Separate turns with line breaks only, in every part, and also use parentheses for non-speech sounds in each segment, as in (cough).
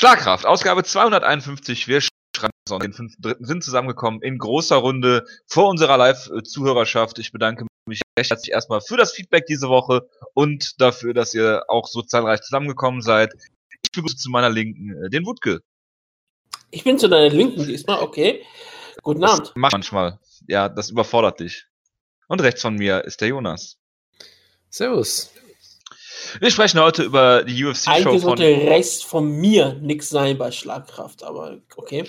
Schlagkraft, Ausgabe 251. Wir schreiben den 5.3. sind zusammengekommen in großer Runde vor unserer Live-Zuhörerschaft. Ich bedanke mich recht herzlich erstmal für das Feedback diese Woche und dafür, dass ihr auch so zahlreich zusammengekommen seid. Ich begrüße zu meiner Linken äh, den Wutke.
Ich bin zu deiner Linken diesmal, okay. Guten Abend.
Das macht manchmal. Ja, das überfordert dich. Und rechts von mir ist der Jonas.
Servus.
Wir sprechen heute über die UFC-Show
Eigentlich
von.
sollte rechts von mir nichts sein bei Schlagkraft, aber okay.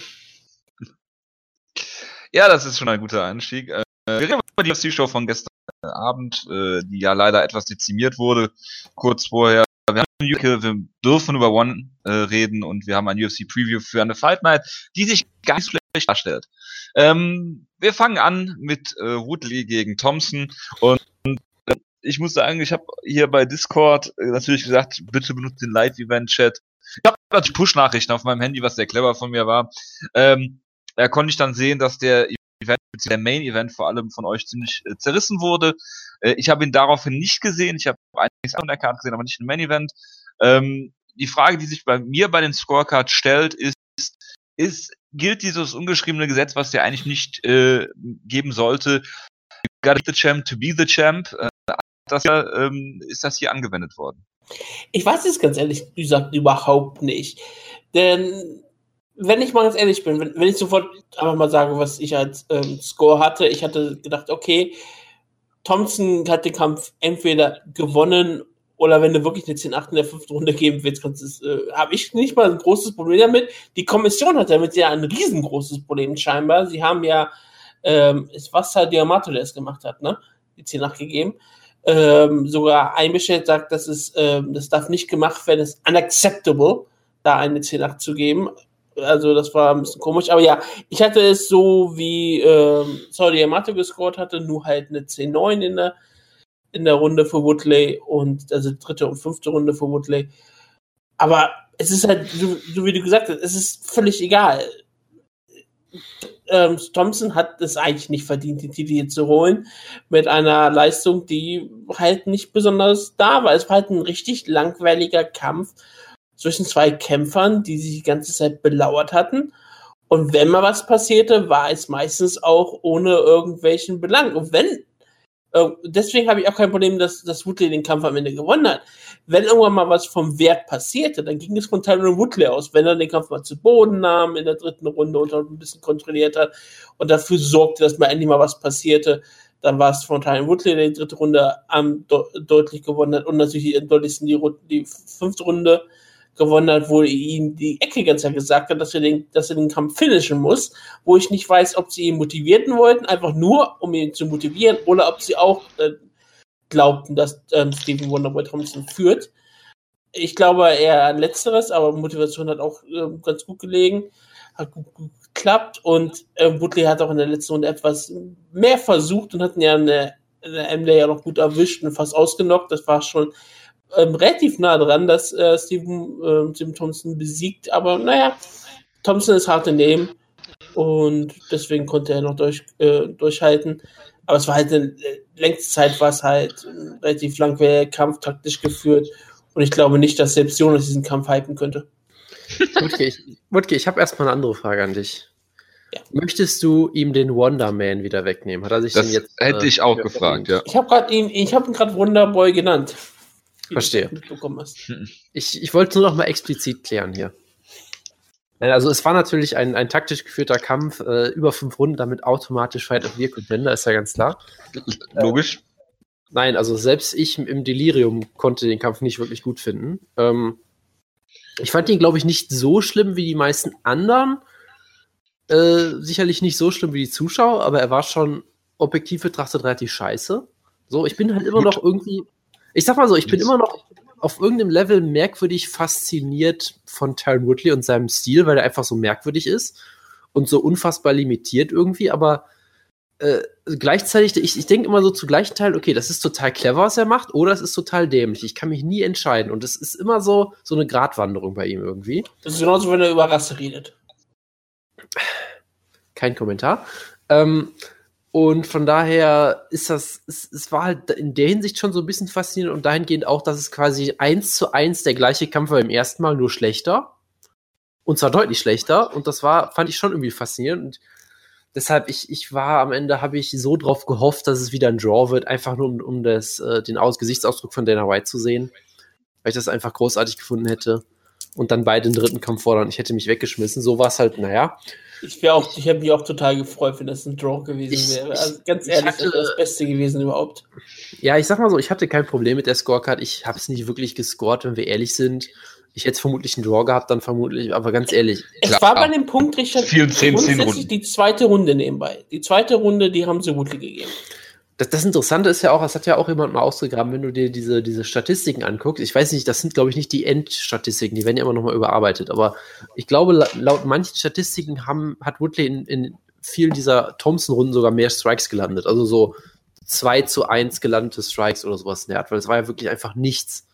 Ja, das ist schon ein guter Einstieg. Äh, wir reden über die UFC-Show von gestern Abend, äh, die ja leider etwas dezimiert wurde, kurz vorher. Wir, haben wir dürfen über One äh, reden und wir haben ein UFC-Preview für eine Fight Night, die sich gar nicht schlecht darstellt. Ähm, wir fangen an mit äh, Woodley gegen Thompson und äh, ich muss sagen, ich habe hier bei Discord äh, natürlich gesagt, bitte benutzt den Live-Event-Chat. Ich habe natürlich Push-Nachrichten auf meinem Handy, was sehr clever von mir war. Ähm, da konnte ich dann sehen, dass der Event, der Main Event vor allem von euch ziemlich äh, zerrissen wurde. Äh, ich habe ihn daraufhin nicht gesehen. Ich habe einiges an der Karte gesehen, aber nicht im Main Event. Ähm, die Frage, die sich bei mir bei den Scorecards stellt, ist, ist, gilt dieses ungeschriebene Gesetz, was ja eigentlich nicht äh, geben sollte, gotta be the champ to be the champ, das ja, ähm, ist das hier angewendet worden?
Ich weiß es ganz ehrlich gesagt überhaupt nicht. Denn wenn ich mal ganz ehrlich bin, wenn, wenn ich sofort einfach mal sage, was ich als ähm, Score hatte, ich hatte gedacht, okay, Thompson hat den Kampf entweder gewonnen oder wenn du wirklich eine 10-8 in der fünften Runde geben willst, äh, habe ich nicht mal ein großes Problem damit. Die Kommission hat damit ja ein riesengroßes Problem scheinbar. Sie haben ja, ähm, Diamato, der es gemacht hat, ne? Die 10-8 gegeben. Ähm, sogar einbestellt sagt, dass es, ähm, das darf nicht gemacht werden, es ist unacceptable, da eine 10-8 zu geben. Also das war ein bisschen komisch. Aber ja, ich hatte es so wie ähm, Saudi Amato gescored hatte, nur halt eine 10-9 in der, in der Runde für Woodley und also dritte und fünfte Runde für Woodley. Aber es ist halt, so, so wie du gesagt hast, es ist völlig egal. Ähm, Thompson hat es eigentlich nicht verdient, den Titel hier zu holen, mit einer Leistung, die halt nicht besonders da war. Es war halt ein richtig langweiliger Kampf zwischen zwei Kämpfern, die sich die ganze Zeit belauert hatten. Und wenn mal was passierte, war es meistens auch ohne irgendwelchen Belang. Und wenn, äh, deswegen habe ich auch kein Problem, dass, dass Woodley den Kampf am Ende gewonnen hat. Wenn irgendwann mal was vom Wert passierte, dann ging es von Tyron Woodley aus, wenn er den Kampf mal zu Boden nahm in der dritten Runde und ein bisschen kontrolliert hat und dafür sorgte, dass mal endlich mal was passierte, dann war es von Tyron Woodley, der die dritte Runde am de deutlich gewonnen hat und natürlich am deutlichsten die, die fünfte Runde gewonnen hat, wo ihm die Ecke ganz Zeit gesagt hat, dass er, den, dass er den Kampf finishen muss, wo ich nicht weiß, ob sie ihn motivierten wollten, einfach nur, um ihn zu motivieren, oder ob sie auch äh, glaubten, dass ähm, Stephen Wonderboy Thompson führt. Ich glaube eher letzteres, aber Motivation hat auch äh, ganz gut gelegen, hat gut, gut geklappt und äh, Woodley hat auch in der letzten Runde etwas mehr versucht und hatten ja eine, eine MLA ja noch gut erwischt und fast ausgenockt. Das war schon ähm, relativ nah dran, dass äh, Steven, äh, Steven Thompson besiegt. Aber naja, Thompson ist hart daneben und deswegen konnte er noch durch, äh, durchhalten. Aber es war halt eine längste Zeit, war es halt relativ langweiliger Kampf, taktisch geführt. Und ich glaube nicht, dass selbst Jonas diesen Kampf hypen könnte. (laughs)
Wutke, ich, Wutke, ich habe erstmal eine andere Frage an dich. Ja. Möchtest du ihm den Wonder Man wieder wegnehmen? Hat er sich
das
den jetzt,
hätte ich auch gefragt, ja.
Ich habe ihn, ich habe ihn gerade Wonderboy genannt.
Verstehe. Ich, ich wollte nur noch mal explizit klären hier. Also es war natürlich ein, ein taktisch geführter Kampf, äh, über fünf Runden, damit automatisch Fight of the Contender, ist ja ganz klar.
Logisch.
Äh, nein, also selbst ich im Delirium konnte den Kampf nicht wirklich gut finden. Ähm, ich fand ihn, glaube ich, nicht so schlimm wie die meisten anderen. Äh, sicherlich nicht so schlimm wie die Zuschauer, aber er war schon objektiv betrachtet relativ scheiße. So, ich bin halt immer gut. noch irgendwie ich sag mal so, ich bin immer noch auf irgendeinem Level merkwürdig fasziniert von Tyron Woodley und seinem Stil, weil er einfach so merkwürdig ist und so unfassbar limitiert irgendwie, aber äh, gleichzeitig, ich, ich denke immer so zu gleichen Teilen, okay, das ist total clever, was er macht, oder es ist total dämlich. Ich kann mich nie entscheiden. Und es ist immer so, so eine Gratwanderung bei ihm irgendwie.
Das ist genauso, wenn er über Rasse redet.
Kein Kommentar. Ähm, und von daher ist das, es, es war halt in der Hinsicht schon so ein bisschen faszinierend und dahingehend auch, dass es quasi eins zu eins der gleiche Kampf war im ersten Mal, nur schlechter. Und zwar deutlich schlechter. Und das war, fand ich schon irgendwie faszinierend. Und deshalb, ich, ich war am Ende, habe ich so drauf gehofft, dass es wieder ein Draw wird, einfach nur um, um das, äh, den Aus Gesichtsausdruck von Dana White zu sehen. Weil ich das einfach großartig gefunden hätte. Und dann beide den dritten Kampf fordern. Ich hätte mich weggeschmissen. So war es halt, naja.
Ich wäre auch, ich hätte mich auch total gefreut, wenn das ein Draw gewesen wäre.
ich-
Also ganz
ich
ehrlich,
hatte-
das wäre das Beste gewesen überhaupt.
Ja, ich sag mal so, ich hatte kein Problem mit der Scorecard. Ich habe es nicht wirklich gescored, wenn wir ehrlich sind. Ich hätte vermutlich einen Draw gehabt, dann vermutlich, aber ganz ehrlich,
Es
Klar.
war bei dem Punkt, Richard,
Vielen zehn, zehn
grundsätzlich
Runden.
die zweite Runde nebenbei. Die zweite Runde, die haben sie Woodley gegeben.
Das, das Interessante ist ja auch, das hat ja auch jemand mal ausgegraben, wenn du dir diese, diese Statistiken anguckst. Ich weiß nicht, das sind, glaube ich, nicht die Endstatistiken, die werden ja immer nochmal überarbeitet. Aber ich glaube, la- laut manchen Statistiken haben, hat Woodley in, in vielen dieser Thompson-Runden sogar mehr Strikes gelandet. Also so 2 zu 1 gelandete Strikes oder sowas in der Art, weil es war ja wirklich einfach nichts.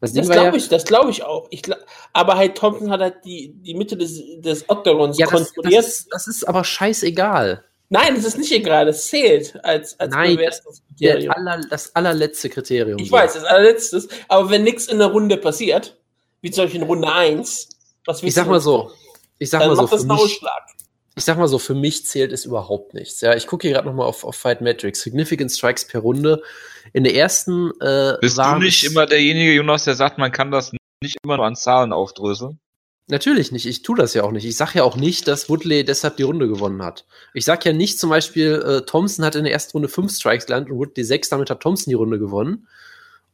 Das
Das
ja,
glaube ich, das glaube ich auch. Ich, gla- aber halt Thompson hat halt die, die Mitte des, des Octagons
ja, das, das,
kontrolliert.
ist, das ist aber scheißegal.
Nein, das ist nicht egal, das zählt als, als
Nein, Der
Bewertungskriterium.
aller, das allerletzte Kriterium.
Ich
so.
weiß, das allerletztes, aber wenn nichts in der Runde passiert, wie zum Beispiel in Runde 1, was
Ich
willst
sag mal so, ich sag mal so, für
einen
mich,
Ausschlag.
ich sag mal so, für mich zählt es überhaupt nichts. Ja, ich gucke hier gerade nochmal auf, auf Fight Metrics. Significant Strikes per Runde. In der ersten äh,
Bist du nicht
es-
immer derjenige, Jonas, der sagt, man kann das nicht immer nur an Zahlen aufdröseln?
Natürlich nicht. Ich tue das ja auch nicht. Ich sage ja auch nicht, dass Woodley deshalb die Runde gewonnen hat. Ich sag ja nicht zum Beispiel, äh, Thompson hat in der ersten Runde fünf Strikes gelandet und Woodley sechs, damit hat Thompson die Runde gewonnen.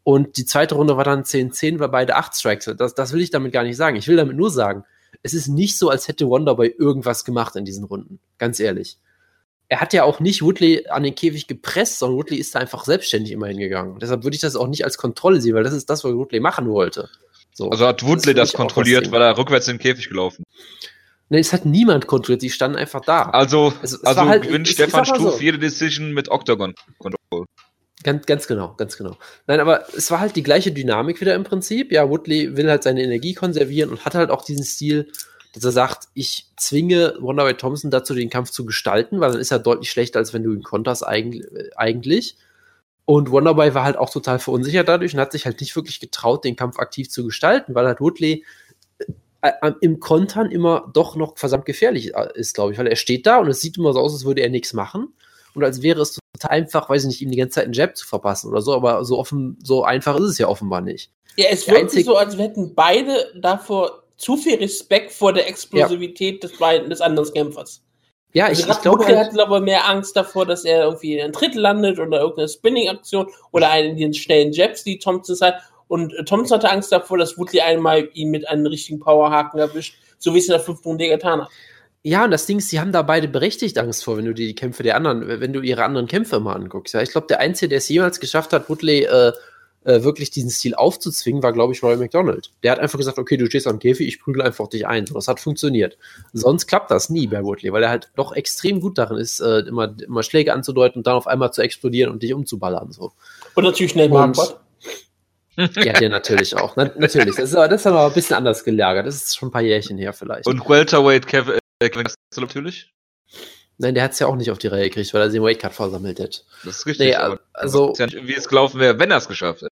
Und die zweite Runde war dann 10-10, weil beide acht Strikes. Das, das will ich damit gar nicht sagen. Ich will damit nur sagen, es ist nicht so, als hätte Wonderboy irgendwas gemacht in diesen Runden. Ganz ehrlich. Er hat ja auch nicht Woodley an den Käfig gepresst, sondern Woodley ist da einfach selbstständig immer hingegangen. Deshalb würde ich das auch nicht als Kontrolle sehen, weil das ist das, was Woodley machen wollte. So.
Also hat Woodley das
ich was
kontrolliert, weil er rückwärts in den Käfig gelaufen.
Nee, es hat niemand kontrolliert, die standen einfach da.
Also, also
war halt-
gewinnt
ich- ich
Stefan
mal
Stuf
so.
jede Decision mit Octagon Control.
Ganz, ganz genau, ganz genau. Nein, aber es war halt die gleiche Dynamik wieder im Prinzip. Ja, Woodley will halt seine Energie konservieren und hat halt auch diesen Stil, dass er sagt, ich zwinge Wonderboy Thompson dazu, den Kampf zu gestalten, weil dann ist er deutlich schlechter, als wenn du ihn konterst eig- eigentlich. Und Wonderboy war halt auch total verunsichert dadurch und hat sich halt nicht wirklich getraut, den Kampf aktiv zu gestalten, weil halt Woodley äh, äh, im Kontern immer doch noch verdammt gefährlich äh, ist, glaube ich, weil er steht da und es sieht immer so aus, als würde er nichts machen und als wäre es total einfach, weiß ich nicht, ihm die ganze Zeit einen Jab zu verpassen oder so, aber so offen, so einfach ist es ja offenbar nicht.
Ja, es wirkt so, als hätten beide davor zu viel Respekt vor der Explosivität des, beiden, des anderen Kämpfers.
Ja,
Also
ich, ich
gerade
glaube halt,
hat, glaube ich, mehr Angst davor, dass er irgendwie in einen Tritt landet oder irgendeine Spinning-Aktion oder einen den schnellen Jabs, die Thompson hat. Und äh, Thompson hatte Angst davor, dass Woodley einmal ihn mit einem richtigen Powerhaken erwischt, so wie es in der fünften Runde getan hat.
ja, und das Ding ist, die haben da beide berechtigt Angst vor, wenn du dir die Kämpfe der anderen, wenn du ihre anderen Kämpfe immer anguckst. Ja, ich glaube, der Einzige, der es jemals geschafft hat, Woodley äh, äh, wirklich diesen Stil aufzuzwingen, war, glaube ich, Roy McDonald. Der hat einfach gesagt, okay, du stehst am Käfig, ich prügel einfach dich ein. So, das hat funktioniert. Sonst klappt das nie bei Woodley, weil er halt doch extrem gut darin ist, äh, immer, immer Schläge anzudeuten und dann auf einmal zu explodieren und dich umzuballern. So.
Und natürlich schnell
Und-
Marquardt. (laughs)
Ja, der natürlich auch. Na, natürlich. Das ist, aber, das ist aber ein bisschen anders gelagert. Das ist schon ein paar Jährchen her vielleicht.
Und Welterweight Kevin, äh, Kevin Gastelum natürlich.
Nein, der hat es ja auch nicht auf die Reihe gekriegt, weil er den Weightcut versammelt hat.
Das ist richtig.
Nee,
aber
also,
ist ja nicht, wie es gelaufen wäre, wenn er es geschafft hätte.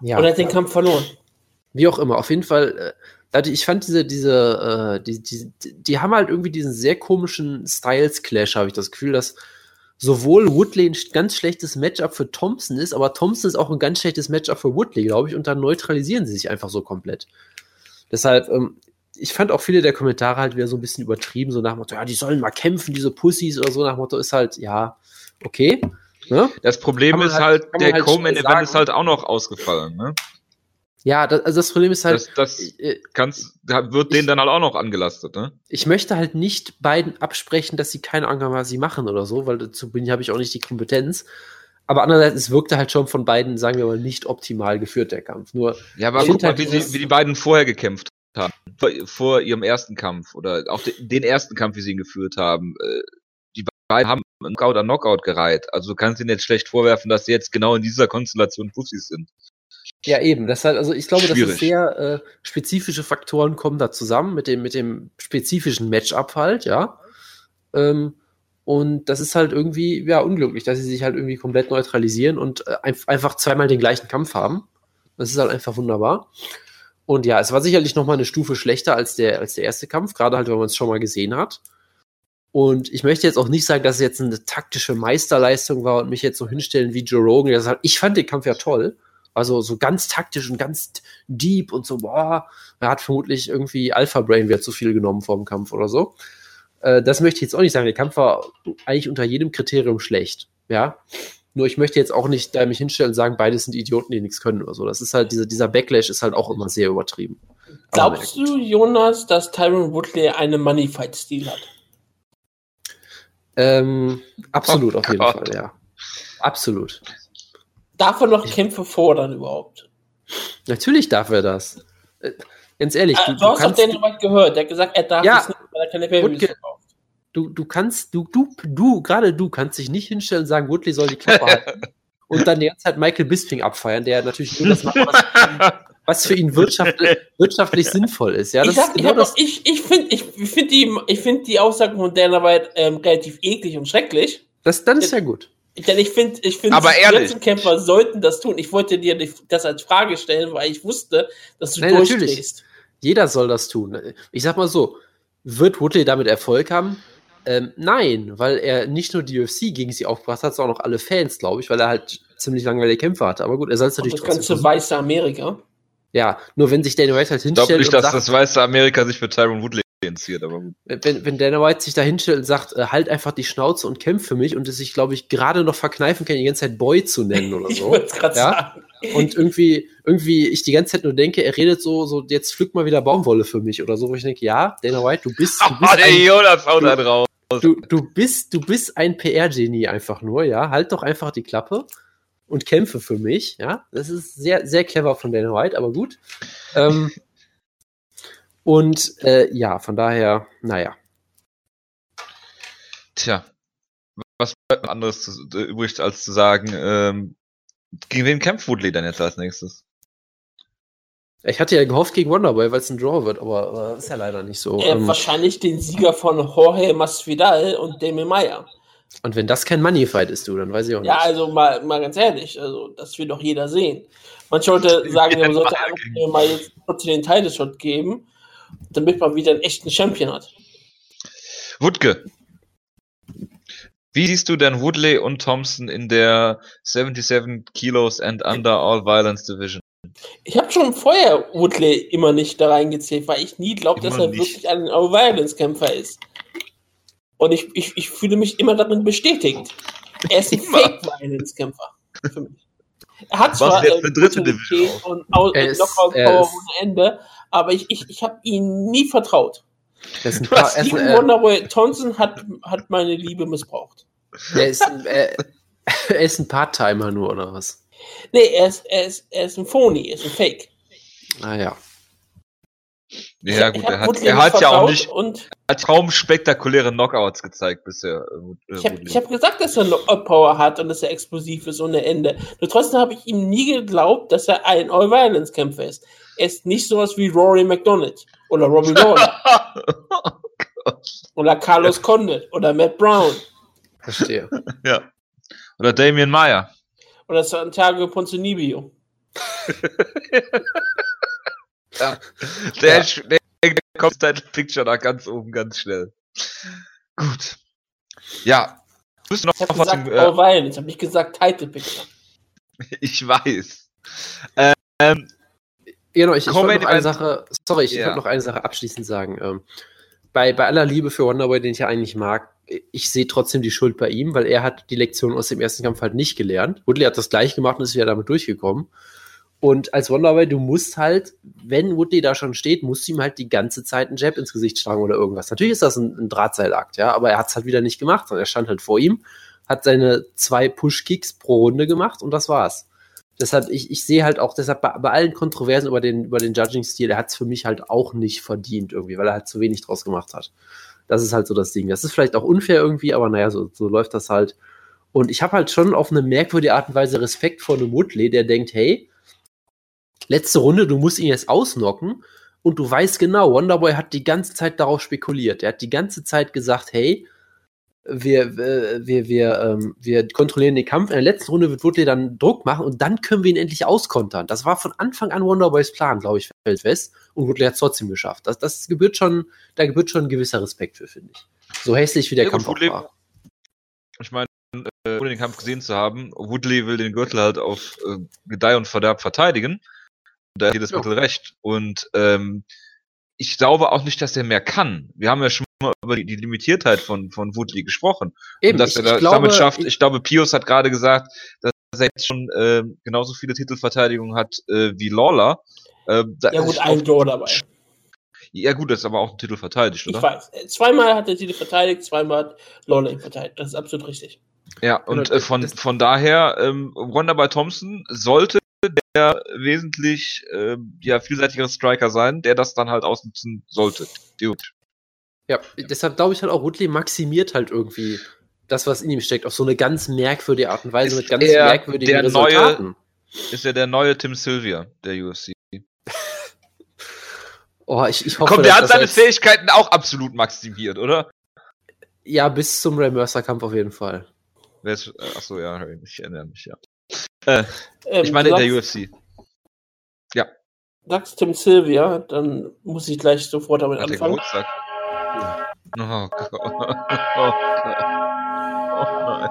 Ja.
Und er hat den Kampf verloren.
Wie auch immer, auf jeden Fall, äh, ich fand diese, diese, äh, die, die, die haben halt irgendwie diesen sehr komischen Styles-Clash, habe ich das Gefühl, dass sowohl Woodley ein ganz schlechtes Matchup für Thompson ist, aber Thompson ist auch ein ganz schlechtes Matchup für Woodley, glaube ich, und dann neutralisieren sie sich einfach so komplett. Deshalb, ähm, ich fand auch viele der Kommentare halt wieder so ein bisschen übertrieben, so nach dem Motto, ja, die sollen mal kämpfen, diese Pussys oder so, nach dem Motto ist halt, ja, okay. Ne?
Das Problem ist
halt-
halt, der
halt
Co-Main
schnell
Event ist halt auch noch ausgefallen. Ne?
Ja, das, also das Problem ist halt,
Das, das
äh,
kannst, da wird denen dann halt auch noch angelastet. Ne?
ich möchte halt nicht beiden absprechen, dass sie keine Ahnung haben, was sie machen oder so, weil dazu bin habe ich auch nicht die Kompetenz. Aber andererseits, es wirkte halt schon von beiden, sagen wir mal, nicht optimal geführt, der Kampf. Nur,
Ja, aber
Ich
guck mal,
halt
wie, sie, wie die beiden vorher gekämpft haben. Vor, vor ihrem ersten Kampf oder auch de, den ersten Kampf, wie sie ihn geführt haben. Beiden haben Knockout an Knockout gereiht. Also du kannst ihnen jetzt schlecht vorwerfen, dass sie jetzt genau in dieser Konstellation Pussys sind.
ja, eben, das halt, also ich glaube, dass
Schwierig.
es sehr äh, spezifische Faktoren kommen da zusammen mit dem, mit dem spezifischen Matchup halt, ja. Ähm, und das ist halt irgendwie, ja, unglücklich, dass sie sich halt irgendwie komplett neutralisieren und äh, einf- einfach zweimal den gleichen Kampf haben. Das ist halt einfach wunderbar. Und ja, es war sicherlich noch mal eine Stufe schlechter als der, als der erste Kampf, gerade halt, wenn man es schon mal gesehen hat. Und ich möchte jetzt auch nicht sagen, dass es jetzt eine taktische Meisterleistung war und mich jetzt so hinstellen wie Joe Rogan, der sagt, ich fand den Kampf ja toll. Also so ganz taktisch und ganz deep und so, boah, er hat vermutlich irgendwie Alpha Brain wieder zu viel genommen vor dem Kampf oder so. Äh, das möchte ich jetzt auch nicht sagen. Der Kampf war eigentlich unter jedem Kriterium schlecht. Ja. Nur ich möchte jetzt auch nicht da mich hinstellen und sagen, beides sind Idioten, die nichts können oder so. Das ist halt, dieser, dieser Backlash ist halt auch immer sehr übertrieben.
Glaubst du, Jonas, dass Tyron Woodley einen Money-Fight-Stil hat?
Ähm, absolut,
Oh
auf jeden
Gott.
Fall, ja. Absolut.
Darf er noch Kämpfe fordern überhaupt?
Natürlich darf er das. Äh, ganz ehrlich,
Ah,
du,
du, hast doch
kannst,
Dana White gehört. Der hat gesagt, er darf
Ja.
das nicht, weil er keine Pay-Per-Views verkauft.
du, du kannst, du, du, du, gerade du kannst dich nicht hinstellen und sagen, Woodley soll die Klappe halten. (laughs) Und dann die ganze Zeit Michael Bisping abfeiern, der natürlich nur das macht, was, (laughs) was für ihn wirtschaftlich, (laughs) wirtschaftlich sinnvoll ist. Ja, das
ich sag, ich,
genau das.
doch- ich, ich finde ich find die, ich find die Aussagen von Dana White ähm, relativ eklig und schrecklich.
Das, dann ist ja gut.
Denn ich finde, ich finde,
Aber ehrlich.
Kämpfer sollten das tun. Ich wollte dir das als Frage stellen, weil ich wusste, dass du
Nein, natürlich. Jeder soll das tun. Ich sag mal so, wird Woodley damit Erfolg haben? Ähm, nein, weil er nicht nur die UFC gegen sie aufgebracht hat, sondern auch alle Fans, glaube ich, weil er halt ziemlich langweilige Kämpfe hatte. Aber gut, er soll es
Und
natürlich
das
trotzdem
ganze
versuchen.
weiße Amerika.
Ja, nur wenn sich Dana White halt
Ich glaube
hinstellt
nicht,
und
dass
sagt,
das weiße Amerika sich für Tyron Woodley interessiert, aber gut.
wenn, wenn Dana White sich da hinstellt und sagt, äh, halt einfach die Schnauze und kämpf für mich und es sich, glaube ich, gerade noch verkneifen kann, die ganze Zeit Boy zu nennen oder (laughs)
Ich
so.
gerade
Ja?
sagen.
Und irgendwie, irgendwie ich die ganze Zeit nur denke, er redet so, so, jetzt pflück mal wieder Baumwolle für mich oder so, wo ich denke, ja, Dana White, du bist, du
Oh, (laughs)
bist
der
ein,
Jonas haut da drauf.
du, du bist, du bist ein PR-Genie einfach nur, ja. Halt doch einfach die Klappe und kämpfe für mich, ja. Das ist sehr, sehr clever von Dana White, aber gut. Ähm, (laughs) und äh, ja, von daher, naja.
Tja, was bleibt anderes zu, äh, übrig, als zu sagen, ähm, gegen wen kämpft Woodley denn jetzt als nächstes?
Ich hatte ja gehofft gegen Wonderboy, weil es ein Draw wird, aber äh, ist ja leider nicht so.
Äh,
Ähm,
wahrscheinlich den Sieger von Jorge Masvidal und Damien Mayer.
Und wenn das kein Money-Fight ist, du, dann weiß ich auch nicht.
Ja, also mal, mal ganz ehrlich, also das will doch jeder sehen. Manche Leute sagen, ja, man sollte einfach mal jetzt trotzdem den Title-Shot geben, damit man wieder einen echten Champion hat.
Wutke. Wie siehst du denn Woodley und Thompson in der 77 Kilos and Under All Violence Division?
Ich habe schon vorher Woodley immer nicht da reingezählt, weil ich nie glaube, dass er
nicht.
wirklich ein Violence-Kämpfer ist. Und ich, ich, ich fühle mich immer darin bestätigt. Er ist ein. (laughs) Fake-Violence-Kämpfer für mich. Er hat
Was
zwar
jetzt eine dritte
Brutalität
Division
und Knockout
er
Power ohne Ende, aber ich, ich, ich habe ihm nie vertraut.
Er ist ein,
Steven
äh,
Wonderboy Thompson hat, hat meine Liebe missbraucht.
er ist, ein, äh, (laughs) er ist ein Part-Timer nur, oder was?
Nee, er ist, er ist, er ist ein Phony, er ist ein Fake.
Ah ja.
Ja
Ich-
gut, er hat, er hat ja auch nicht
Und
hat kaum spektakuläre Knockouts gezeigt bisher. äh, äh,
Ich habe hab gesagt, dass er Knockout Power hat und dass er explosiv ist ohne Ende. Nur trotzdem habe ich ihm nie geglaubt, dass er ein All-Violence-Kämpfer ist. Er ist nicht sowas wie Rory McDonald oder Robbie (laughs) Lawler oder Carlos Condit oder Matt Brown
Verstehe. (laughs)
ja. Oder Damien Meyer.
oder Santiago Ponzinibbio. (laughs) (laughs)
Der,
Ja.
sch- der, der kommt Title Picture da ganz oben ganz schnell. Gut. Ja. Müssen noch
Ich habe
was
gesagt
zum, äh,
All-Violence, habe nicht gesagt Title Picture. (laughs)
ich weiß.
Genau, ich, ich wollte noch eine. Sache, sorry, ich
Ja.
wollte noch eine Sache abschließend sagen. Ähm, bei, bei aller Liebe für Wonderboy, den ich ja eigentlich mag, ich sehe trotzdem die Schuld bei ihm, weil er hat die Lektion aus dem ersten Kampf halt nicht gelernt. Woodley hat das gleich gemacht und ist wieder damit durchgekommen. Und als Wonderboy, du musst halt, wenn Woodley da schon steht, musst du ihm halt die ganze Zeit einen Jab ins Gesicht schlagen oder irgendwas. Natürlich ist das ein, ein Drahtseilakt, ja, aber er hat es halt wieder nicht gemacht, sondern er stand halt vor ihm, hat seine zwei Push-Kicks pro Runde gemacht und das war's. Deshalb, ich, ich sehe halt auch, deshalb bei, bei allen Kontroversen über den, über den Judging-Stil, er hat es für mich halt auch nicht verdient irgendwie, weil er halt zu wenig draus gemacht hat. Das ist halt so das Ding. Das ist vielleicht auch unfair irgendwie, aber naja, so, so läuft das halt. Und ich habe halt schon auf eine merkwürdige Art und Weise Respekt vor einem Woodley, der denkt, hey, letzte Runde, du musst ihn jetzt ausnocken und du weißt genau, Wonderboy hat die ganze Zeit darauf spekuliert. Er hat die ganze Zeit gesagt, hey, wir, wir, wir, wir, ähm, wir kontrollieren den Kampf. In der letzten Runde wird Woodley dann Druck machen und dann können wir ihn endlich auskontern. Das war von Anfang an Wonderboys Plan, glaube ich, fällt fest. Und Woodley hat es trotzdem geschafft. Das, das gebührt schon, da gebührt schon ein gewisser Respekt für, finde ich. So hässlich wie der
Ja,
Kampf auch
Woodley-
war.
Ich meine, äh, ohne den Kampf gesehen zu haben, Woodley will den Gürtel halt auf äh, Gedeih und Verderb verteidigen. Und da hat jedes
Ja.
Mittel recht. Und ähm, ich glaube auch nicht, dass er mehr kann. Wir haben ja schon mal über die, die Limitiertheit von, von Woodley gesprochen.
Eben,
und dass
ich,
er
ich
das
glaube,
damit schafft.
ich-
Ich, glaube, Pius hat gerade gesagt, dass er jetzt schon äh, genauso viele Titelverteidigungen hat äh, wie Lawler. Äh, da
Ja gut, ein Draw dabei.
ja gut, das ist aber auch ein Titel verteidigt,
Ich
oder?
weiß. Äh, Zweimal hat der Titel verteidigt, zweimal hat Lawler ihn verteidigt. Das ist absolut richtig.
Ja, und
Oder
äh, von, von daher, ähm, Wonder bei Thompson sollte der wesentlich ähm, ja, vielseitigere Striker sein, der das dann halt ausnutzen sollte. Gut.
Ja, deshalb glaube ich halt auch, Woodley maximiert halt irgendwie das, was in ihm steckt, auf so eine ganz merkwürdige Art und Weise
Ist
mit ganz
er
merkwürdigen
der neue-
Resultaten.
Ist ja der neue Tim Sylvia der UFC. (laughs)
Oh, ich, ich hoffe,
Komm, der hat seine Fähigkeiten auch absolut maximiert, oder?
Ja, bis zum Ray Mercer Kampf auf jeden Fall.
Äh, achso, ja, ich erinnere mich, ja.
Ähm,
Ich meine in der UFC.
sagst Tim Sylvia, dann muss ich gleich sofort damit
Hat der
anfangen.
Geburtstag? Oh Gott. Oh Gott. Oh nein.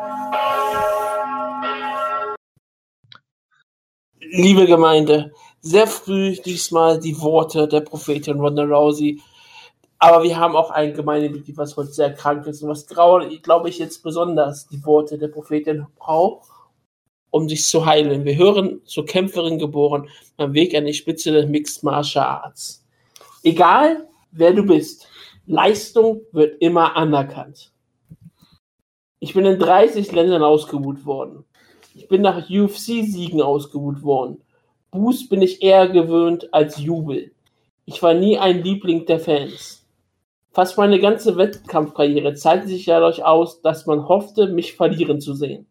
Liebe Gemeinde, sehr früh diesmal die Worte der Prophetin Ronda Rousey. Aber wir haben auch ein Gemeindemitglied, was heute sehr krank ist. Und was glaube ich, jetzt besonders die Worte der Prophetin braucht, um sich zu heilen. Wir hören zur Kämpferin geboren, am Weg an die Spitze des Mixed Martial Arts. Egal, wer du bist, Leistung wird immer anerkannt. Ich bin in 30 Ländern ausgebucht worden. Ich bin nach UFC-Siegen ausgebucht worden. Buß bin ich eher gewöhnt als Jubel. Ich war nie ein Liebling der Fans. Fast meine ganze Wettkampfkarriere zeigte sich dadurch aus, dass man hoffte, mich verlieren zu sehen.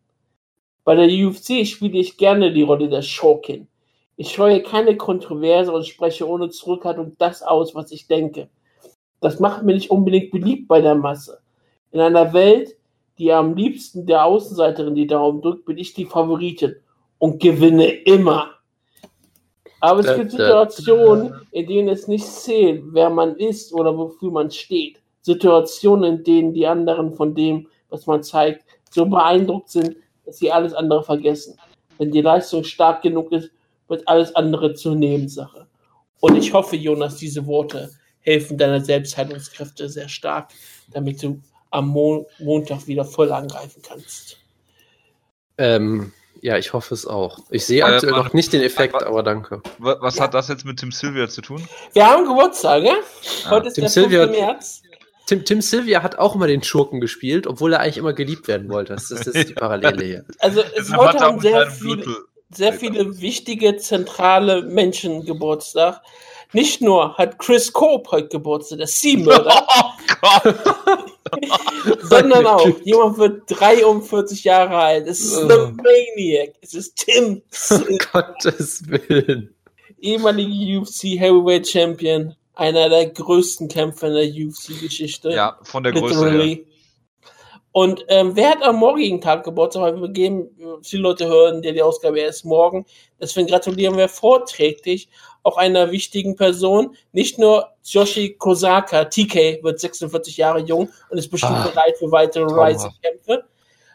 Bei der UFC spiele ich gerne die Rolle der Schurkin. Ich scheue keine Kontroverse und spreche ohne Zurückhaltung das aus, was ich denke. Das macht mir nicht unbedingt beliebt bei der Masse. In einer Welt, die am liebsten der Außenseiterin die Daumen drückt, bin ich die Favoritin und gewinne immer. Aber es gibt Situationen, in denen es nicht zählt, wer man ist oder wofür man steht. Situationen, in denen die anderen von dem, was man zeigt, so beeindruckt sind, dass sie alles andere vergessen. Wenn die Leistung stark genug ist, wird alles andere zur Nebensache. Und ich hoffe, Jonas, diese Worte helfen deiner Selbstheilungskräfte sehr stark, damit du am Mon Montag wieder voll angreifen kannst.
Ähm, ja, ich hoffe es auch. Ich sehe
Äh,
aktuell noch nicht den Effekt, aber danke.
Wa- Was
Ja.
hat das jetzt mit Tim Sylvia zu tun?
Wir haben Geburtstag, ja?
Ah,
Heute ist
Tim
der
Sylvia-
5. März.
Tim, Tim Sylvia hat auch immer den Schurken gespielt, obwohl er eigentlich immer geliebt werden wollte. Das ist, das ist die Parallele hier. (laughs)
Also es heute haben sehr viele, sehr viele wichtige, zentrale Menschen Geburtstag. Nicht nur hat Chris Cope heute Geburtstag, der Sea-Mörder, (laughs)
Oh Gott! (laughs)
sondern auch, jemand wird 43 Jahre alt. Es ist
Oh.
The Maniac. Es ist Tim,
Um Gottes Willen.
ehemaliger UFC Heavyweight Champion, einer der größten Kämpfer in der UFC-Geschichte.
Ja, von der Größe.
Und ähm, wer hat am morgigen Tag Geburtstag? Weil wir geben, viele Leute hören, der die Ausgabe erst morgen. Deswegen gratulieren wir vorträglich auch einer wichtigen Person. Nicht nur Yoshi Kosaka, TK, wird 46 Jahre jung und ist bestimmt
Ah,
bereit für weitere. Rising-Kämpfe,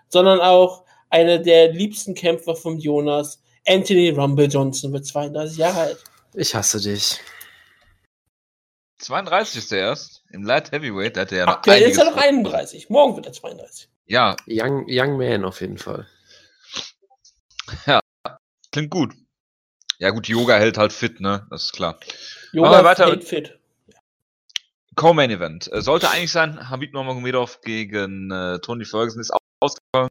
sondern auch einer der liebsten Kämpfer von Jonas, Anthony Rumble Johnson, wird 32 Jahre alt.
Ich hasse dich.
32 ist er erst. Im Light Heavyweight, hat er ja noch
Aktuell ist er noch
vor.
31. Morgen wird er 32.
Ja,
Young, young Man auf jeden Fall.
klingt gut. Ja gut, Yoga hält halt fit, ne? Das ist klar.
Yoga
weiter
hält fit.
Co-Main Event. Äh, sollte eigentlich sein, Habib Nurmagomedov gegen äh, Tony Ferguson ist au- ausgefallen.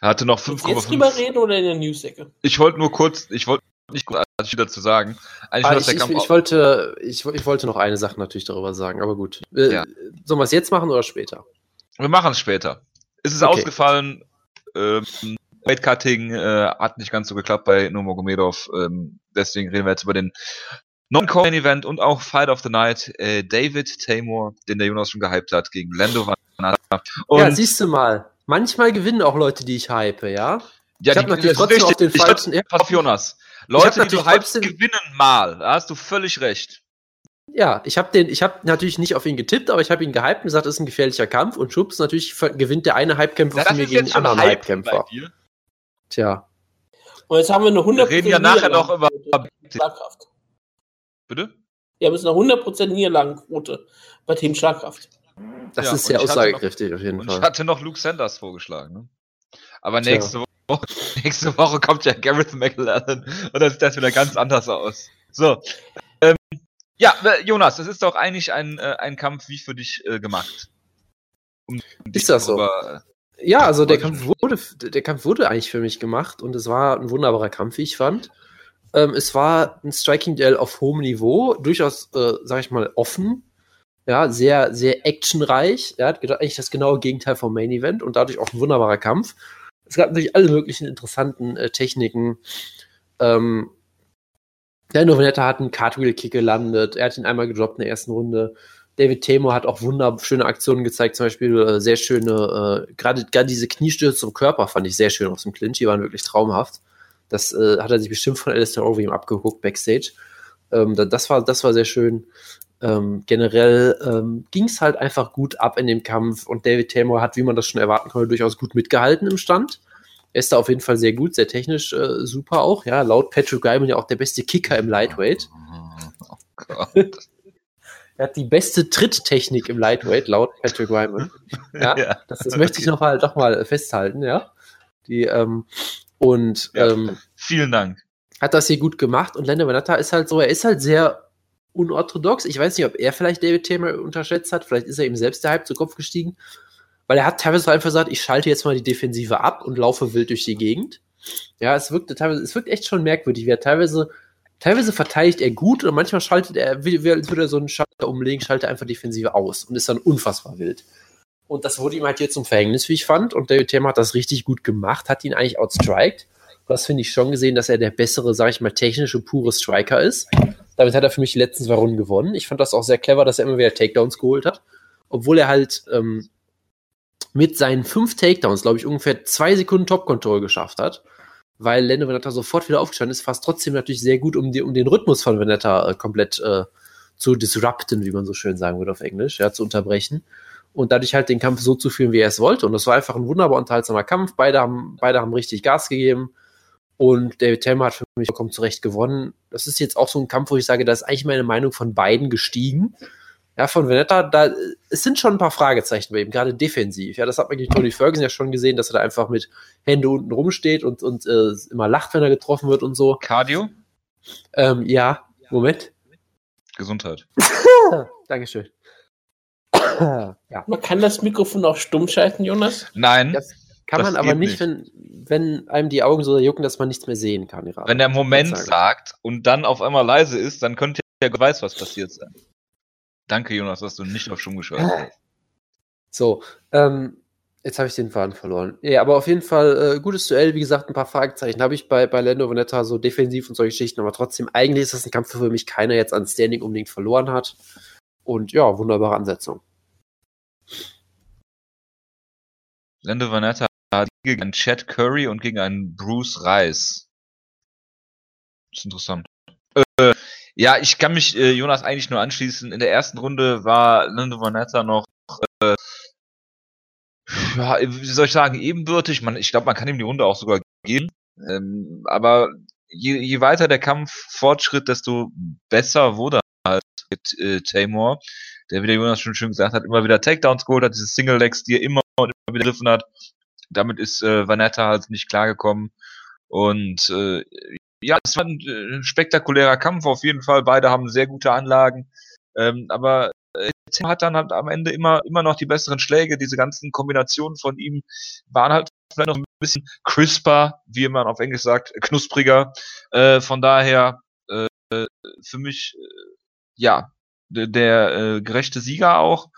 Er hatte noch
Willst du jetzt drüber
5,5.
reden oder in der News-Ecke?
Ich wollte nur kurz, ich wollte nicht großartig viel dazu sagen. Eigentlich
Ah, ich, ich, ich, wollte, ich, ich wollte noch eine Sache natürlich darüber sagen, aber gut. Äh,
Ja.
Sollen wir es jetzt machen oder später?
Wir machen es später. Es ist
Okay.
ausgefallen. Ähm, Weightcutting äh, hat nicht ganz so geklappt bei Nurmagomedov. Ähm, deswegen reden wir jetzt über den Non-Coin Event und auch Fight of the Night. Äh, David Tamor, den der Jonas schon gehypt hat, gegen Lando
Und ja, siehst du mal. Manchmal gewinnen auch Leute, die ich hype, ja?
Ja, ich habe natürlich trotzdem richtig, auf den falschen... Ich, pass auf, Jonas. Leute, die du hypst, gewinnen mal. Da hast du völlig recht.
Ja, ich habe den, ich habe natürlich nicht auf ihn getippt, aber ich habe ihn gehypt und gesagt, das ist ein gefährlicher Kampf und schubs, natürlich gewinnt der eine Hype-Kämpfer
ja, von mir gegen den anderen Hype-Kämpfer.
Tja.
Und jetzt haben wir eine 100%
Wir reden ja nachher noch über
Schlagkraft.
Bitte?
Wir haben jetzt eine 100% Niederlagenquote bei Team Schlagkraft.
Das ja, ist sehr aussagekräftig noch, auf jeden Fall.
Ich hatte noch Luke Sanders vorgeschlagen. Ne? Aber nächste Woche, (laughs) nächste Woche kommt ja Gareth McLaren und dann sieht das wieder ganz anders aus. So. Ähm, ja, Jonas, das ist doch eigentlich ein, äh, ein Kampf wie für dich äh, gemacht.
Um ist das so? Äh, ja, also der Kampf, wurde, der Kampf wurde eigentlich für mich gemacht und es war ein wunderbarer Kampf, wie ich fand. Ähm, es war ein Striking-Duell auf hohem Niveau, durchaus, äh, sag ich mal, offen. Ja, sehr, sehr actionreich. Er hat eigentlich das genaue Gegenteil vom Main Event und dadurch auch ein wunderbarer Kampf. Es gab natürlich alle möglichen interessanten äh, Techniken. Ähm, der Novenetta hat einen Cartwheel-Kick gelandet. Er hat ihn einmal gedroppt in der ersten Runde. David Temo hat auch wunderschöne Aktionen gezeigt, zum Beispiel äh, sehr schöne, äh, gerade diese Kniestürze zum Körper fand ich sehr schön aus dem Clinch, die waren wirklich traumhaft. Das äh, hat er sich bestimmt von Alistair Overeem abgeguckt backstage. Ähm, das, war, das war sehr schön. Ähm, generell ähm, ging es halt einfach gut ab in dem Kampf und David Taylor hat, wie man das schon erwarten konnte, durchaus gut mitgehalten im Stand. Er ist da auf jeden Fall sehr gut, sehr technisch äh, super auch. Ja, laut Patrick Guyman ja auch der beste Kicker im Lightweight. Oh (laughs) Gott. er hat die beste Tritttechnik im Lightweight, laut Patrick Wyman. Ja, (laughs) ja, das, das möchte ich noch mal, doch mal festhalten, ja. Die, ähm, und ja, ähm,
vielen Dank.
Hat das hier gut gemacht und Lando Venata ist halt so, er ist halt sehr unorthodox. Ich weiß nicht, ob er vielleicht David Tamer unterschätzt hat. Vielleicht ist er ihm selbst der Hype zu Kopf gestiegen. Weil er hat teilweise einfach gesagt, ich schalte jetzt mal die Defensive ab und laufe wild durch die Gegend. Ja, es wirkte teilweise, es wirkt echt schon merkwürdig, wie er teilweise, teilweise verteidigt er gut und manchmal schaltet er, als würde er so einen Schalter umlegen, schaltet einfach Defensive aus und ist dann unfassbar wild. Und das wurde ihm halt hier zum Verhängnis, wie ich fand. Und David Tamer hat das richtig gut gemacht, hat ihn eigentlich outstriked. Das finde ich schon gesehen, dass er der bessere, sag ich mal, technische, pure Striker ist. Damit hat er für mich die letzten zwei Runden gewonnen. Ich fand das auch sehr clever, dass er immer wieder Takedowns geholt hat. Obwohl er halt ähm, mit seinen fünf Takedowns, glaube ich, ungefähr zwei Sekunden Top-Control geschafft hat. Weil Lando Veneta sofort wieder aufgestanden ist, fast trotzdem natürlich sehr gut, um, die, um den Rhythmus von Veneta äh, komplett äh, zu disrupten, wie man so schön sagen würde auf Englisch, ja, zu unterbrechen und dadurch halt den Kampf so zu führen, wie er es wollte. Und das war einfach ein wunderbar unterhaltsamer Kampf. Beide haben, beide haben richtig Gas gegeben. Und David Telmer hat für mich vollkommen zurecht gewonnen. Das ist jetzt auch so ein Kampf, wo ich sage, da ist eigentlich meine Meinung von beiden gestiegen. Ja, von Venetta, da, es sind schon ein paar Fragezeichen bei ihm, gerade defensiv. Ja, das hat man gegen Tony Ferguson ja schon gesehen, dass er da einfach mit Hände unten rumsteht und, und äh, immer lacht, wenn er getroffen wird und so.
Cardio?
Ähm, ja, Moment.
Gesundheit. (laughs)
Dankeschön. ja. Man kann das Mikrofon auch stumm schalten, Jonas?
Nein.
Das kann das man aber nicht, nicht, Wenn, wenn einem die Augen so jucken, dass man nichts mehr sehen kann.
Wenn der Moment sagt und dann auf einmal leise ist, dann könnte ja weiß, was passiert sein. Danke, Jonas, dass du nicht auf stumm geschaltet hast. (laughs)
So, ähm, Jetzt habe ich den Faden verloren. Ja, aber auf jeden Fall äh, gutes Duell. Wie gesagt, ein paar Fragezeichen habe ich bei, bei Lando Veneta, so defensiv und solche Geschichten. Aber trotzdem, eigentlich ist das ein Kampf, für mich keiner jetzt an Standing unbedingt verloren hat. Und ja, wunderbare Ansetzung.
Lando Vanetta gegen einen Chad Curry und gegen einen Bruce Rice. Das ist interessant. Äh, ja, ich kann mich äh, Jonas eigentlich nur anschließen. In der ersten Runde war Lando Vanetta noch, äh, ja, wie soll ich sagen, ebenbürtig. Man, ich glaube, man kann ihm die Runde auch sogar gehen. Ähm, aber je, je weiter der Kampf fortschritt, desto besser wurde halt mit äh, Tamor der, wie der Jonas schon schön gesagt hat, immer wieder Takedowns geholt hat, diese Single Legs, die er immer und immer wieder griffen hat. Damit ist äh, Vanetta halt nicht klargekommen. Und äh, ja, es war ein äh, spektakulärer Kampf auf jeden Fall. Beide haben sehr gute Anlagen. Ähm, aber äh, hat dann halt am Ende immer, immer noch die besseren Schläge. Diese ganzen Kombinationen von ihm waren halt vielleicht noch ein bisschen crisper, wie man auf Englisch sagt, knuspriger. Äh, von daher äh, für mich, äh, ja, der äh, gerechte Sieger auch.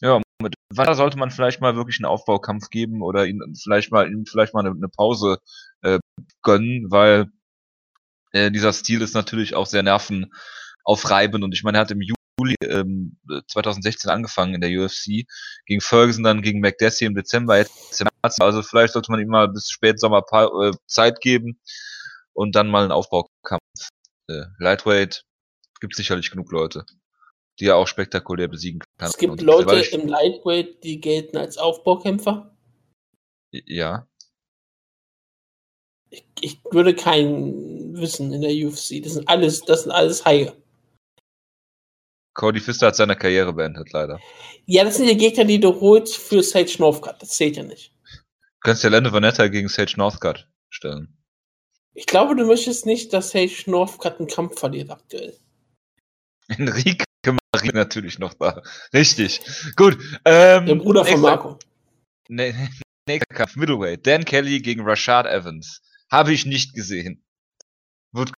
Ja, mit Watter sollte man vielleicht mal wirklich einen Aufbaukampf geben oder ihn vielleicht mal ihm vielleicht mal eine, Pause äh, gönnen, weil äh, dieser Stil ist natürlich auch sehr nervenaufreibend und ich meine, er hat im Juli ähm, 2016 angefangen in der UFC. Gegen Ferguson, dann gegen McDessie im Dezember. Jetzt, also vielleicht sollte man ihm mal bis Spätsommer äh, Zeit geben und dann mal einen Aufbaukampf. Äh, Lightweight gibt sicherlich genug Leute, die er auch spektakulär besiegen kann.
Es gibt Leute im Lightweight, die gelten als Aufbaukämpfer.
Ja.
Ich, ich würde keinen wissen in der UFC. Das sind alles, das sind alles Haie.
Cody Pfister hat seine Karriere beendet, leider.
Ja, das sind die Gegner, die du holst für Sage Northcutt. Das zählt ja nicht.
Du kannst ja Lando Vanetta gegen Sage Northcutt stellen.
Ich glaube, du möchtest nicht, dass Sage Northcutt einen Kampf verliert aktuell.
Enrique Marie natürlich noch da. Richtig. Gut. Ähm,
Der Bruder von Marco. (laughs)
Nächster Kampf, Middleweight. Dan Kelly gegen Rashad Evans. Habe ich nicht gesehen. Wird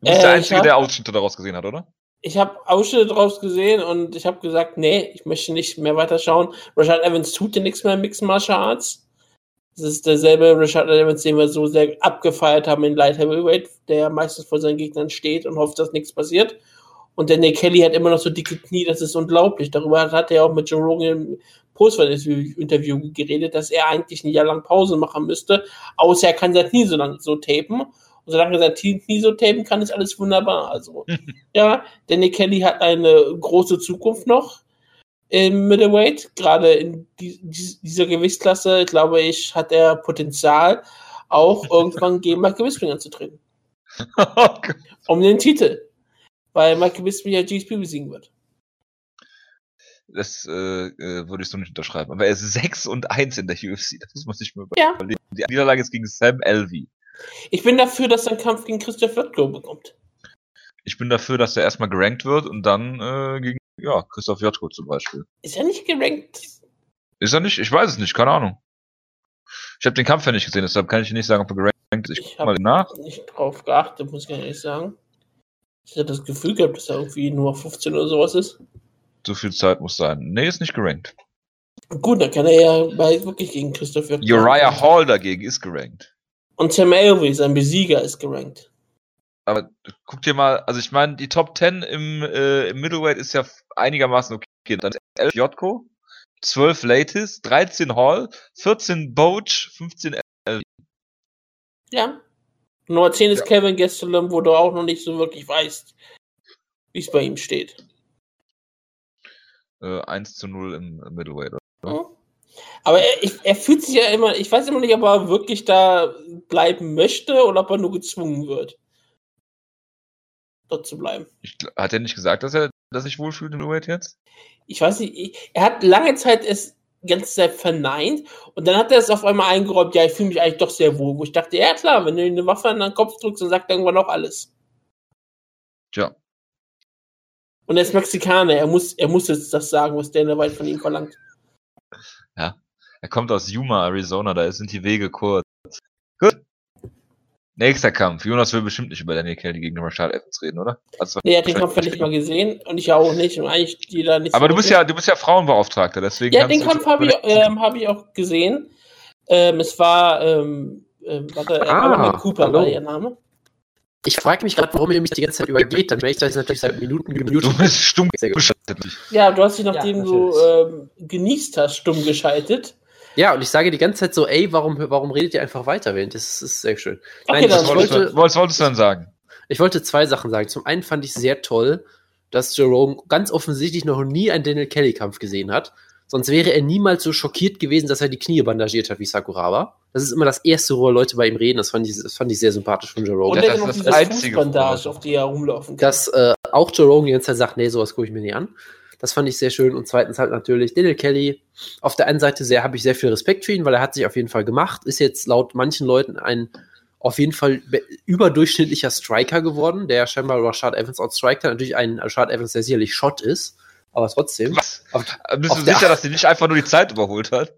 Du bist äh, der Einzige, hab, der Ausschnitte daraus gesehen hat, oder?
Ich habe Ausschnitte daraus gesehen und ich habe gesagt, nee, ich möchte nicht mehr weiterschauen. Rashad Evans tut dir nichts mehr im Mixed Martial Arts. Das ist derselbe Rashad Evans, den wir so sehr abgefeiert haben in Light Heavyweight, der meistens vor seinen Gegnern steht und hofft, dass nichts passiert. Und Nick Kelly hat immer noch so dicke Knie, das ist unglaublich. Darüber hat er auch mit Joe Rogan im Postfight-Interview geredet, dass er eigentlich ein Jahr lang Pause machen müsste, außer er kann sein Knie so lang so tapen. Und solange er sein Knie so tapen kann, ist alles wunderbar. Also, (laughs) ja, Nick Kelly hat eine große Zukunft noch im Middleweight, gerade in die, dieser Gewichtsklasse, glaube ich, hat er Potenzial, auch (laughs) irgendwann gegen Mike Bisping anzutreten. (laughs) Okay. Um den Titel. Weil Mike Bisping ja GSP besiegen wird.
Das äh, äh, würde ich so nicht unterschreiben. Aber er ist 6 und 1 in der UFC. Das muss man sich mal
überlegen.
Ja. Die Niederlage ist gegen Sam Elvey.
Ich bin dafür, dass er einen Kampf gegen Christoph Wirtko bekommt.
Ich bin dafür, dass er erstmal gerankt wird und dann äh, gegen ja, Christoph Jotko zum Beispiel.
Ist er nicht gerankt?
Ist er nicht? Ich weiß es nicht, keine Ahnung. Ich habe den Kampf ja nicht gesehen, deshalb kann ich nicht sagen, ob er gerankt ist.
Ich, ich habe nach. nicht drauf geachtet, muss ich ehrlich sagen. Ich hatte das Gefühl gehabt, dass er irgendwie nur 15 oder sowas ist.
So viel Zeit muss sein. Nee, ist nicht gerankt.
Gut, dann kann er ja wirklich gegen Christoph Jotko.
Uriah Hall dagegen ist gerankt.
Und Tim Elvey, sein Besieger, ist gerankt.
Aber guck dir mal, also ich meine, die Top 10 im, äh, im Middleweight ist ja einigermaßen okay. Dann 11 Jotko, 12 Latest, 13 Hall, 14 Boach, 15 L.
Ja. Nummer 10 ist ja. Kevin Gastelum, wo du auch noch nicht so wirklich weißt, wie es bei ihm steht.
Äh, 1 zu 0 im, Middleweight, oder?
Mhm. Aber er, ich, er fühlt sich ja immer, ich weiß immer nicht, ob er wirklich da bleiben möchte oder ob er nur gezwungen wird dort zu bleiben.
Ich, hat er nicht gesagt, dass er dass sich wohlfühlt in Uwait jetzt?
Ich weiß nicht, er hat lange Zeit es ganze Zeit verneint und dann hat er es auf einmal eingeräumt, ja, ich fühle mich eigentlich doch sehr wohl, wo ich dachte, ja klar, wenn du eine Waffe an deinen Kopf drückst, dann sagt er irgendwann auch alles.
Tja.
Und er ist Mexikaner, er muss, er muss jetzt das sagen, was Dana White von ihm verlangt.
Ja, er kommt aus Yuma, Arizona, da sind die Wege kurz. Gut. Nächster Kampf. Jonas will bestimmt nicht über Daniel Kelly gegen Rashad Evans reden, oder?
Also, nee, er hat den Kampf ja nicht mal gesehen und ich auch nicht und eigentlich jeder nicht.
Aber so du bist ja, du bist ja Frauenbeauftragter, deswegen.
Ja, den Kampf habe ich, ähm, hab ich auch gesehen. Ähm, es war, ähm, äh, warte, ah, Cooper hallo. war ihr Name.
Ich frage mich gerade, warum ihr mich die ganze Zeit übergeht. Dann wäre ich das natürlich seit Minuten
gemutet. Du bist stumm geschaltet.
Ja, du hast dich, nachdem ja, du ähm, genießt hast, stumm geschaltet.
Ja, und ich sage die ganze Zeit so, ey, warum, warum redet ihr einfach weiter? Das ist sehr schön.
Okay, Nein, was, wollte, was wolltest du dann sagen?
Ich wollte zwei Sachen sagen. Zum einen fand ich sehr toll, dass Jerome ganz offensichtlich noch nie einen Daniel Kelly-Kampf gesehen hat. Sonst wäre er niemals so schockiert gewesen, dass er die Knie bandagiert hat wie Sakuraba. Das ist immer das erste, wo Leute bei ihm reden. Das fand ich, das fand ich sehr sympathisch von Jerome.
Und
ja,
das, das ist das einzige Bandage, auf die er rumlaufen
kann. Dass äh, auch Jerome die ganze Zeit sagt, nee, sowas gucke ich mir nicht an. Das fand ich sehr schön. Und zweitens halt natürlich Daniel Kelly. Auf der einen Seite sehr, habe ich sehr viel Respekt für ihn, weil er hat sich auf jeden Fall gemacht. Ist jetzt laut manchen Leuten ein auf jeden Fall überdurchschnittlicher Striker geworden, der scheinbar Rashad Evans outstrikt hat. Natürlich ein Rashad Evans, der sicherlich Shot ist, aber trotzdem.
Was? Auf, Bist du sicher, dass sie nicht einfach nur die Zeit überholt hat?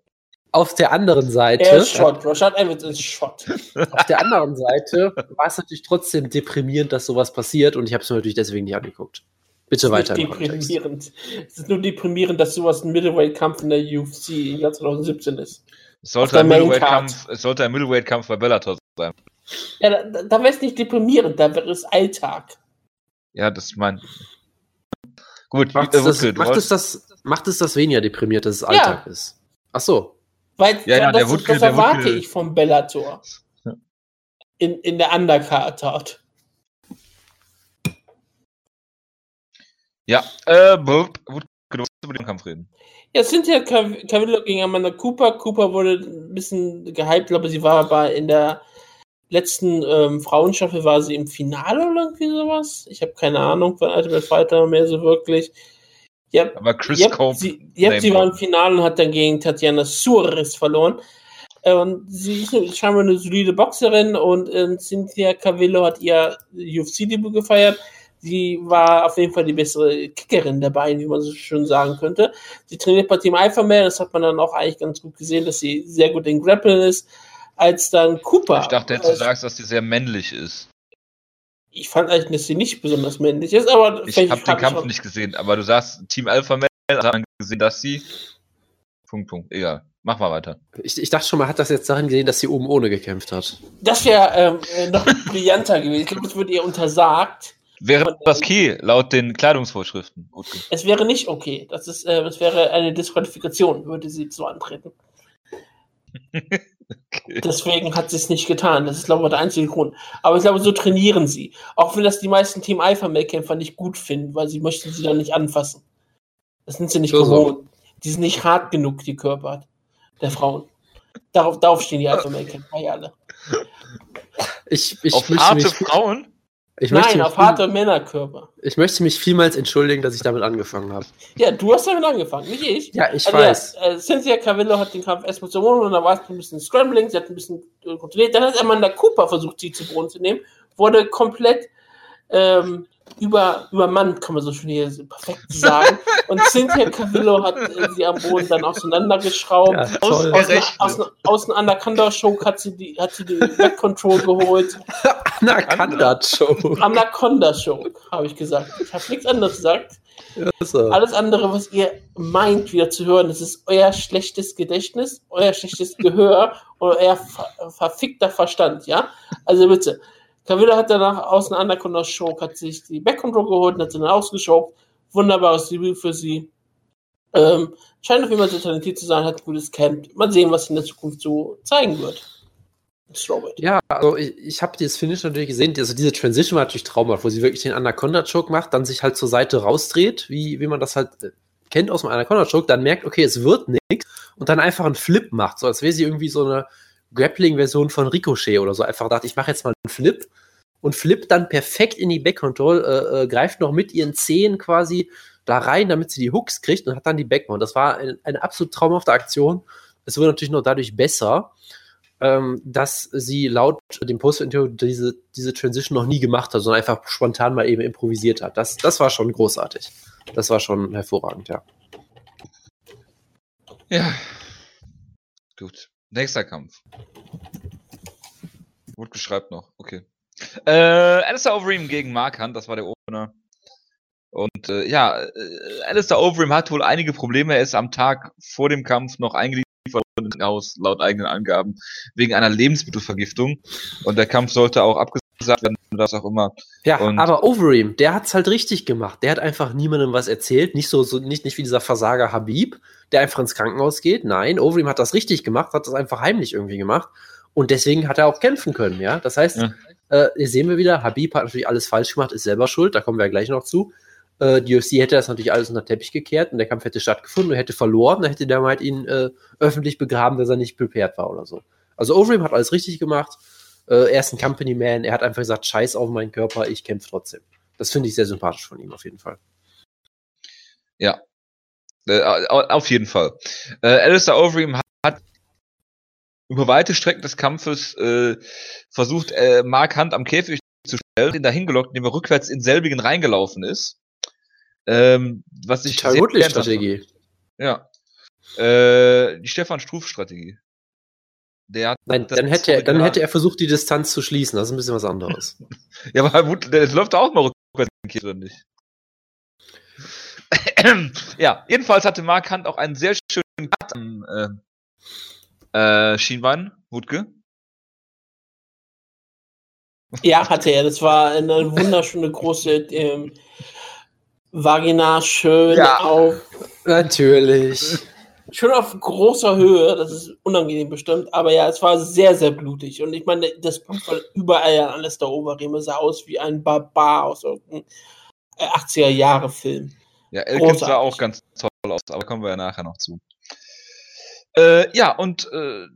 Auf der anderen Seite.
Er ist Shot. Rashad Evans ist Shot. (laughs)
Auf der anderen Seite war es natürlich trotzdem deprimierend, dass sowas passiert und ich habe es mir natürlich deswegen nicht angeguckt. Bitte weiter.
Deprimierend. Es ist nur deprimierend, dass sowas ein Middleweight-Kampf in der UFC im Jahr 2017 ist.
Es sollte, ein Middleweight-Kampf, es sollte ein Middleweight-Kampf bei Bellator sein.
Ja, da, da wäre es nicht deprimierend, da wäre es Alltag.
Ja, das mein. Gut,
Macht
äh,
es, das, macht, es das, macht es das weniger deprimiert, dass es
Ja.
Alltag ist? Ach so.
Weil
Ja, ja,
das,
der Wutke-
das
der
erwarte
Wutke-
ich vom Bellator.
Ja.
In, in der Undercard.
Ja, äh, Wutke, du über den Kampf reden.
Ja, Cynthia Cav- Cavillo gegen Amanda Cooper. Cooper wurde ein bisschen gehypt, glaube sie war aber in der letzten ähm, Frauenstaffel war sie im Finale oder irgendwie sowas. Ich habe keine Ahnung von Ultimate Fighter mehr so wirklich. Ja,
Aber Chris
Yep,
Cope.
sie,
Name
sie war im. Finale und hat dann gegen Tatjana Suarez verloren. Äh, Und sie ist scheinbar eine solide Boxerin und ähm, Cynthia Cavillo hat ihr UFC-Debüt gefeiert. Sie war auf jeden Fall die bessere Kickerin der beiden, wie man so schön sagen könnte. Sie trainiert bei Team Alpha Male, das hat man dann auch eigentlich ganz gut gesehen, dass sie sehr gut in Grappeln ist. Als dann Cooper.
Ich dachte jetzt, du sagst, dass sie sehr männlich ist.
ich fand eigentlich, dass sie nicht besonders männlich ist, aber
Ich habe den Kampf nicht gesehen, aber du sagst, Team Alpha Male hat man gesehen, dass sie. Punkt, Punkt. Egal. Mach mal weiter.
Ich, ich dachte schon, man hat das jetzt darin gesehen, dass sie oben ohne gekämpft hat.
Das wäre ähm, äh, noch (laughs) brillanter gewesen. Ich glaube, das wird ihr untersagt.
Wäre das okay, laut den Kleidungsvorschriften? Gut.
Es wäre nicht okay. Das ist, äh, es wäre eine Disqualifikation, würde sie so antreten. (laughs)
Okay.
Deswegen hat sie es nicht getan. Das ist, glaube ich, der einzige Grund. Aber ich glaube, so trainieren sie. Auch wenn das die meisten Team Alpha Male Kämpfer nicht gut finden, weil sie möchten sie dann nicht anfassen. Das sind sie nicht
So, so.
gewohnt. Die sind nicht hart genug, die Körper der Frauen. Darauf, darauf stehen die Alpha Male Kämpfer ja alle.
Ich, ich
Auf harte
mich,
Frauen?
Ich
Nein, auf harte Männerkörper.
Ich möchte mich vielmals entschuldigen, dass ich damit angefangen habe.
Ja, du hast damit angefangen, nicht ich.
Ja, ich
Also
weiß.
Ja, äh, Cynthia Cavillo hat den Kampf erstmal zu und dann war es ein bisschen Scrambling, sie hat ein bisschen äh, kontrolliert. Dann hat Amanda Cooper versucht, sie zu Boden zu nehmen, wurde komplett ähm, über, übermannt, kann man so schön hier perfekt sagen. und Cynthia Cavillo hat äh, sie am Boden dann auseinandergeschraubt.
Ja,
Aus-
toll.
Aus, aus, aus einem Anaconda-Choke hat sie die, hat sie die Back-Control geholt.
Anaconda-Choke.
Anaconda-Choke, habe ich gesagt. Ich habe nichts anderes gesagt.
So.
Alles andere, was ihr meint, wieder zu hören, das ist euer schlechtes Gedächtnis, euer schlechtes Gehör oder euer ver verfickter Verstand, ja? Also bitte. Cavillo hat danach aus einem Anaconda Choke, hat sich die Backcontrol geholt und hat sie dann ausgeschockt. Wunderbares Debüt für sie. Ähm, scheint auf jeden Fall so talentiert zu sein, hat ein gutes Camp. Mal sehen, was sie in der Zukunft so zeigen wird.
Ja, also ich, ich habe dieses Finish natürlich gesehen. Also diese Transition war natürlich traumhaft, wo sie wirklich den Anaconda-Choke macht, dann sich halt zur Seite rausdreht, wie, wie man das halt äh, kennt aus dem Anaconda-Choke, dann merkt, okay, es wird nichts und dann einfach einen Flip macht, so als wäre sie irgendwie so eine Grappling-Version von Ricochet oder so. Einfach dachte, ich mache jetzt mal einen Flip und flippt dann perfekt in die Back-Control, äh, äh, greift noch mit ihren Zehen quasi da rein, damit sie die Hooks kriegt und hat dann die Backmount. Das war eine, eine absolut traumhafte Aktion. Es wurde natürlich noch dadurch besser, ähm, dass sie laut dem Post-Interview diese, diese Transition noch nie gemacht hat, sondern einfach spontan mal eben improvisiert hat. Das, das war schon großartig. Das war schon hervorragend, ja.
Ja. Gut. Nächster Kampf. Gut geschreibt noch. Okay. Äh, Alistair Overeem gegen Mark Hunt, das war der Opener. Und äh, ja, äh, Alistair Overeem hat wohl einige Probleme. Er ist am Tag vor dem Kampf noch eingeliefert worden Haus, laut eigenen Angaben, wegen einer Lebensmittelvergiftung. Und der Kampf sollte auch abgesagt werden, was auch immer.
Ja,
Und-
aber Overeem, der hat's halt richtig gemacht. Der hat einfach niemandem was erzählt. Nicht so, so nicht, nicht wie dieser Versager Habib, der einfach ins Krankenhaus geht. Nein, Overeem hat das richtig gemacht, hat das einfach heimlich irgendwie gemacht. Und deswegen hat er auch kämpfen können, ja. Das heißt,
Ja.
äh, hier sehen wir wieder, Habib hat natürlich alles falsch gemacht, ist selber schuld, da kommen wir ja gleich noch zu. Äh, die UFC hätte das natürlich alles unter den Teppich gekehrt und der Kampf hätte stattgefunden und er hätte verloren, dann hätte der halt ihn äh, öffentlich begraben, dass er nicht prepared war oder so. Also Overeem hat alles richtig gemacht. Äh, er ist ein Company Man, er hat einfach gesagt, scheiß auf meinen Körper, ich kämpfe trotzdem. Das finde ich sehr sympathisch von ihm auf jeden Fall.
Ja. Äh, au- auf jeden Fall. Äh, Alistair Overeem hat, hat über weite Strecken des Kampfes äh, versucht, äh, Mark Hunt am Käfig zu stellen, ihn dahin gelockt, indem er rückwärts in selbigen reingelaufen ist. Ähm, was ich
Total Strategie.
Ja. Äh, die Stefan Struf-Strategie. Der hat
Nein, dann hätte, er, dann hätte er versucht, die Distanz zu schließen. Das ist ein bisschen was anderes. (laughs)
Ja, aber gut, der läuft auch mal rückwärts oder nicht? (clears throat) ja, jedenfalls hatte Mark Hunt auch einen sehr schönen Cut am äh, äh, Schienbein, Wutke.
Ja, hatte er. Das war eine wunderschöne große ähm, Vagina, schön
Ja.
auf,
Natürlich.
Schön auf großer Höhe. Das ist unangenehm bestimmt. Aber ja, es war sehr, sehr blutig. Und ich meine, das Blut war überall an alles der Oberriemen. sah aus wie ein Barbar aus irgendeinem äh, 80er-Jahre-Film.
Ja, Elkins sah auch ganz toll aus, aber kommen wir ja nachher noch zu. Äh, ja, und äh,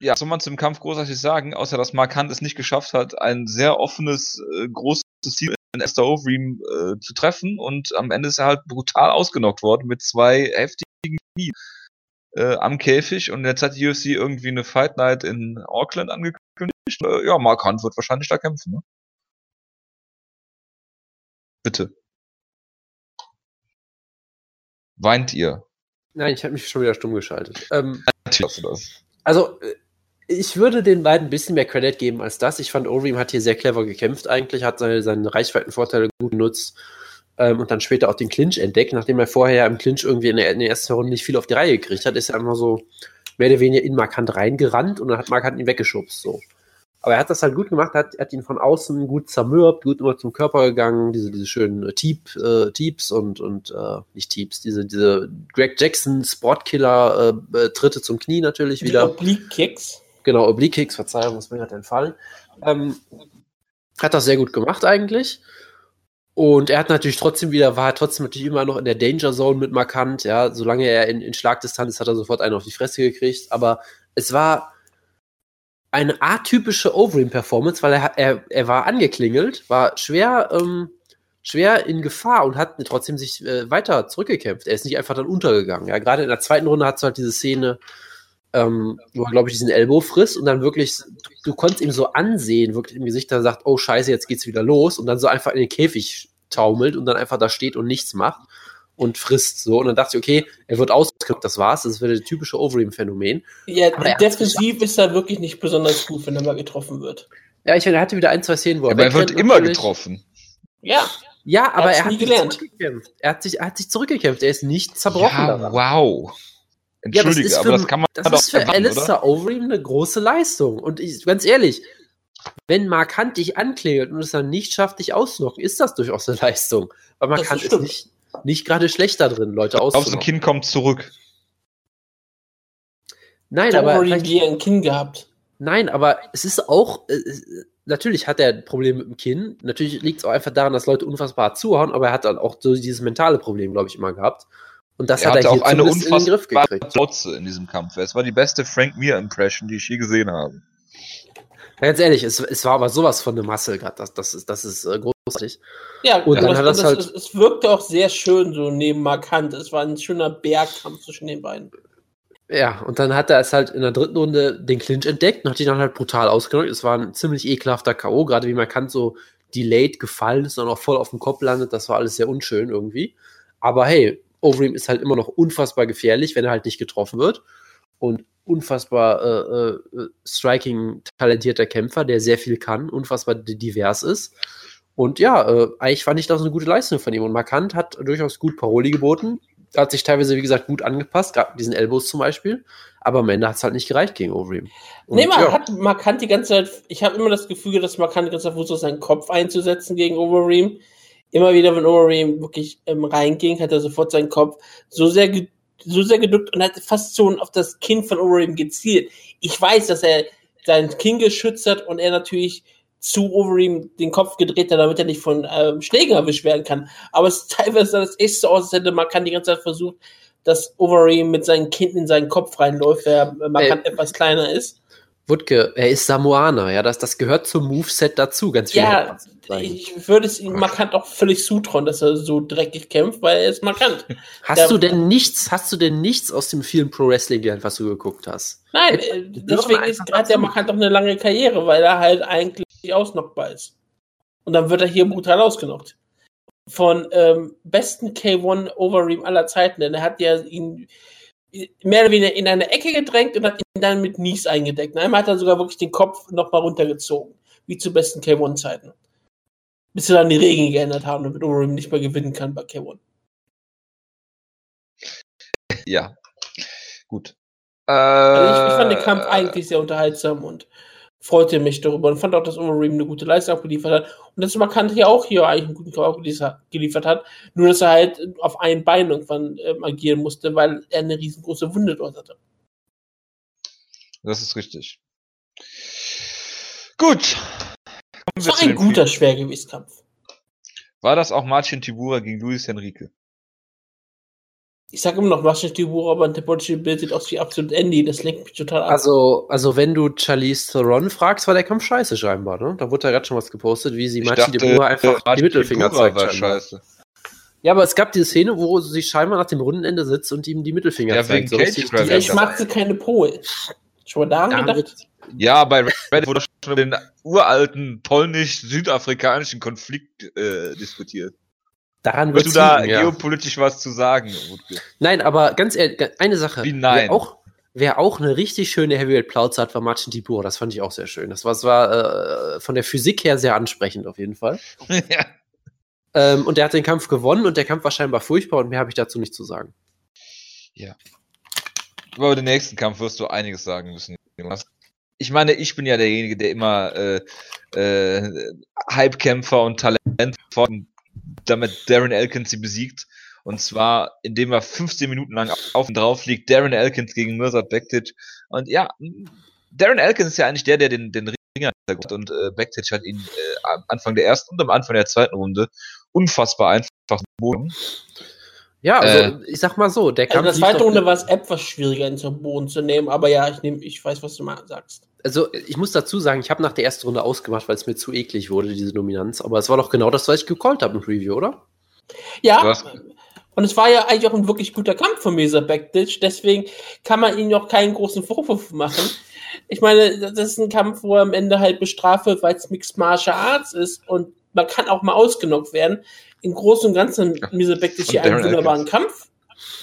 ja, soll man zum Kampf großartig sagen, außer dass Markant es nicht geschafft hat, ein sehr offenes, äh, großes Ziel Esther Overeem äh, zu treffen und am Ende ist er halt brutal ausgenockt worden mit zwei heftigen Knien äh, am Käfig und jetzt hat die UFC irgendwie eine Fight Night in Auckland angekündigt. Äh, ja, Markant wird wahrscheinlich da kämpfen, ne? Bitte. Weint ihr?
Nein, ich habe mich schon wieder stumm geschaltet. Ähm,
Natürlich hast du das.
also, äh, ich würde den beiden ein bisschen mehr Credit geben als das. Ich fand, Overeem hat hier sehr clever gekämpft eigentlich, hat seine, seine Reichweitenvorteile gut genutzt ähm, und dann später auch den Clinch entdeckt. Nachdem er vorher im Clinch irgendwie in der, in der ersten Runde nicht viel auf die Reihe gekriegt hat, ist er einfach so mehr oder weniger in Markant reingerannt und dann hat Markant ihn weggeschubst. So. Aber er hat das halt gut gemacht, hat, hat ihn von außen gut zermürbt, gut immer zum Körper gegangen, diese, diese schönen äh, Teep, äh, Teeps und, und äh, nicht Teeps, diese, diese Greg Jackson Sportkiller äh, äh, Tritte zum Knie natürlich
Die
wieder.
Oblique Kicks.
Genau, Oblique Kicks, Verzeihung, ist mir gerade entfallen. Ähm, hat das sehr gut gemacht eigentlich. Und er hat natürlich trotzdem wieder, war trotzdem natürlich immer noch in der Danger Zone mit markant, ja. Solange er in, in Schlagdistanz ist, hat er sofort einen auf die Fresse gekriegt. Aber es war eine atypische Overeem-Performance, weil er, er, er war angeklingelt, war schwer, ähm, schwer in Gefahr und hat trotzdem sich äh, weiter zurückgekämpft. Er ist nicht einfach dann untergegangen. Ja, gerade in der zweiten Runde hat es halt diese Szene, ähm, wo er, glaube ich, diesen Elbow frisst und dann wirklich, du, du konntest ihm so ansehen, wirklich im Gesicht, da sagt, oh scheiße, jetzt geht's wieder los und dann so einfach in den Käfig taumelt und dann einfach da steht und nichts macht und frisst so. Und dann dachte ich, okay, er wird ausgenockt, das war's. Das wäre das typische Overeem-Phänomen.
Ja,
er
defensiv ist er wirklich nicht besonders gut, wenn er mal getroffen wird.
Ja, ich meine, er hatte wieder ein, zwei Szenen, wo er
Aber er wird immer
natürlich.
getroffen.
Ja,
Ja, aber er hat
nie
sich
gelernt.
zurückgekämpft. Er hat, sich, er hat sich zurückgekämpft. Er ist nicht zerbrochen
Ja,
daran.
Wow.
Ja, das
Entschuldige,
ist für,
aber das kann man
das ist für
erwarten?
Alistair Overeem eine große Leistung. Und ich, ganz ehrlich, wenn Markant dich anklingelt und es dann nicht schafft, dich auszunocken, ist das durchaus eine Leistung. Weil
Das
Markant ist nicht, nicht gerade schlechter drin, Leute
Glaubst du,
auszunocken.
Kind kommt zurück?
Nein,
da
aber
hat
vielleicht-
die ein Kinn gehabt.
Nein, aber es ist auch, äh, äh, natürlich hat er ein Problem mit dem Kinn. Natürlich liegt es auch einfach daran, dass Leute unfassbar zuhauen, aber er hat dann auch so dieses mentale Problem, glaube ich, immer gehabt. Und das
er
hat er
auch eine
zumindest in den Griff
unfassbare
gekriegt.
Plotze in diesem Kampf. Es war die beste Frank Mir-Impression, die ich je gesehen habe.
Ja, Ganz ehrlich, es, es war aber sowas von eine Masse gerade. Das, das ist, das ist äh, großartig.
Ja,
Und dann
das,
hat das
das,
halt-
es, es wirkte auch sehr schön so neben Markant. Es war ein schöner Bergkampf zwischen den beiden.
Ja, und dann hat er es halt in der dritten Runde den Clinch entdeckt und hat ihn dann halt brutal ausgenockt. Es war ein ziemlich ekelhafter K.O., gerade wie man kann, so delayed gefallen ist und auch voll auf dem Kopf landet. Das war alles sehr unschön irgendwie. Aber hey, Overeem ist halt immer noch unfassbar gefährlich, wenn er halt nicht getroffen wird. Und unfassbar äh, äh, striking talentierter Kämpfer, der sehr viel kann, unfassbar di- divers ist. Und ja, äh, eigentlich fand ich das eine gute Leistung von ihm. Und Markant hat durchaus gut Paroli geboten. Hat sich teilweise, wie gesagt, gut angepasst, gerade diesen Elbows zum Beispiel. Aber am Ende hat es halt nicht gereicht gegen Overeem. Und
nee, man
ja,
hat Markant die ganze Zeit, ich habe immer das Gefühl, dass Markant die ganze Zeit versucht, seinen Kopf einzusetzen gegen Overeem. Immer wieder, wenn Overeem wirklich ähm, reinging, hat er sofort seinen Kopf so sehr, so sehr gedrückt und hat fast so auf das Kinn von Overeem gezielt. Ich weiß, dass er sein Kinn geschützt hat und er natürlich zu Overeem den Kopf gedreht hat, damit er nicht von ähm, Schlägen erwischt werden kann. Aber es ist teilweise sah das echt so aus, als hätte Markant die ganze Zeit versucht, dass Overeem mit seinem Kind in seinen Kopf reinläuft, der Markant etwas kleiner ist.
Wutke, er ist Samoaner, ja, das, das gehört zum Moveset dazu, ganz viel.
Ja, ich würde es ihm markant auch völlig zutrauen, dass er so dreckig kämpft, weil er ist markant.
Hast
der-
du denn nichts, hast du denn nichts aus dem vielen Pro Wrestling gelernt, was du geguckt hast?
Nein, äh, deswegen ist, hat der markant auch eine lange Karriere, weil er halt eigentlich ausnockbar ist. Und dann wird er hier brutal ausgenockt. Von ähm, besten K1 Overeem aller Zeiten, denn er hat ja ihn mehr oder weniger in eine Ecke gedrängt und hat ihn dann mit Knees eingedeckt. Und einmal hat er sogar wirklich den Kopf nochmal runtergezogen, wie zu besten K1-Zeiten. Bis sie dann die Regeln geändert haben, damit Overeem nicht mehr gewinnen kann bei K1.
Ja. Gut.
Also ich, ich fand den
Äh,
Kampf eigentlich sehr unterhaltsam und freute mich darüber und fand auch, dass Overeem eine gute Leistung abgeliefert hat. Und dass Markant ja auch hier eigentlich einen guten Kampf geliefert hat. Nur, dass er halt auf einem Bein irgendwann ähm, agieren musste, weil er eine riesengroße Wunde dort hatte.
Das ist richtig. Gut.
Das war ein guter Schwergewichtskampf.
War das auch Marcin Tibura gegen Luis Henrique?
Ich sage immer noch Tibura, aber ein temporisches Bild sieht aus wie absolut Andy. Das lenkt mich total ab.
Also, also wenn du Charlize Theron fragst, war der Kampf scheiße scheinbar, ne? Da wurde ja gerade schon was gepostet, wie sie Marcin Tibura einfach die Mittelfinger zeigt.
war scheiße.
Ja, aber es gab diese Szene, wo sie scheinbar nach dem Rundenende sitzt und ihm die Mittelfinger
Ja,
zeigt.
wegen
richtig-
Cage
Vielleicht mag sie keine Polen. Schon mal daran
Da
gedacht?
Ja, bei Reddit wurde schon über den uralten polnisch-südafrikanischen Konflikt äh, diskutiert.
Daran
Willst du da
liegen, ja.
geopolitisch was zu sagen?
Nein, aber ganz ehrlich, eine Sache.
Wie nein?
Wer auch, wer auch eine richtig schöne Heavyweight-Plauze hat, war Marcin Tibur. Das fand ich auch sehr schön. Das war, das war äh, von der Physik her sehr ansprechend auf jeden Fall. (laughs)
ja.
Ähm, und der hat den Kampf gewonnen und der Kampf war scheinbar furchtbar und mehr habe ich dazu nicht zu sagen.
Über den nächsten Kampf wirst du einiges sagen müssen. Ich meine, ich bin ja derjenige, der immer äh, äh, Hype-Kämpfer und Talent von damit Darren Elkins sie besiegt. Und zwar, indem er 15 Minuten lang auf und drauf liegt, Darren Elkins gegen Mirsad Bektic. Und ja, Darren Elkins ist ja eigentlich der, der den, den Ringer hat und äh, Bektic hat ihn äh, am Anfang der ersten und am Anfang der zweiten Runde unfassbar einfach gebogen.
Ja, also
Äh.
ich sag mal so, der
Also
Kampf.
in der zweiten Runde war es etwas schwieriger, ihn zum Boden zu nehmen, aber ja, ich nehme, ich weiß, was du mal sagst.
Also ich muss dazu sagen, ich habe nach der ersten Runde ausgemacht, weil es mir zu eklig wurde, diese Dominanz. Aber es war doch genau das, was ich gecallt habe im Preview, oder?
Ja,
hast-
und es war ja eigentlich auch ein wirklich guter Kampf von Mesa Bektic, deswegen kann man ihm noch keinen großen Vorwurf machen. Ich meine, das ist ein Kampf, wo er am Ende halt bestraft wird, weil es Mixed Martial Arts ist und man kann auch mal ausgenockt werden. Im Großen und Ganzen hat Mesa
Und
hier einen wunderbaren Kampf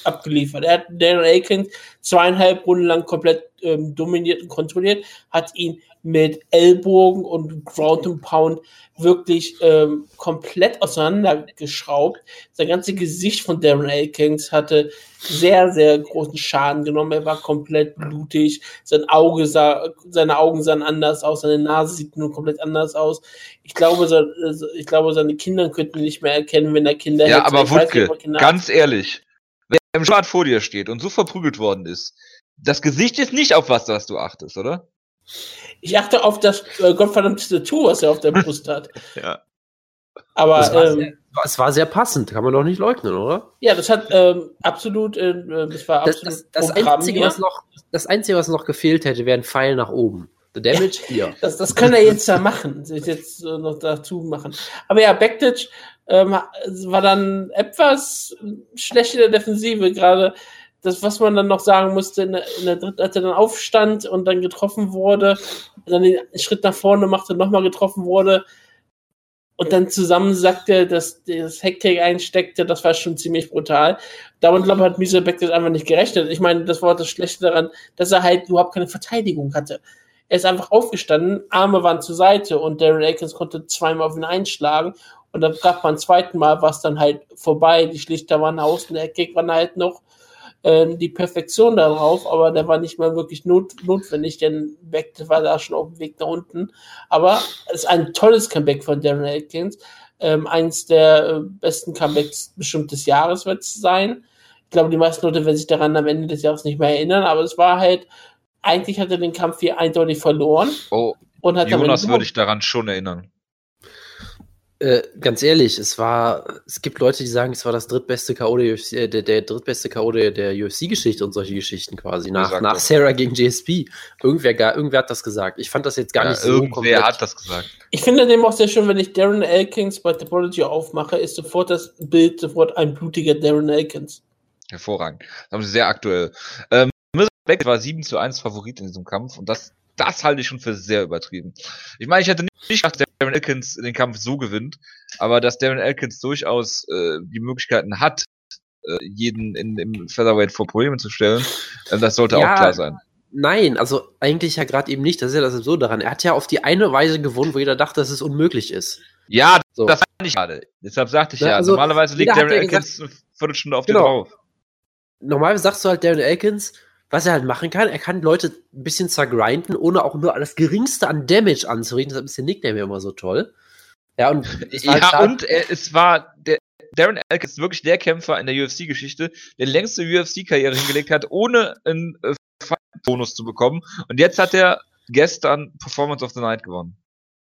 abgeliefert. Er hat Darren Akins zweieinhalb Runden lang komplett ähm, dominiert und kontrolliert, hat ihn mit Ellbogen und Ground and Pound wirklich ähm, komplett auseinandergeschraubt. Sein ganzes Gesicht von Darren Elkins hatte sehr, sehr großen Schaden genommen. Er war komplett blutig. Sein Auge sah, seine Augen sahen anders aus. Seine Nase sieht nun komplett anders aus. Ich glaube, so, ich glaube, seine Kinder könnten ihn nicht mehr erkennen, wenn er Kinder
Ja,
hätte.
aber
nicht,
Wutke,
er Kinder
ganz ehrlich, im Schwarz vor dir steht und so verprügelt worden ist, das Gesicht ist nicht auf was, was du achtest, oder?
Ich achte auf das äh, gottverdammte Tattoo, was er auf der Brust hat. (laughs)
Ja.
Aber
Das war
ähm,
Es war sehr passend, kann man doch nicht leugnen, oder?
ja, das hat ähm, absolut, äh, das war
Das,
absolut
das, das,
Programm
Einzige,
hier.
was noch, das Einzige, was noch gefehlt hätte, wäre ein Pfeil nach oben. The Damage (laughs) hier.
Das, das kann er jetzt ja machen, sich jetzt äh, noch dazu machen. Aber ja, Bektic ähm, war dann etwas schlecht in der Defensive, gerade das, was man dann noch sagen musste, in der, in der dritten, als er dann aufstand und dann getroffen wurde, dann den Schritt nach vorne machte, nochmal getroffen wurde und dann zusammensackte, dass das Heckkick einsteckte, das war schon ziemlich brutal. Damit, glaube ich, hat Miesel Bektic einfach nicht gerechnet. Ich meine, das war das Schlechte daran, dass er halt überhaupt keine Verteidigung hatte. Er ist einfach aufgestanden, Arme waren zur Seite und Darren Akins konnte zweimal auf ihn einschlagen. Und dann gab beim zweiten Mal war es dann halt vorbei. Die Schlichter waren aus und der Kick war halt noch ähm, die Perfektion darauf, aber der war nicht mehr wirklich not notwendig, denn Beck war da schon auf dem Weg nach unten. Aber es ist ein tolles Comeback von Darren Akins. Ähm, eins der äh, besten Comebacks bestimmt des Jahres wird es sein. Ich glaube, die meisten Leute werden sich daran am Ende des Jahres nicht mehr erinnern, aber es war halt, eigentlich hat er den Kampf hier eindeutig verloren
Oh, Jonas würde ich daran schon erinnern.
Äh, ganz ehrlich, es war, es gibt Leute, die sagen, es war das drittbeste K.O. der, UFC, äh, der, der drittbeste K.O. der, der UFC-Geschichte und solche Geschichten quasi. Nach, nach? Sarah gegen JSP. Irgendwer, gar, irgendwer hat das gesagt. Ich fand das jetzt gar
Ja,
nicht so
irgendwer hat das gesagt.
Ich finde dem auch sehr schön, wenn ich Darren Elkins bei Topology aufmache, ist sofort das Bild sofort ein blutiger Darren Elkins.
Hervorragend. Das haben sie sehr aktuell. Ähm, Bektic war 7 zu 1 Favorit in diesem Kampf und das, das halte ich schon für sehr übertrieben. Ich meine, ich hätte nicht gedacht, dass Darren Elkins den Kampf so gewinnt, aber dass Darren Elkins durchaus äh, die Möglichkeiten hat, äh, jeden in, im Featherweight vor Probleme zu stellen, äh, das sollte
Ja,
auch klar sein.
Nein, also eigentlich ja gerade eben nicht. Das ist ja das so daran. Er hat ja auf die eine Weise gewonnen, wo jeder dachte, dass es unmöglich ist.
Ja,
So.
das fand ich gerade. Deshalb sagte ich
Ja,
ja,
also,
normalerweise liegt Darren Elkins eine Viertelstunde auf dir
Genau.
drauf.
Normalerweise sagst du halt Darren Elkins, was er halt machen kann, er kann Leute ein bisschen zergrinden, ohne auch nur das geringste an Damage anzurichten. Deshalb ist der Nickname immer so toll.
Ja, und, ja, halt und äh, es war der, Darren Elkins ist wirklich der Kämpfer in der UFC-Geschichte, der längste UFC-Karriere hingelegt hat, ohne einen äh, Bonus zu bekommen. Und jetzt hat er gestern Performance of the Night gewonnen.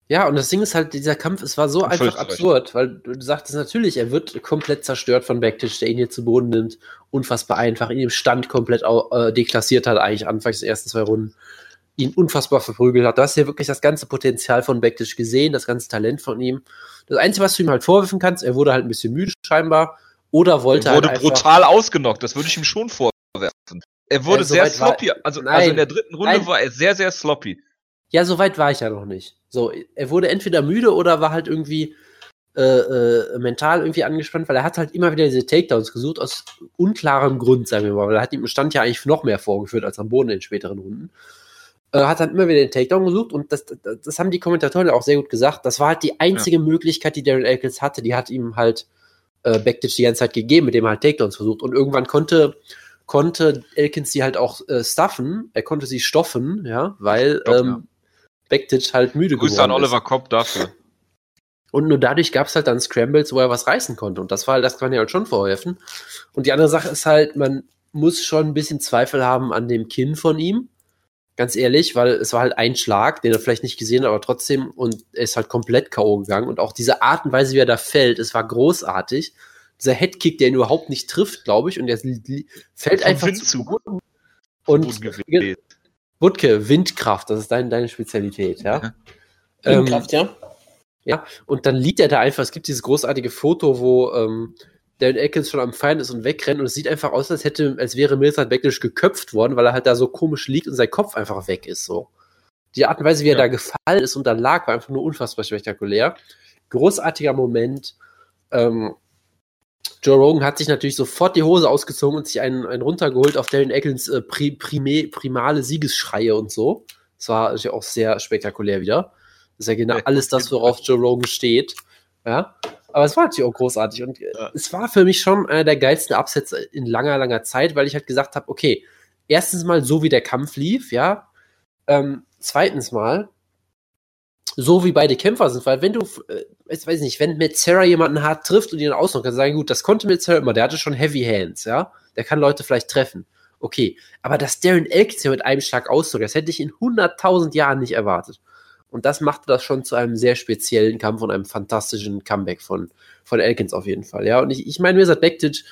Ja, und das Ding ist halt, dieser Kampf, es war so einfach absurd, weil du sagtest natürlich, er wird komplett zerstört von Backtisch, der ihn hier zu Boden nimmt, unfassbar einfach, ihn im Stand komplett äh, deklassiert hat, eigentlich anfangs der ersten zwei Runden, ihn unfassbar verprügelt hat. Du hast hier wirklich das ganze Potenzial von Backtisch gesehen, das ganze Talent von ihm. Das Einzige, was du ihm halt vorwerfen kannst, er wurde halt ein bisschen müde scheinbar, oder wollte
er wurde halt brutal ausgenockt, das würde ich ihm schon vorwerfen. Er wurde ja, sehr sloppy, also, also in der dritten Runde nein. war er sehr, sehr sloppy.
Ja, so weit war ich ja noch nicht. So, er wurde entweder müde oder war halt irgendwie äh, äh, mental irgendwie angespannt, weil er hat halt immer wieder diese Takedowns gesucht, aus unklarem Grund, sagen wir mal, weil er hat ihm im Stand ja eigentlich noch mehr vorgeführt als am Boden in den späteren Runden. Äh, hat dann immer wieder den Takedown gesucht und das, das, das haben die Kommentatoren auch sehr gut gesagt. Das war halt die einzige ja. Möglichkeit, die Darren Elkins hatte. Die hat ihm halt äh, Backditch die ganze Zeit gegeben, mit dem er halt Takedowns versucht. Und irgendwann konnte konnte Elkins die halt auch äh, stuffen, er konnte sie stoffen, ja, weil Stopp, ähm, ja. Bektic halt müde
Grüße geworden an Oliver ist. Kopp dafür.
Und nur dadurch gab es halt dann Scrambles, wo er was reißen konnte. Und das war halt, das kann man ja halt schon vorhelfen. Und die andere Sache ist halt, man muss schon ein bisschen Zweifel haben an dem Kinn von ihm. Ganz ehrlich, weil es war halt ein Schlag, den er vielleicht nicht gesehen hat, aber trotzdem, und er ist halt komplett K.O. gegangen. Und auch diese Art und Weise, wie er da fällt, es war großartig. Dieser Headkick, der ihn überhaupt nicht trifft, glaube ich, und er fällt einfach zu Boden. Und Wutke, Windkraft, das ist dein, deine Spezialität, ja?
Windkraft, ähm, ja.
Ja, und dann liegt er da einfach. Es gibt dieses großartige Foto, wo ähm, Darren Atkins schon am Feind ist und wegrennt und es sieht einfach aus, als hätte, als wäre Milford Backlash geköpft worden, weil er halt da so komisch liegt und sein Kopf einfach weg ist, so. Die Art und Weise, wie er ja. da gefallen ist und da lag, war einfach nur unfassbar spektakulär. Großartiger Moment. Ähm, Joe Rogan hat sich natürlich sofort die Hose ausgezogen und sich einen, einen runtergeholt auf Darren Ecclins äh, pri, prime, primale Siegesschreie und so. Das war natürlich auch sehr spektakulär wieder. Das ist ja genau alles das, worauf Joe Rogan steht. Ja. Aber es war natürlich auch großartig. Und ja. es war für mich schon einer der geilsten Absätze in langer, langer Zeit, weil ich halt gesagt habe, okay, erstens mal so wie der Kampf lief, ja. Ähm, zweitens mal, so wie beide Kämpfer sind, weil wenn du, äh, ich weiß nicht, wenn Metzera jemanden hart trifft und ihn ausnockt, kannst du sagen, gut, das konnte Metzera immer, der hatte schon Heavy Hands, ja, der kann Leute vielleicht treffen. Okay, aber dass Darren Elkins mit einem Schlag ausdrückt, das hätte ich in 100.000 Jahren nicht erwartet. Und das machte das schon zu einem sehr speziellen Kampf und einem fantastischen Comeback von, von Elkins auf jeden Fall, ja. Und ich, ich meine, Wizard Bektic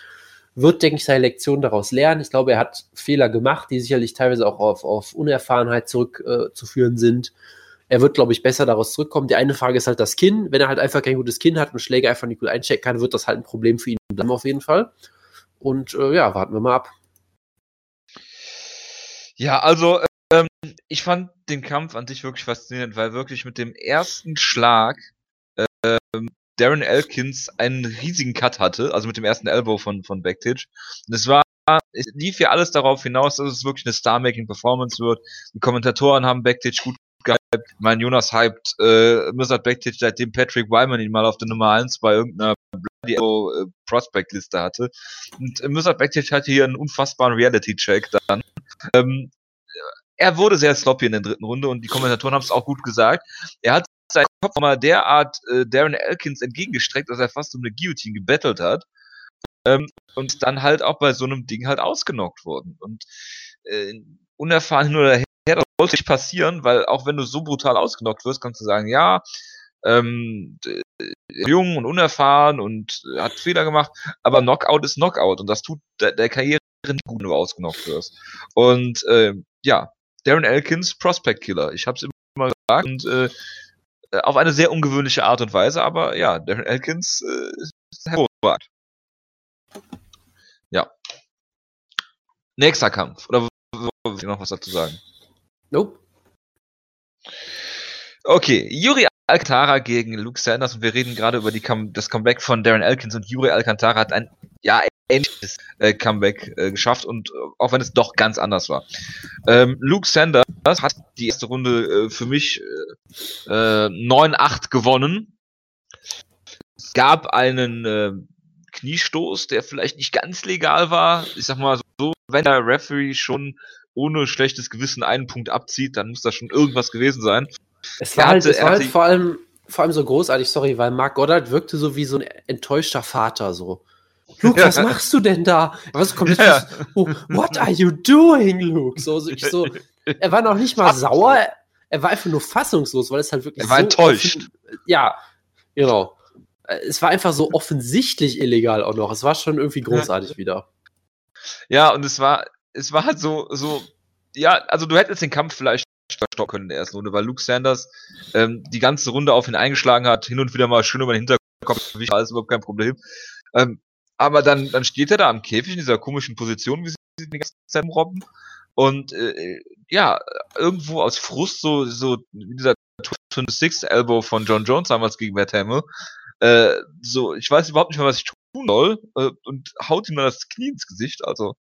wird, denke ich, seine Lektion daraus lernen. Ich glaube, er hat Fehler gemacht, die sicherlich teilweise auch auf, auf Unerfahrenheit zurückzuführen äh, sind er wird, glaube ich, besser daraus zurückkommen. Die eine Frage ist halt das Kinn. Wenn er halt einfach kein gutes Kinn hat und Schläge einfach nicht gut einchecken kann, wird das halt ein Problem für ihn bleiben auf jeden Fall. Und äh, ja, warten wir mal ab.
Ja, also ähm, ich fand den Kampf an sich wirklich faszinierend, weil wirklich mit dem ersten Schlag ähm, Darren Elkins einen riesigen Cut hatte, also mit dem ersten Elbow von, von Backtitch. Und es war es lief ja alles darauf hinaus, dass es wirklich eine Star-Making-Performance wird. Die Kommentatoren haben Backtitch gut gehypt. Mein Jonas hypt äh, Mizard Backtitch, seitdem Patrick Wyman ihn mal auf der Nummer 1 bei irgendeiner Bloody äh, Prospect-Liste hatte. Und äh, Mizard Backtitch hatte hier einen unfassbaren Reality-Check dann. Ähm, er wurde sehr sloppy in der dritten Runde und die Kommentatoren haben es auch gut gesagt. Er hat seinen Kopf mal derart äh, Darren Elkins entgegengestreckt, dass er fast um eine Guillotine gebettelt hat. Ähm, und dann halt auch bei so einem Ding halt ausgenockt worden. Und äh, unerfahren hin oder her, das sollte nicht passieren, weil auch wenn du so brutal ausgenockt wirst, kannst du sagen, ja, ähm, jung und unerfahren und hat Fehler gemacht, aber Knockout ist Knockout und das tut der, der Karriere nicht gut, wenn du ausgenockt wirst. Und äh, ja, Darren Elkins, Prospect Killer. Ich habe es immer gesagt und äh, auf eine sehr ungewöhnliche Art und Weise, aber ja, Darren Elkins äh, ist hervorragend. Ja. Nächster Kampf. Oder wollt ihr noch was dazu sagen?
Nope.
Okay, Yuri Alcantara gegen Luke Sanders und wir reden gerade über Come das Comeback von Darren Elkins und Yuri Alcantara hat ein ja ähnliches äh, Comeback äh, geschafft und äh, auch wenn es doch ganz anders war. Ähm, Luke Sanders hat die erste Runde äh, für mich äh, 9-8 gewonnen. Es gab einen äh, Kniestoß, der vielleicht nicht ganz legal war. Ich sag mal so, wenn der Referee schon ohne schlechtes Gewissen einen Punkt abzieht, dann muss da schon irgendwas gewesen sein.
Es war, halt, es war halt vor allem, vor allem so großartig, sorry, weil Mark Goddard wirkte so wie so ein enttäuschter Vater, so. Luke, (laughs) was machst du denn da? Was kommt jetzt? Ja. Oh, what are you doing, Luke? So, so, ich so, er war noch nicht mal sauer, er war einfach nur fassungslos, weil es halt wirklich.
Er war so enttäuscht.
ja, genau. Es war einfach so offensichtlich illegal auch noch. Es war schon irgendwie großartig ja. wieder.
Ja, und es war, es war halt so, so, ja, also du hättest den Kampf vielleicht stoppen können in der ersten Runde, weil Luke Sanders ähm, die ganze Runde auf ihn eingeschlagen hat, hin und wieder mal schön über den Hinterkopf, alles überhaupt kein Problem. Ähm, aber dann, dann steht er da am Käfig in dieser komischen Position, wie sie die ganze Zeit robben. Und äh, ja, irgendwo aus Frust, so, so wie dieser 26 Elbow von John Jones damals gegen Matt Hamill, äh, so, ich weiß überhaupt nicht mehr, was ich tun soll, äh, und haut ihm dann das Knie ins Gesicht, also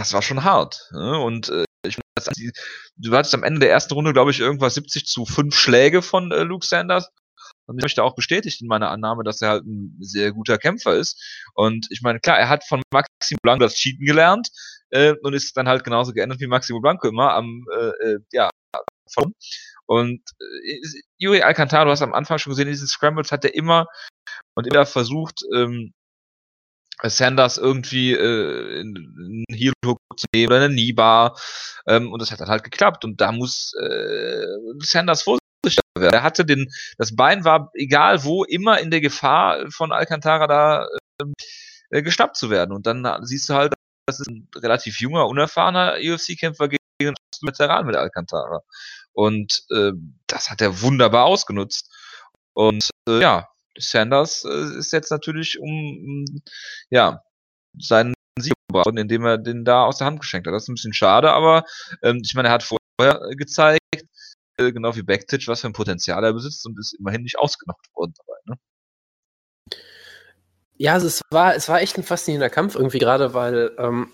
das war schon hart. Ne? Und äh, ich du hattest am Ende der ersten Runde, glaube ich, irgendwas 70 zu 5 Schläge von äh, Luke Sanders. Und ich möchte auch bestätigt in meiner Annahme, dass er halt ein sehr guter Kämpfer ist. Und ich meine, klar, er hat von Maximo Blanco das Cheaten gelernt äh, und ist dann halt genauso geändert wie Maximo Blanco immer am, äh, äh ja, von. Und äh, Yuri Alcantara, du hast am Anfang schon gesehen, in diesen Scrambles hat er immer und immer versucht, ähm, Sanders irgendwie äh, in, in Heel Hook zu nehmen oder eine Nibar ähm, und das hat dann halt geklappt. Und da muss äh, Sanders vorsichtig werden. Er hatte den, das Bein war egal wo immer in der Gefahr von Alcantara da ähm, äh, geschnappt zu werden. Und dann siehst du halt, das ist ein relativ junger, unerfahrener UFC-Kämpfer gegen einen Veteran mit Alcantara. Und äh, das hat er wunderbar ausgenutzt. Und äh, ja, Sanders äh, ist jetzt natürlich um, ja, seinen Sieg gebracht, indem er den da aus der Hand geschenkt hat. Das ist ein bisschen schade, aber ähm, ich meine, er hat vorher gezeigt, äh, genau wie Backtitch, was für ein Potenzial er besitzt und ist immerhin nicht ausgenockt worden dabei. Ne?
Ja, also es war, es war echt ein faszinierender Kampf irgendwie gerade, weil ähm,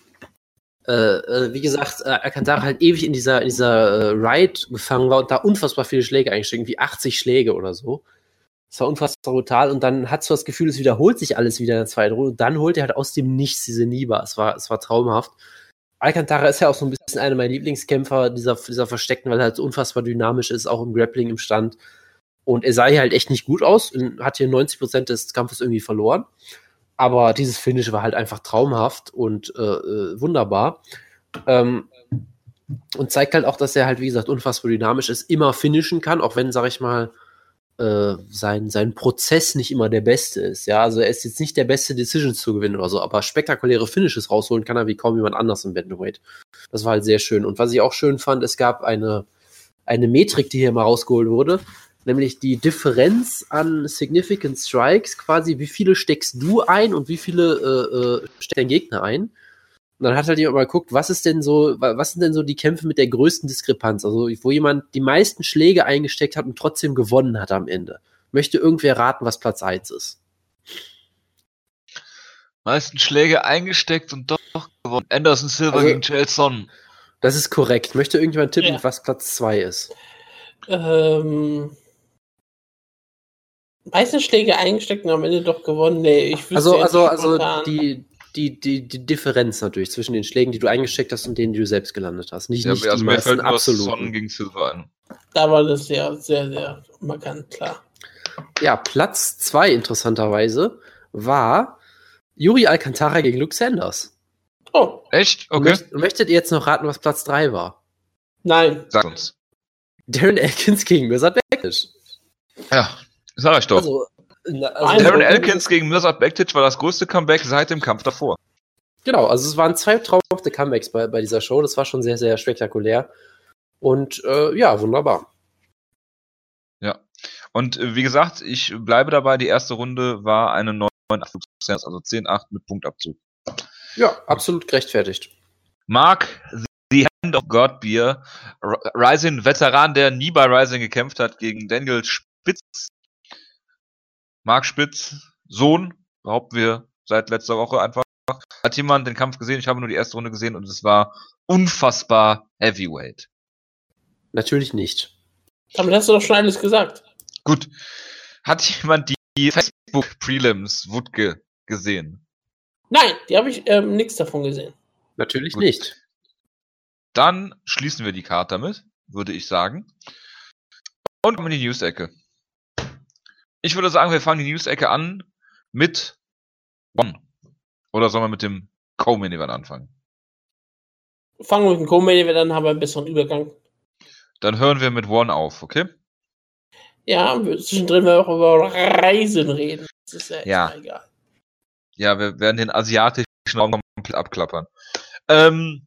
äh, äh, wie gesagt, äh, Alcantara halt ewig in dieser, in dieser äh, Ride gefangen war und da unfassbar viele Schläge eingestiegen, wie 80 Schläge oder so. Es war unfassbar brutal und dann hat so das Gefühl, es wiederholt sich alles wieder in der zweiten Runde und dann holt er halt aus dem Nichts diese Niba. Es war, es war traumhaft. Alcantara ist ja auch so ein bisschen einer meiner Lieblingskämpfer, dieser, dieser Versteckten, weil er halt so unfassbar dynamisch ist, auch im Grappling im Stand. Und er sah hier halt echt nicht gut aus und hat hier 90% des Kampfes irgendwie verloren. Aber dieses Finish war halt einfach traumhaft und äh, äh, wunderbar. Ähm, und zeigt halt auch, dass er halt, wie gesagt, unfassbar dynamisch ist, immer finishen kann, auch wenn, sag ich mal, äh, sein, sein Prozess nicht immer der beste ist. Ja, also er ist jetzt nicht der beste, Decisions zu gewinnen oder so, aber spektakuläre Finishes rausholen kann er wie kaum jemand anders im Bantamweight. Das war halt sehr schön. Und was ich auch schön fand, es gab eine, eine Metrik, die hier mal rausgeholt wurde, nämlich die Differenz an Significant Strikes, quasi wie viele steckst du ein und wie viele äh, äh, steckt dein Gegner ein. Und dann hat halt jemand mal geguckt, was ist denn so, was sind denn so die Kämpfe mit der größten Diskrepanz? Also, wo jemand die meisten Schläge eingesteckt hat und trotzdem gewonnen hat am Ende. Möchte irgendwer raten, was Platz 1 ist?
Meisten Schläge eingesteckt und doch gewonnen. Anderson Silver also, gegen Chelson.
Das ist korrekt. Möchte irgendjemand tippen, ja. was Platz 2 ist?
Ähm. Meisten Schläge eingesteckt und am Ende doch gewonnen. Nee, ich wüsste
Also, also, also die, die, die, die Differenz natürlich zwischen den Schlägen, die du eingesteckt hast und denen, die du selbst gelandet hast. Nicht, ja, nicht
also die mir fällt absolut. Sonnen gegen Silver ein.
Da war das sehr, sehr, sehr markant, klar.
Ja, Platz zwei interessanterweise war Yuri Alcantara gegen Luke Sanders.
Oh. Echt? Okay.
Möcht, möchtet ihr jetzt noch raten, was Platz drei war?
Nein.
Sag uns.
Darren Elkins gegen Mirsad Bektic.
Ja, sag ich doch. Also, also Darren Elkins gegen Mirsad Bektic war das größte Comeback seit dem Kampf davor.
Genau, also es waren zwei traumhafte Comebacks bei, bei dieser Show. Das war schon sehr, sehr spektakulär. Und äh, ja, wunderbar.
Ja. Und äh, wie gesagt, ich bleibe dabei, die erste Runde war eine 9 also 10-8 mit Punktabzug.
Ja, absolut gerechtfertigt.
Mark The Hand of God Beer, Rising, Veteran, der nie bei Rising gekämpft hat, gegen Daniel Spitz, Marc Spitz, Sohn, behaupten wir seit letzter Woche einfach. Hat jemand den Kampf gesehen? Ich habe nur die erste Runde gesehen und es war unfassbar Heavyweight.
Natürlich nicht.
Damit hast du doch schon alles gesagt.
Gut. Hat jemand die Facebook Prelims Wutke gesehen?
Nein, die habe ich ähm, nichts davon gesehen.
Natürlich
Gut.
nicht.
Dann schließen wir die Karte damit, würde ich sagen. Und kommen in die News-Ecke. Ich würde sagen, wir fangen die News-Ecke an mit One. Oder sollen wir mit dem Co-Main Event anfangen?
Fangen wir mit dem Co-Main dann haben wir einen besseren Übergang.
Dann hören wir mit One auf, okay?
Ja, wir- zwischendrin werden wir auch über Reisen reden. Das ist ja,
Ja.
egal.
Ja, wir werden den asiatischen Raum komplett abklappern. Ähm,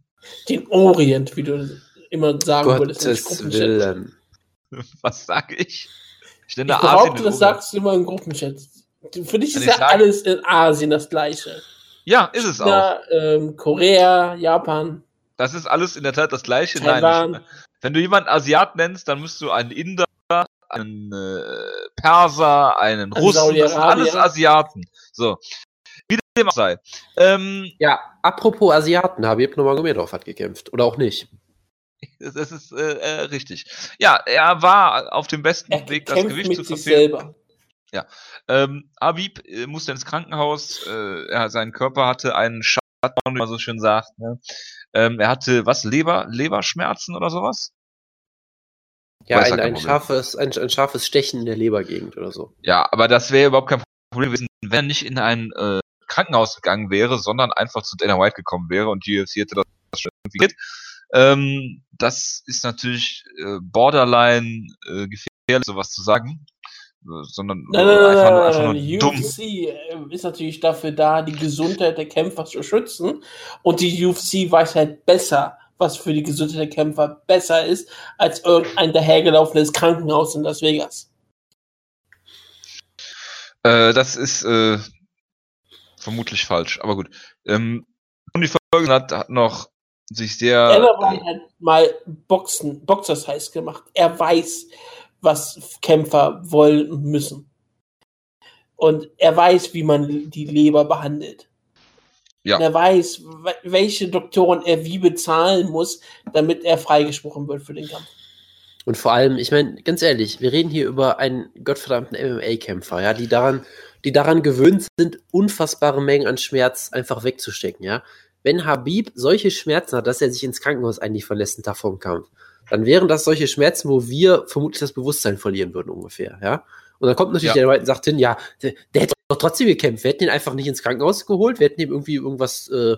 Den Orient, wie du immer sagen würdest.
Gottes
Gruppenchat.
Willen. (laughs)
was sage ich? Ich
Ich
nenne Asien
behaupte,
den
das sagst du immer im Gruppenchat. Für dich ist
ich
ja
sage-
alles in Asien das Gleiche.
Ja, ist es auch.
Ja, ähm, Korea, Japan,
Das ist alles in der Tat das gleiche.
Taiwan.
Nein, ich, wenn du jemanden Asiat nennst, dann musst du einen Inder, einen äh, Perser, einen Russen, das sind alles Asiaten. So. Wie dem auch sei. Ähm,
Ja, apropos Asiaten, Habib Nurmagomedov hat gekämpft. Oder auch nicht.
Das ist äh, äh, richtig. Ja, er war auf dem besten
er
Weg, das Gewicht zu verfehlen.
selber.
Ähm, Habib äh, musste ins Krankenhaus. Äh, er, sein Körper hatte einen Shutdown, wie man so schön sagt. Ne? Ähm, er hatte was? Leber, Leberschmerzen oder sowas?
Ja,
ja
ein, ein, scharfes, ein, ein scharfes Stechen in der Lebergegend oder so.
Ja, aber das wäre überhaupt kein Problem gewesen, wenn er nicht in ein äh, Krankenhaus gegangen wäre, sondern einfach zu Dana White gekommen wäre und die UFC hätte das schon irgendwie geht. Ähm, das ist natürlich äh, borderline äh, gefährlich, sowas zu sagen. Äh, sondern
Nein, nein, nein,
einfach nur,
nein,
einfach nur
Die
dumm.
UFC äh, ist natürlich dafür da, die Gesundheit der Kämpfer zu schützen. Und die UFC weiß halt besser, was für die Gesundheit der Kämpfer besser ist, als irgendein dahergelaufenes Krankenhaus in Las Vegas.
Äh, das ist äh, vermutlich falsch, aber gut. Ähm, und die Folge hat, hat noch sich sehr.
Ellerbein hat mal Boxen, Boxers heiß gemacht. Er weiß, was Kämpfer wollen und müssen. Und er weiß, wie man die Leber behandelt.
Ja.
Und er weiß, we- welche Doktoren er wie bezahlen muss, damit er freigesprochen wird für den Kampf.
Und vor allem, ich meine, ganz ehrlich, wir reden hier über einen gottverdammten MMA-Kämpfer, ja, die daran, die daran gewöhnt sind, unfassbare Mengen an Schmerz einfach wegzustecken, ja. Wenn Habib solche Schmerzen hat, dass er sich ins Krankenhaus eigentlich verlässt, einen Tag vor dem Kampf, dann wären das solche Schmerzen, wo wir vermutlich das Bewusstsein verlieren würden, ungefähr, ja. Und dann kommt natürlich
Ja.
der White und sagt hin, ja, der, der hätte doch trotzdem gekämpft. Wir hätten ihn einfach nicht ins Krankenhaus geholt, wir hätten ihm irgendwie irgendwas, äh,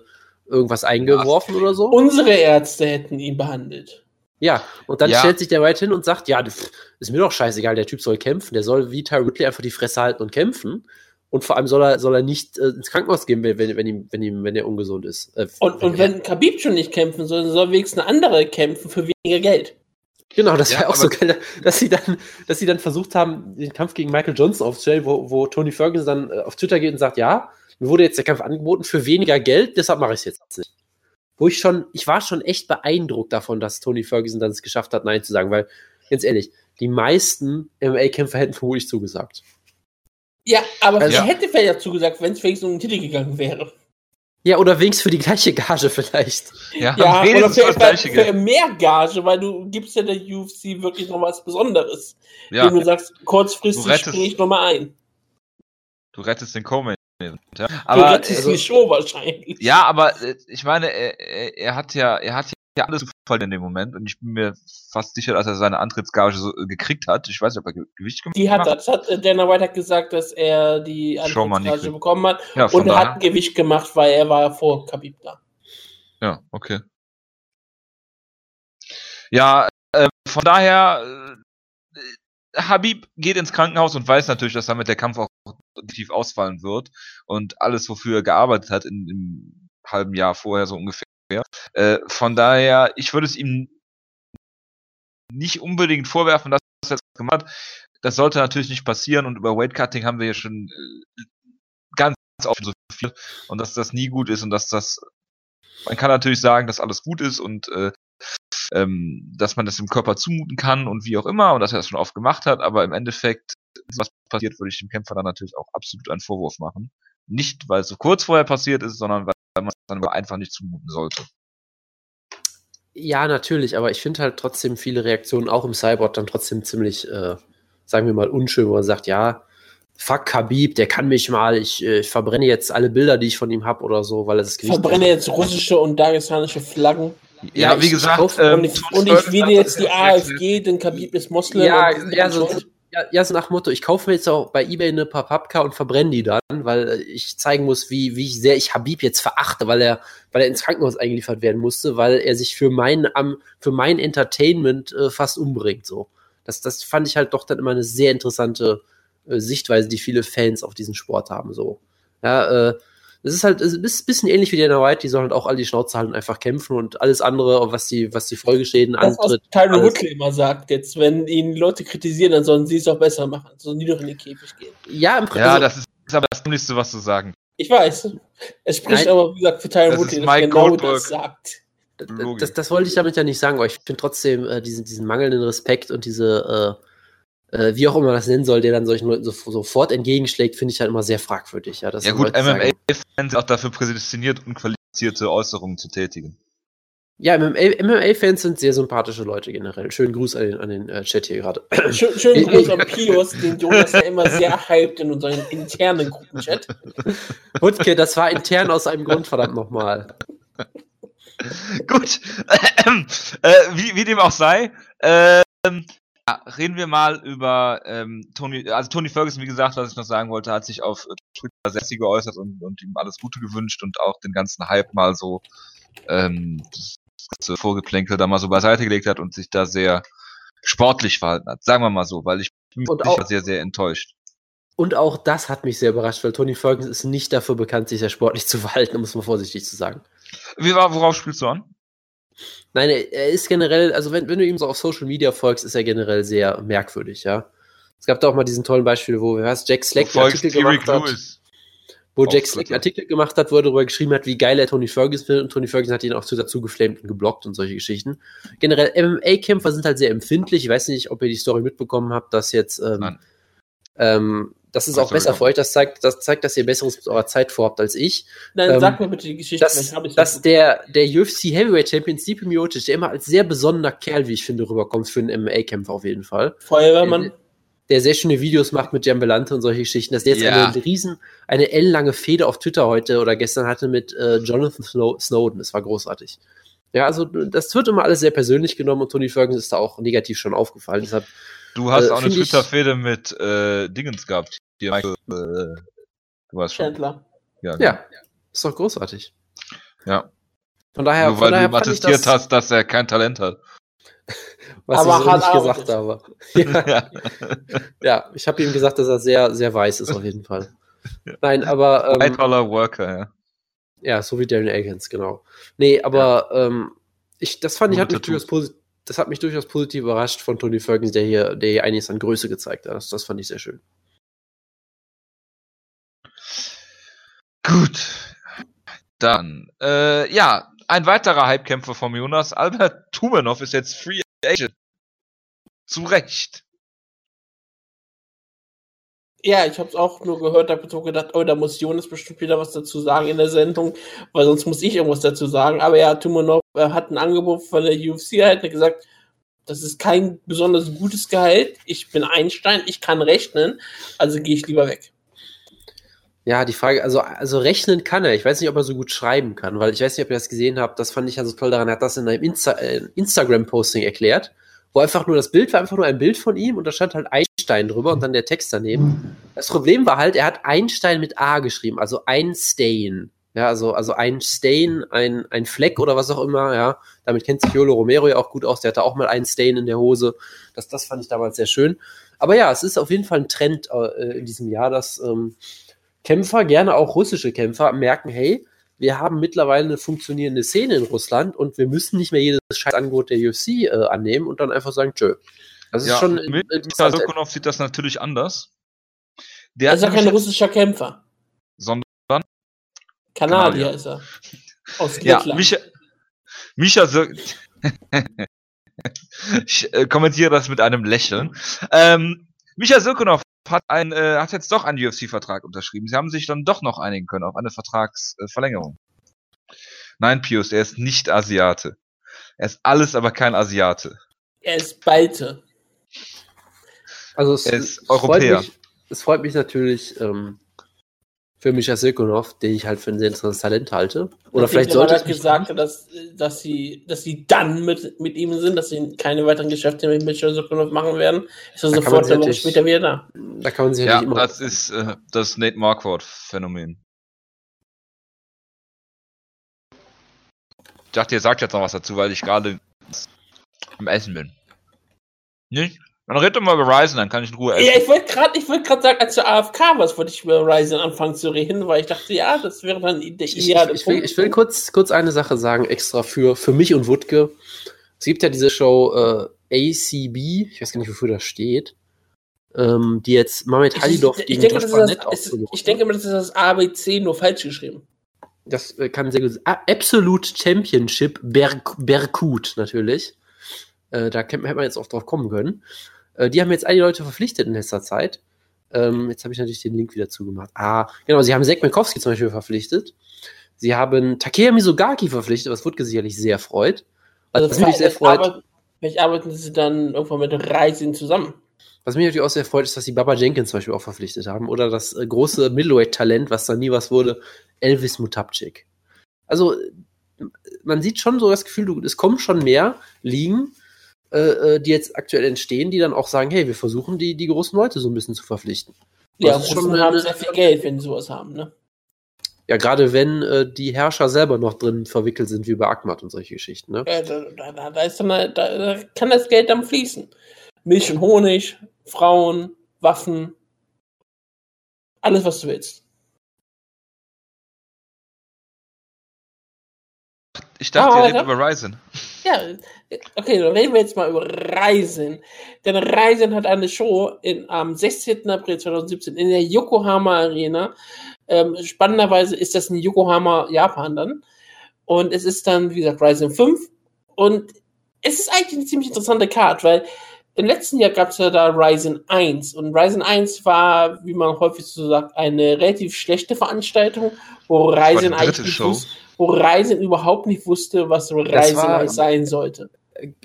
irgendwas eingeworfen oder so.
Unsere Ärzte hätten ihn behandelt.
Ja, und dann
Ja.
stellt sich der White hin und sagt, ja, pff, ist mir doch scheißegal, der Typ soll kämpfen, der soll wie Ty Whitley einfach die Fresse halten und kämpfen. Und vor allem soll er, soll er nicht äh, ins Krankenhaus gehen, wenn, wenn, wenn, ihm, wenn, ihm, wenn er ungesund ist. Äh,
Und, und wenn Khabib schon nicht kämpfen soll, dann soll wenigstens eine andere kämpfen für weniger Geld.
Genau, das
Ja,
war auch so geil, dass sie dann, dass sie dann versucht haben, den Kampf gegen Michael Johnson aufzustellen, wo, wo Tony Ferguson dann äh, auf Twitter geht und sagt, ja, mir wurde jetzt der Kampf angeboten für weniger Geld, deshalb mache ich es jetzt nicht. Wo ich schon, ich war schon echt beeindruckt davon, dass Tony Ferguson dann es geschafft hat, Nein zu sagen, weil, ganz ehrlich, die meisten MMA-Kämpfer hätten vermutlich zugesagt.
Ja, aber
Also-
er hätte vielleicht dazu gesagt, wenn es wenigstens um den Titel gegangen wäre.
Ja, oder wenigstens für die gleiche Gage vielleicht.
Ja,
Ja, oder
wenigstens
für, für, für mehr Gage, weil du gibst ja der UFC wirklich noch was Besonderes.
Ja,
Wenn du sagst, kurzfristig
Du
springe ich nochmal ein.
du rettest den Co-Main. Ja.
Du
Aber
rettest
also-
die Show wahrscheinlich.
Ja, aber äh, ich meine, er, er, er hat ja, er hat ja alles zufallen in dem Moment und ich bin mir fast sicher, dass er seine Antrittsgage so, äh, gekriegt hat. Ich weiß nicht, ob er Ge- Gewicht gemacht
Die hat er. Das hat äh, Dana White hat gesagt, dass er die Antrittsgage bekommen hat.
Ja,
Und er
daher.
hat Gewicht gemacht, weil er war vor Khabib da.
Ja, okay. Ja, äh, von daher, äh, Habib geht ins Krankenhaus und weiß natürlich, dass damit der Kampf auch definitiv ausfallen wird und alles, wofür er gearbeitet hat in, im halben Jahr vorher so ungefähr. Äh, von daher, ich würde es ihm nicht unbedingt vorwerfen, dass er das gemacht hat. Das sollte natürlich nicht passieren und über Weightcutting haben wir ja schon äh, ganz oft so viel und dass das nie gut ist und dass das man kann natürlich sagen, dass alles gut ist und äh, ähm, dass man das dem Körper zumuten kann und wie auch immer und dass er das schon oft gemacht hat, aber im Endeffekt, was passiert, würde ich dem Kämpfer dann natürlich auch absolut einen Vorwurf machen. Nicht, weil es so kurz vorher passiert ist, sondern weil man es dann aber einfach nicht zumuten sollte.
Ja, natürlich, aber ich finde halt trotzdem viele Reaktionen auch im Cyborg dann trotzdem ziemlich, äh, sagen wir mal, unschön, wo man sagt, ja, fuck Habib, der kann mich mal, ich, äh, ich verbrenne jetzt alle Bilder, die ich von ihm habe oder so, weil er das
Ich verbrenne jetzt russische und dagestanische Flaggen.
Ja,
Ja,
wie gesagt,
ich kauf-
ähm,
und ich, und ich wähle jetzt die AfG, denn Khabib ist Moslem.
Ja,
und-
ja, so, ja, ja, so nach Motto, ich kaufe mir jetzt auch bei Ebay eine Papapka und verbrenne die dann, weil äh, ich zeigen muss, wie, wie sehr ich Habib jetzt verachte, weil er, weil er ins Krankenhaus eingeliefert werden musste, weil er sich für mein, am, für mein Entertainment äh, fast umbringt, so. Das, das fand ich halt doch dann immer eine sehr interessante äh, Sichtweise, die viele Fans auf diesen Sport haben, so. Ja, äh, es ist halt, es ist ein bisschen ähnlich wie Dana White, die sollen halt auch alle die Schnauze halten und einfach kämpfen und alles andere, was die, was die Folgeschäden
Das, was
antritt.
Tyron
alles-
Woodley immer sagt, jetzt, wenn ihn Leute kritisieren, dann sollen sie es auch besser machen. Sollen die doch in den Käfig gehen.
Ja, im Prinzip.
Ja,
also-
das ist, ist aber das Dümmlichste, was zu sagen.
Ich weiß. Es spricht
Nein.
aber, wie gesagt, für Tyron
Das
Woodley, dass er
Mike
genau
Goldberg.
das sagt.
Logisch.
Das, das wollte ich damit ja nicht sagen, aber ich finde trotzdem äh, diesen, diesen mangelnden Respekt und diese, äh, äh, wie auch immer das nennen soll, der dann solchen Leuten so, sofort entgegenschlägt, finde ich halt immer sehr fragwürdig. Ja,
Ja gut, MMA-Fans sind auch dafür prädestiniert, unqualifizierte Äußerungen zu tätigen.
Ja, MMA-Fans sind sehr sympathische Leute generell. Schönen Gruß an den, an den äh, Chat hier gerade.
Schön, schönen (laughs) Gruß an Pius, den Jonas ja immer sehr hypt in unserem internen Gruppenchat.
Hutke, das war intern aus einem Grund, verdammt nochmal. (laughs)
Gut, (laughs) äh, wie, wie dem auch sei, ähm, ja, reden wir mal über ähm, Tony, also Tony Ferguson, wie gesagt, was ich noch sagen wollte, hat sich auf Twitter sehr geäußert und, und ihm alles Gute gewünscht und auch den ganzen Hype mal so ähm, das ganze Vorgeplänkel da mal so beiseite gelegt hat und sich da sehr sportlich verhalten hat, sagen wir mal so, weil ich bin
auch-
sehr, sehr enttäuscht.
Und auch das hat mich sehr überrascht, weil Tony Ferguson ist nicht dafür bekannt, sich sehr sportlich zu verhalten, um es mal vorsichtig zu sagen.
Wie war, worauf spielst du an?
Nein, er ist generell, also wenn, wenn du ihm so auf Social Media folgst, ist er generell sehr merkwürdig, ja. Es gab da auch mal diesen tollen Beispiel, wo was, Jack Slack einen Artikel gemacht hat,
Lewis.
wo
auf
Jack Slack einen. Artikel gemacht hat, wo er darüber geschrieben hat, wie geil er Tony Ferguson findet und Tony Ferguson hat ihn auch dazu geflamed und geblockt und solche Geschichten. Generell MMA-Kämpfer sind halt sehr empfindlich. Ich weiß nicht, ob ihr die Story mitbekommen habt, dass jetzt ähm, ähm, das ist
Weiß
auch
ich
besser für euch. Das zeigt, das zeigt, dass ihr Besseres mit eurer Zeit vorhabt als ich.
Nein,
Ähm,
sag mir bitte die Geschichte,
dass,
ich's
dass der, der UFC Heavyweight Champion Stipe Miocic, der immer als sehr besonderer Kerl, wie ich finde, rüberkommt für einen MMA-Kämpfer auf jeden Fall.
Feuerwehrmann.
Der sehr schöne Videos macht mit Giambelante und solche Geschichten, dass der jetzt
Ja.
eine riesen, eine ellenlange Fehde auf Twitter heute oder gestern hatte mit äh, Jonathan Snow Snowden. Das war großartig. Ja, also das wird immer alles sehr persönlich genommen und Tony Ferguson ist da auch negativ schon aufgefallen. Deshalb,
Du hast
Äh,
auch eine Twitter-Fehde mit äh, Dingens gehabt. Hier, Michael, äh, du weißt schon.
Chandler.
Ja,
ja, ist doch großartig.
Ja.
Von daher,
Nur
von
weil
daher
du
ich
attestiert
das,
hast, dass er kein Talent hat. (laughs)
was
Aber
ich so nicht gesagt habe. (laughs) Ja.
ja.
Ja, ich habe ihm gesagt, dass er sehr, sehr weiß ist auf jeden Fall. Nein, aber ähm,
White-Collar Worker, ja.
ja, so wie Darren Elkins, genau. Nee, aber ähm, ich, das fand ich,
Nur
hat mich
mit
durchaus posi- das hat mich durchaus positiv überrascht von Tony Ferguson, der hier, der hier einiges an Größe gezeigt hat. Das, das fand ich sehr schön.
Gut. Dann, äh, ja, ein weiterer Hypekämpfer vom Jonas, Albert Tumenov, ist jetzt Free Agent. Zu Recht.
Ja, ich habe es auch nur gehört, habe so gedacht, oh, da muss Jonas bestimmt wieder was dazu sagen in der Sendung, weil sonst muss ich irgendwas dazu sagen. Aber ja, Tumanov äh, hat ein Angebot von der UFC hat gesagt, das ist kein besonders gutes Gehalt. Ich bin Einstein, ich kann rechnen, also gehe ich lieber weg.
Ja, die Frage, also, also rechnen kann er. Ich weiß nicht, ob er so gut schreiben kann, weil ich weiß nicht, ob ihr das gesehen habt. Das fand ich also toll daran. Er hat das in einem Insta äh, Instagram-Posting erklärt, wo einfach nur das Bild war, einfach nur ein Bild von ihm und da stand halt Einstein drüber und dann der Text daneben. Das Problem war halt, er hat Einstein mit A geschrieben, also Einstein. Ja, also, also ein Stain, ein, ein Fleck oder was auch immer, ja. Damit kennt sich Yolo Romero ja auch gut aus. Der hatte auch mal einen Stain in der Hose. Das, das fand ich damals sehr schön. Aber ja, es ist auf jeden Fall ein Trend äh, in diesem Jahr, dass ähm, Kämpfer, gerne auch russische Kämpfer, merken, hey, wir haben mittlerweile eine funktionierende Szene in Russland und wir müssen nicht mehr jedes Scheißangebot der UFC äh, annehmen und dann einfach sagen, tschö. Das ist
ja,
schon
mit
interessant.
Sokonov sieht das natürlich anders. Der
Er ist ja
hat
kein russischer Kämpfer.
sondern
Kanadier
Kanadier.
ist er. Aus
ja,
Lettland.
Micha, Micha so (laughs) ich äh, kommentiere das mit einem Lächeln. Ähm, Micha Sokonov hat, ein, äh, hat jetzt doch einen UFC-Vertrag unterschrieben. Sie haben sich dann doch noch einigen können auf eine Vertragsverlängerung. Nein, Pius, er ist nicht Asiate. Er ist alles, aber kein Asiate.
er ist Balte.
Also es
Er ist
freut
Europäer.
Mich, es freut mich natürlich ähm, für Mischa Silkonov, den ich halt für ein sehr interessantes Talent halte. Oder vielleicht sollte ich
gesagt, dass, dass sie, dass sie dann mit, mit ihm sind, dass sie keine weiteren Geschäfte mit Mitchell Sokolov machen werden. Ist er sofort eine Woche später wieder da.
da kann man sich
Ja,
ja nicht immer.
das ist äh, das Nate Marquardt-Phänomen. Ich dachte, ihr sagt jetzt noch was dazu, weil ich gerade am Essen bin. Nicht? Dann red doch mal über Ryzen, dann kann ich in Ruhe essen.
Ja, ich wollte gerade, ich wollte gerade sagen, als du AFK warst, wollte ich über Ryzen anfangen zu reden, weil ich dachte, ja, das wäre dann der
Ich, ich,
ideale
ich, will, ich will kurz, kurz eine Sache sagen, extra für, für mich und Wutke. Es gibt ja diese Show äh, ACB, ich weiß gar nicht, wofür das steht, ähm, die jetzt
Ich,
Halidov
ich,
gegen
denke,
Josh
das ist ich denke mal, das ist das ABC nur falsch geschrieben.
Das äh, kann sehr gut sein. Ah, Absolute Championship Berk Berkut natürlich. Äh, da hätte man jetzt auch drauf kommen können. Äh, die haben jetzt einige Leute verpflichtet in letzter Zeit. Ähm, jetzt habe ich natürlich den Link wieder zugemacht. Ah, genau, sie haben Zack Minkowski zum Beispiel verpflichtet. Sie haben Takeya Mizugaki verpflichtet, was Wutke sicherlich sehr freut. Also, was mich
vielleicht
sehr freut,
arbeit- Vielleicht arbeiten sie dann irgendwann mit Ryzen zusammen.
was mich natürlich auch sehr freut, ist, dass sie Baba Jenkins zum Beispiel auch verpflichtet haben. Oder das äh, große Middleweight-Talent, was da nie was wurde, Elvis Mutapcik. Also, man sieht schon so das Gefühl, du, es kommen schon mehr Ligen, äh, äh, die jetzt aktuell entstehen, die dann auch sagen, hey, wir versuchen die, die großen Leute so ein bisschen zu verpflichten.
Ja,
Das ist
und
schon
haben
eine-
sehr viel Geld, wenn sie sowas haben, ne?
Ja, gerade wenn äh, die Herrscher selber noch drin verwickelt sind, wie bei Akmat und solche Geschichten. Ne?
Ja, da, da, da, ist dann, da, da kann das Geld dann fließen. Milch und Honig, Frauen, Waffen, alles, was du willst.
Ich dachte,
Ah,
ihr redet über Ryzen.
Ja, okay, dann reden wir jetzt mal über Reisen. Denn Reisen hat eine Show in, am 16. April 2017 in der Yokohama Arena. Ähm, spannenderweise ist das in Yokohama, Japan dann. Und es ist dann, wie gesagt, Ryzen 5. Und es ist eigentlich eine ziemlich interessante Card, weil im letzten Jahr gab es ja da Ryzen 1. Und Ryzen 1 war, wie man häufig so sagt, eine relativ schlechte Veranstaltung, wo Ryzen eigentlich
Show.
Wo Ryzen überhaupt nicht wusste, was Ryzen
war-
sein sollte.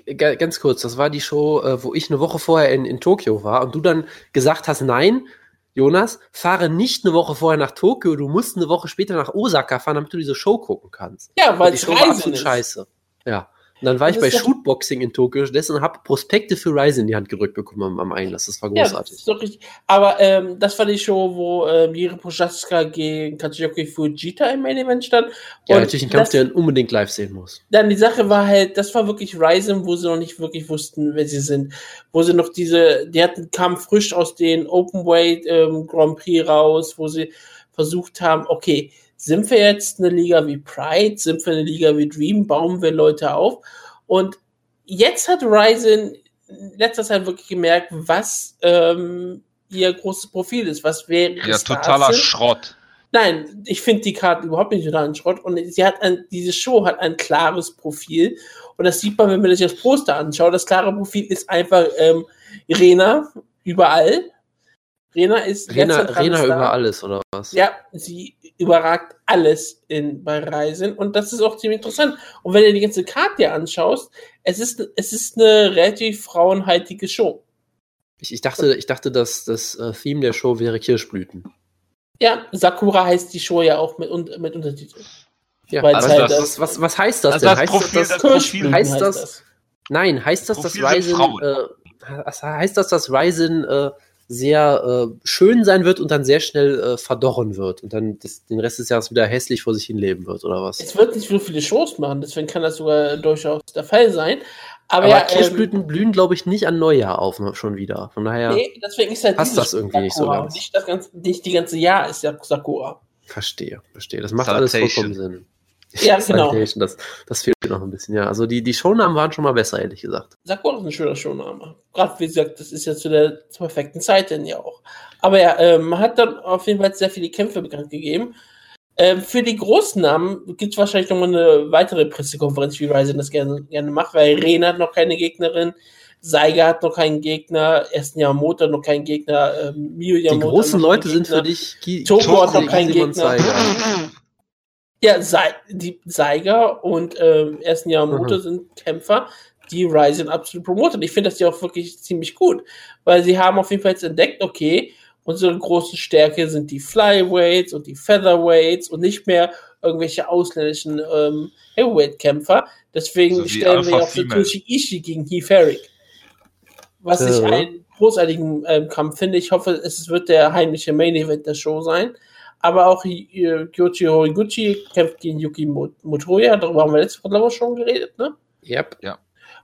Ga- Ganz kurz, das war die Show, äh, wo ich eine Woche vorher in, in Tokio war und du dann gesagt hast, nein, Jonas, fahre nicht eine Woche vorher nach Tokio, du musst eine Woche später nach Osaka fahren, damit du diese Show gucken kannst.
Ja, weil
die
es Reisen ist.
scheiße. Ja. Und dann war
Das
ich bei
doch-
Shootboxing in Tokio dessen habe Prospekte für Ryzen in die Hand gedrückt bekommen am, Einlass. Das war
Ja, das
großartig.
ist doch richtig. Aber ähm, das war die Show, wo ähm, Jiri Poshaska gegen Katsuyoki Fujita im Main Event stand.
Ja,
Und
natürlich ein Kampf,
das,
den man unbedingt live sehen muss.
dann die Sache war halt, das war wirklich Ryzen, wo sie noch nicht wirklich wussten, wer sie sind. Wo sie noch diese, die hatten, kamen frisch aus den Openweight ähm, Grand Prix raus, wo sie versucht haben, okay, sind wir jetzt eine Liga wie Pride, sind wir eine Liga wie Dream, bauen wir Leute auf. Und jetzt hat Ryzen in letzter Zeit wirklich gemerkt, was ähm, ihr großes Profil ist, was wäre
Ja, totaler Schrott.
Nein, ich finde die Karten überhaupt nicht totalen Schrott. Und sie hat ein, diese Show hat ein klares Profil. Und das sieht man, wenn man sich das Poster anschaut. Das klare Profil ist einfach ähm, Rena überall. Rena ist
Rena, Rena über alles, oder was?
Ja, sie überragt alles in, bei Reisen und das ist auch ziemlich interessant. Und wenn du die ganze Karte dir anschaust, es ist, es ist eine relativ frauenhaltige Show.
Ich, ich dachte, ich dachte, dass das äh, Theme der Show wäre Kirschblüten.
Ja, Sakura heißt die Show ja auch mit, und, mit Untertitel.
Ja, also
halt
was,
das-
was, was, heißt das
Also
denn?
das
heißt
Profil,
das,
das
dass,
Profil
heißt das- nein, heißt das, dass
Frauen.
äh, das heißt das, dass Ryzen äh, sehr äh, schön sein wird und dann sehr schnell äh, verdorren wird und dann das, den Rest des Jahres wieder hässlich vor sich hin leben wird, oder was?
Es wird nicht so viele Shows machen, deswegen kann das sogar durchaus der Fall sein. Aber,
Aber
ja, ähm,
Kirschblüten blühen, glaube ich, nicht an Neujahr auf ne, schon wieder. Von daher
nee, deswegen ist halt
Passt das irgendwie nicht so
Sakura.
ganz.
Nicht das ganze, nicht die ganze Jahr ist ja Sakura.
verstehe, verstehe. Das macht alles
Salutation.
vollkommen Sinn.
Ja, (laughs) genau.
Das, das fehlt noch ein bisschen, ja. Also die, die Shownamen waren schon mal besser, ehrlich gesagt.
Sakura ist ein schöner Showname. Gerade wie gesagt, das ist ja zu der zur perfekten Zeit denn ja auch. Aber ja, ähm, man hat dann auf jeden Fall sehr viele Kämpfe bekannt gegeben. Ähm, für die großen Namen gibt es wahrscheinlich nochmal eine weitere Pressekonferenz, wie Ryzen das gerne, gerne macht, weil Rena hat noch keine Gegnerin, Seiger hat noch keinen Gegner, ersten Yamamoto hat noch keinen Gegner, ähm, Miyu
Die
Yamamoto
großen
hat noch
Leute sind für dich Ki
Toko
hat noch
keinen
Simon
Gegner. (laughs) Ja, Sei die Seiger und ähm, ersten Yamamoto
Mhm.
sind Kämpfer, die Ryzen absolut promoten. Ich finde das ja auch wirklich ziemlich gut, weil sie haben auf jeden Fall jetzt entdeckt, okay, Unsere große Stärke sind die Flyweights und die Featherweights und nicht mehr irgendwelche ausländischen ähm, Heavyweight-Kämpfer. Deswegen
So wie
stellen wir
Alpha
auf
Female.
Satoshi Ishii gegen Heath Herrick. Was ich
Ja.
einen großartigen ähm, Kampf finde. Ich hoffe, es wird der heimliche Main Event der Show sein. Aber auch äh, Kyoji Horiguchi kämpft gegen Yuki Mo- Motoya. Darüber haben wir letzte Woche glaube ich, schon geredet, ne?
Yep.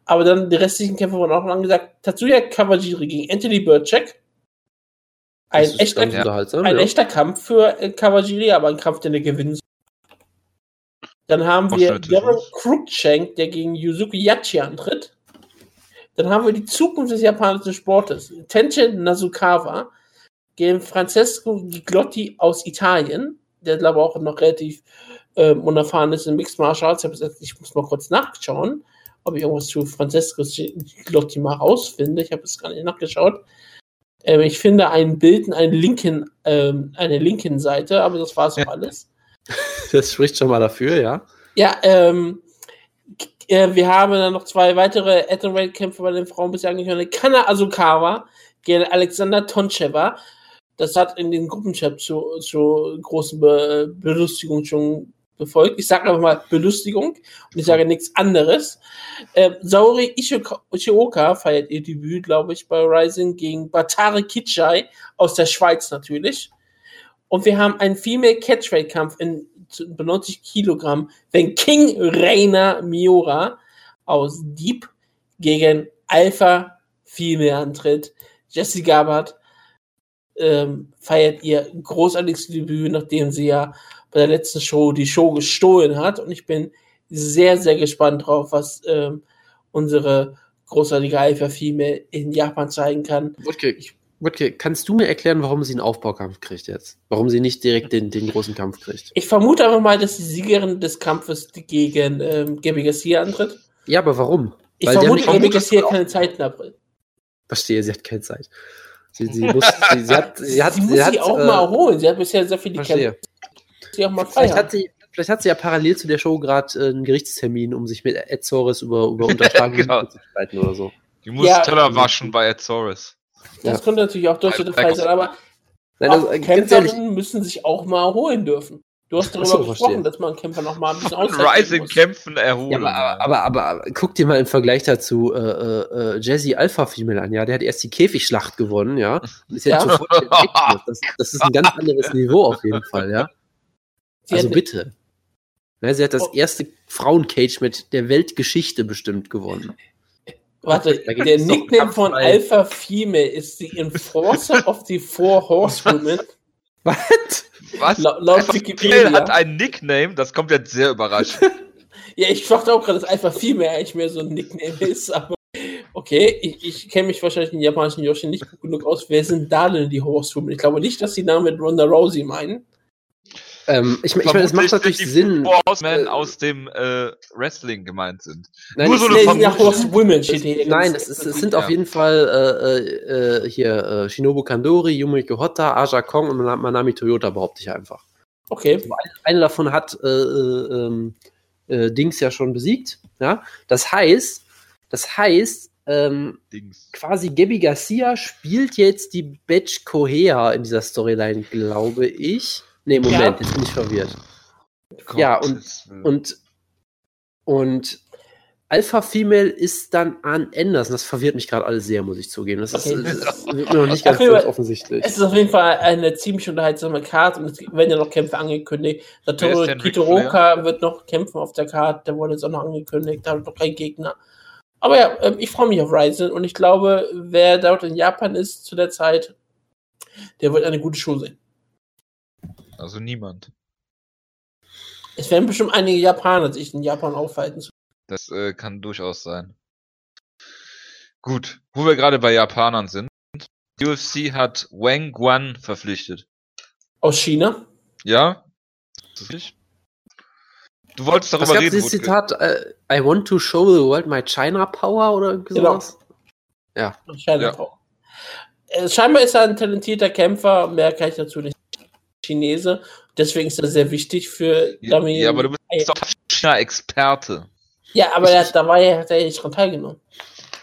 Aber dann die restlichen Kämpfe wurden auch noch angesagt. Tatsuya Kawajiri gegen Anthony Burchak. Ein, echter, ein
ja.
echter Kampf für äh, Kawajiri, aber ein Kampf, den er gewinnen soll. Dann haben wir Darren
sich.
Cruikshank, der gegen Yuzuki Yachi antritt. Dann haben wir die Zukunft des japanischen Sportes. Tenshin Nasukawa gegen Francesco Giglotti aus Italien, der glaube ich auch noch relativ ähm, unerfahren ist in Mixed Martial Arts. Ich, muss mal kurz nachschauen, ob ich irgendwas zu Francesco Giglotti mal rausfinde. Ich habe es gar nicht nachgeschaut. Ähm, ich finde ein Bild in einer linken, ähm, einer linken Seite, aber das war so
Ja.
alles. (laughs)
Das spricht schon mal dafür, ja.
Ja, ähm, äh, wir haben dann noch zwei weitere Atomweight-Kämpfe bei den Frauen bisher angekündigt. Kana Asukawa gegen Alexander Toncheva. Das hat in den Gruppenchat zu, zu großen Be Belustigung schon befolgt. Ich sage einfach mal Belustigung und ich sage nichts anderes. Ähm, Saori Ishioka, feiert ihr Debüt, glaube ich, bei Rising gegen Batare Kichai aus der Schweiz natürlich. Und wir haben einen Female Catchweight-Kampf in zu- bei 90 Kilogramm, wenn King Reina Miura aus Deep gegen Alpha Female antritt. Jessie Gabbard ähm, feiert ihr großartiges Debüt, nachdem sie ja bei der letzten Show die Show gestohlen hat. Und ich bin sehr, sehr gespannt drauf, was ähm, unsere großartige Alpha Female in Japan zeigen kann.
Wutke, Wutke, kannst du mir erklären, warum sie einen Aufbaukampf kriegt jetzt? Warum sie nicht direkt den, den großen Kampf kriegt?
Ich vermute einfach mal, dass die Siegerin des Kampfes gegen ähm, Gabby Garcia antritt.
Ja, aber warum?
Ich
Weil
vermute, Gabby Garcia hat keine Zeit in April.
Verstehe, sie hat keine Zeit. Sie, sie muss, sie, sie hat, sie hat,
sie muss
sie hat,
sie auch
äh,
mal holen. Sie hat bisher sehr viele
Verstehe.
Kämpfe.
Vielleicht hat, sie, vielleicht hat sie ja parallel zu der Show gerade äh, einen Gerichtstermin, um sich mit Ed Soares über, über (laughs) Unterschlagen
Genau.
zu streiten oder so.
Die muss
Ja.
Teller waschen bei Ed Soros.
Das
Ja.
könnte natürlich auch durch der Fall sein, aber
Nein, also,
Kämpferinnen müssen sich auch mal holen dürfen. Du hast darüber
so,
gesprochen,
verstehe.
dass man Kämpfer noch mal ein bisschen (laughs)
Rising
muss.
kämpfen
ja,
erholen.
aber, aber, aber, aber guck dir mal im Vergleich dazu äh, äh, äh, Jazzy Alpha Female an, ja, der hat erst die Käfigschlacht gewonnen, ja, und ist jetzt
Ja.
sofort der Tech-Champ. (laughs) das, das ist ein ganz anderes Niveau auf jeden Fall, ja.
Sie
also bitte. Ja, sie hat das
Oh.
erste Frauencage mit der Weltgeschichte bestimmt gewonnen.
Warte, der Nickname von Alpha Female ist die Enforcer of the Four Horsewomen. (laughs)
Was?
Was?
La- laut Wikipedia.
Female hat einen Nickname, das kommt jetzt sehr überraschend. (laughs)
Ja, ich dachte auch gerade, dass Alpha Female eigentlich mehr so ein Nickname ist, aber okay, ich, ich kenne mich wahrscheinlich in japanischen Yoshi nicht gut genug aus. Wer sind da denn die Horsewomen? Ich glaube nicht, dass die Namen mit Ronda Rousey meinen.
Ähm, ich ich meine, es macht natürlich
die
Sinn.
Horsemen
äh,
aus dem äh, Wrestling gemeint sind.
Nein,
nur
es-
so eine
Nee, ja, Horsewomen steht hier.
Nein, es, ist, es sind
Ja.
auf jeden Fall äh, äh, hier äh, Shinobu Kandori, Yumiko Hotta, Aja Kong und Mana- Manami Toyota, behaupte ich einfach.
Okay.
Eine davon hat äh, äh, ähm, äh, Dings ja schon besiegt. Ja? Das heißt, das heißt, ähm,
Dings.
quasi Gabby Garcia spielt jetzt die Batch Kohea in dieser Storyline, glaube ich. Nee, Moment,
Ja.
jetzt bin ich verwirrt. Ja, und-. Und, und Alpha Female ist dann an Anderson. Das verwirrt mich gerade alles sehr, muss ich zugeben. Das, ist,
Okay.
das (laughs) wird mir noch nicht ganz
Auf jeden Fall-
offensichtlich.
Es ist auf jeden Fall eine ziemlich unterhaltsame Karte und es werden ja noch Kämpfe angekündigt.
Ist
Satoru Kitoroka wird noch kämpfen auf der Karte, der wurde jetzt auch noch angekündigt, da hat noch kein Gegner. Aber ja, ähm, ich freue mich auf Ryzen und ich glaube, wer dort in Japan ist zu der Zeit, der wird eine gute Show sehen.
Also niemand.
Es werden bestimmt einige Japaner sich in Japan aufhalten.
Das äh, kann durchaus sein. Gut, wo wir gerade bei Japanern sind. UFC hat Wang Guan verpflichtet.
Aus China.
Ja? Ist das richtig? Du wolltest
Was
darüber
gab
reden.
dieses
Wutke.
Zitat? äh, I want to show the world my China power oder irgendwie
Genau.
sowas?
China
Ja.
Power. Äh, scheinbar ist er ein talentierter Kämpfer, mehr kann ich dazu nicht. Chinese. Deswegen ist er sehr wichtig für
Ja,
Dummy-
ja, aber du bist doch China-Experte.
Ja, aber er, da war hat ja nicht dran teilgenommen.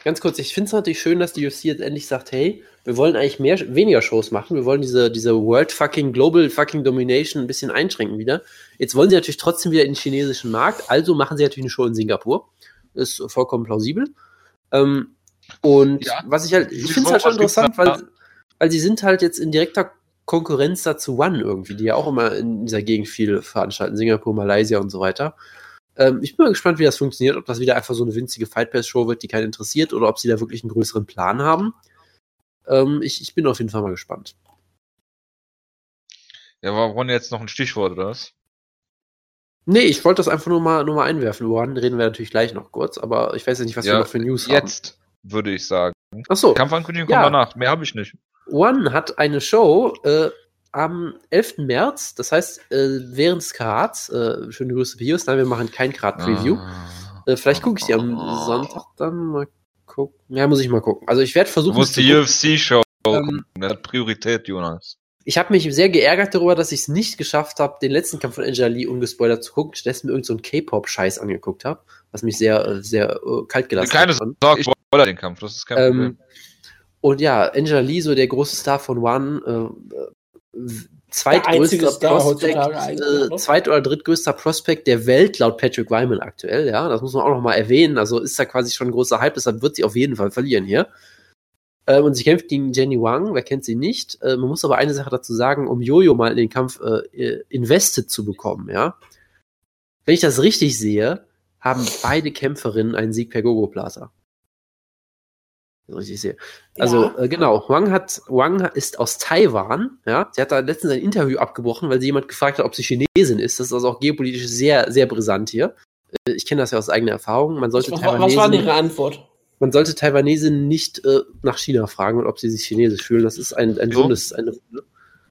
Ganz kurz, ich finde es natürlich schön, dass die UFC jetzt endlich sagt, hey, wir wollen eigentlich mehr, weniger Shows machen. Wir wollen diese, diese World fucking Global fucking Domination ein bisschen einschränken wieder. Jetzt wollen sie natürlich trotzdem wieder in den chinesischen Markt, also machen sie natürlich eine Show in Singapur. Ist vollkommen plausibel. Ähm, und
Ja.
was ich halt, ich finde es halt schon interessant, weil, weil sie sind halt jetzt in direkter Konkurrenz dazu One irgendwie, die ja auch immer in dieser Gegend viel veranstalten, Singapur, Malaysia und so weiter. Ähm, ich bin mal gespannt, wie das funktioniert, ob das wieder einfach so eine winzige Fight Pass Show wird, die keinen interessiert, oder ob sie da wirklich einen größeren Plan haben. Ähm, ich, ich bin auf jeden Fall mal gespannt.
Ja, war One jetzt noch ein Stichwort, oder was?
Nee, ich wollte das einfach nur mal, nur mal einwerfen. Über One reden wir natürlich gleich noch kurz, aber ich weiß ja nicht, was wir noch für News haben.
Jetzt, würde ich sagen.
Achso,
Kampfankündigung
Ja.
kommt danach. Mehr habe ich nicht.
One hat eine Show äh, am 11. März, das heißt, äh, während des Karats, äh, schöne Grüße Pius, nein, wir machen kein Karat-Preview.
Ah.
Äh, vielleicht gucke ich die am Sonntag dann mal gucken. Ja, muss ich mal gucken. Also ich werde
Du
versuchen,
musst
es zu
die. UFC-Show
Ähm,
gucken. Das hat Priorität, Jonas.
Ich habe mich sehr geärgert darüber, dass ich es nicht geschafft habe, den letzten Kampf von Angela Lee ungespoilert zu gucken, stattdessen mir irgendeinen so K-Pop-Scheiß angeguckt habe, was mich sehr, äh, sehr äh, kalt gelassen
Keine
hat.
Sorge, ich spoiler den Kampf. Das ist kein Problem.
Und ja, Angela Lee, so der große Star von One, äh, äh, zweitgrößter Prospect, äh, zweit- oder drittgrößter Prospect der Welt laut Patrick Wyman aktuell, ja, das muss man auch noch mal erwähnen, also ist da quasi schon ein großer Hype, deshalb wird sie auf jeden Fall verlieren hier. Ähm, und sie kämpft gegen Jenny Wang, wer kennt sie nicht. Äh, man muss aber eine Sache dazu sagen, um Jojo mal in den Kampf äh, äh, invested zu bekommen, ja. Wenn ich das richtig sehe, haben beide Kämpferinnen einen Sieg per Gogo Plaza. Richtig sehe. Also
Ja.
äh, genau, Wang hat Wang ist aus Taiwan, ja. Sie hat da letztens ein Interview abgebrochen, weil sie jemand gefragt hat, ob sie Chinesin ist. Das ist also auch geopolitisch sehr sehr brisant hier. Äh, Ich kenne das ja aus eigener Erfahrung. Man sollte
Was, war- was war
Taiwanesen,
Ihre Antwort?
man sollte Taiwanesen nicht äh, nach China fragen und ob sie sich chinesisch fühlen. Das ist ein ein? Bundes eine,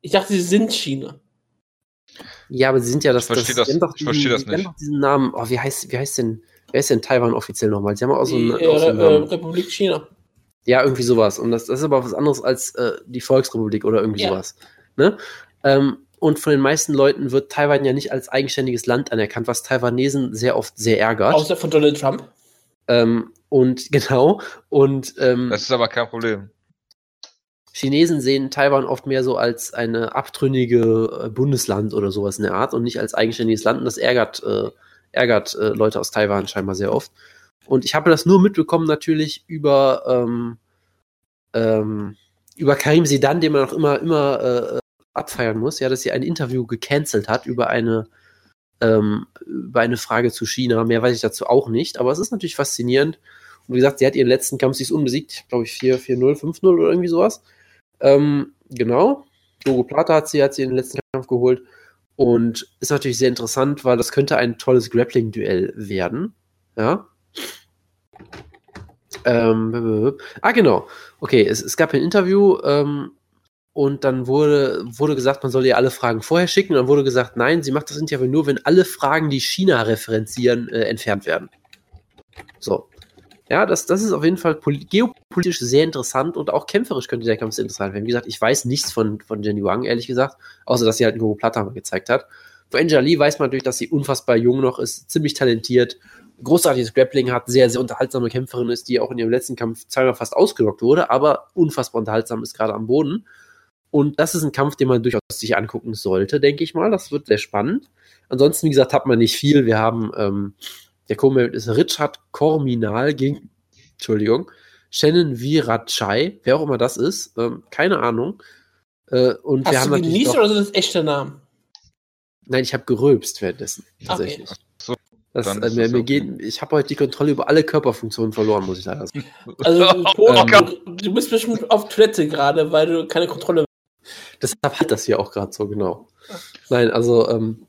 Ich dachte, Sie sind China.
Ja, aber sie sind ja das.
Ich verstehe
das,
das- ich verstehe das nicht.
doch diesen Namen. Oh, wie heißt wie heißt denn wer ist denn Taiwan offiziell nochmal? Sie haben auch so
Die
einen,
äh,
auch so einen
äh,
Namen.
Republik China.
Ja, irgendwie sowas. Und das, das ist aber was anderes als äh, die Volksrepublik oder irgendwie
Ja.
sowas. Ne? Ähm, und von den meisten Leuten wird Taiwan ja nicht als eigenständiges Land anerkannt, was Taiwanesen sehr oft sehr ärgert.
Außer von Donald Trump.
Ähm, und (laughs) genau. Und ähm,
Das ist aber kein Problem.
Chinesen sehen Taiwan oft mehr so als eine abtrünnige äh, Bundesland oder sowas in der Art und nicht als eigenständiges Land. Und das ärgert, äh, ärgert äh, Leute aus Taiwan scheinbar sehr oft. Und ich habe das nur mitbekommen natürlich über, ähm, ähm, über Karim Sedan, den man auch immer, immer äh, abfeiern muss, ja, dass sie ein Interview gecancelt hat über eine, ähm, über eine Frage zu China. Mehr weiß ich dazu auch nicht, aber es ist natürlich faszinierend. Und wie gesagt, sie hat ihren letzten Kampf, sie ist unbesiegt, glaube ich, 4-4-0, 5-0 oder irgendwie sowas. Ähm, genau. Gogo Plata hat sie, hat sie in den letzten Kampf geholt. Und ist natürlich sehr interessant, weil das könnte ein tolles Grappling-Duell werden. Ja. Ähm, ah, genau. Okay, es, es gab ein Interview ähm, und dann wurde, wurde gesagt, man soll ihr alle Fragen vorher schicken. Und dann wurde gesagt, nein, sie macht das Interview nur, wenn alle Fragen, die China referenzieren, äh, entfernt werden. So. Ja, das, das ist auf jeden Fall poli- geopolitisch sehr interessant und auch kämpferisch könnte der Kampf sehr interessant werden. Wie gesagt, ich weiß nichts von, von Jenny Wang, ehrlich gesagt, außer dass sie halt einen Plata mal gezeigt hat. Für Angela Lee weiß man natürlich, dass sie unfassbar jung noch ist, ziemlich talentiert, großartiges Grappling hat, sehr, sehr unterhaltsame Kämpferin ist, die auch in ihrem letzten Kampf zweimal fast ausgelockt wurde, aber unfassbar unterhaltsam ist gerade am Boden. Und das ist ein Kampf, den man durchaus sich angucken sollte, denke ich mal. Das wird sehr spannend. Ansonsten, wie gesagt, hat man nicht viel. Wir haben, ähm, der Co-Main ist Richard Korminal gegen, Entschuldigung, Shannon Virachai, wer auch immer das ist, ähm, keine Ahnung. Äh, und wir
Hast
haben
du
noch,
oder sind das echte Namen?
Nein, ich habe gerülpst währenddessen, tatsächlich.
So,
Das, äh, mir, mir geht, ich habe heute die Kontrolle über alle Körperfunktionen verloren, muss ich leider sagen. (laughs)
Also,
Oh
du,
Gott.
du bist bestimmt auf Toilette gerade, weil du keine Kontrolle
Deshalb hat das hier auch gerade so, genau. Nein, also, ähm,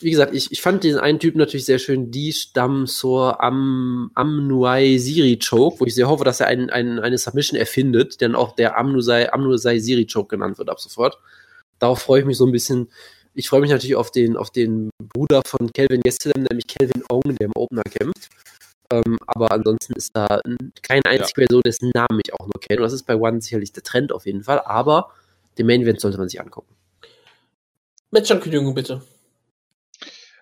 wie gesagt, ich, ich fand diesen einen Typen natürlich sehr schön, die Stamm zur Am, Amnuai Siri Choke, wo ich sehr hoffe, dass er ein, ein, eine Submission erfindet, denn auch der Amnusai, Amnusai Siri Choke genannt wird ab sofort. Darauf freue ich mich so ein bisschen. Ich freue mich natürlich auf den, auf den Bruder von Kelvin Gastelum, nämlich Kelvin Ong, der im Opener kämpft. Ähm, aber ansonsten ist da keine einzige Person, dessen Namen ich auch nur kenne. Und das ist bei One sicherlich der Trend auf jeden Fall. Aber den Main Event sollte man sich angucken.
Matchankündigung bitte.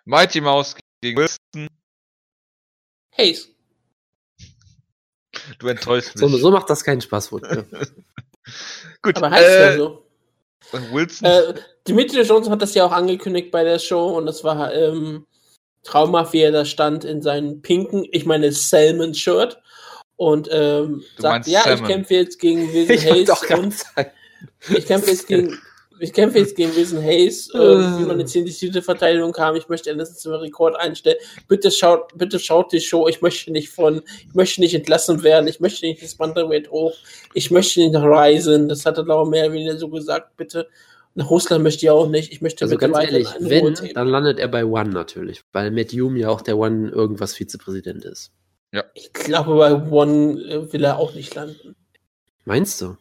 Mighty Mouse gegen Wilson.
Hayes.
Du enttäuschst
So,
mich.
so macht das keinen Spaß, Wutke. (laughs)
Gut,
Aber heißt
äh,
ja so.
Wilson.
Äh, Demetrius Johnson hat das ja auch angekündigt bei der Show und das war ähm, traumhaft, wie er da stand in seinem pinken, ich meine Salmon-Shirt und ähm, sagt, ja,
Salmon.
ich kämpfe jetzt gegen Wilson Hayes und
sagen.
ich kämpfe jetzt gegen ich kämpfe jetzt gegen Wilson Hayes, äh, wie man jetzt hier in die Titelverteidigung kam. Ich möchte Anderson zum Rekord einstellen. Bitte schaut, bitte schaut die Show. Ich möchte nicht von, ich möchte nicht entlassen werden. Ich möchte nicht das Bantamweight hoch. Ich möchte nicht nach Ryzen. Das hat er glaube ich mehr oder weniger so gesagt. Bitte. Nach Russland möchte ich auch nicht. Ich möchte
Also ganz ehrlich, wenn, dann landet er bei One natürlich, weil Matt Hume ja auch der One irgendwas Vizepräsident ist.
Ich glaube, bei One äh, will er auch nicht landen.
Meinst du?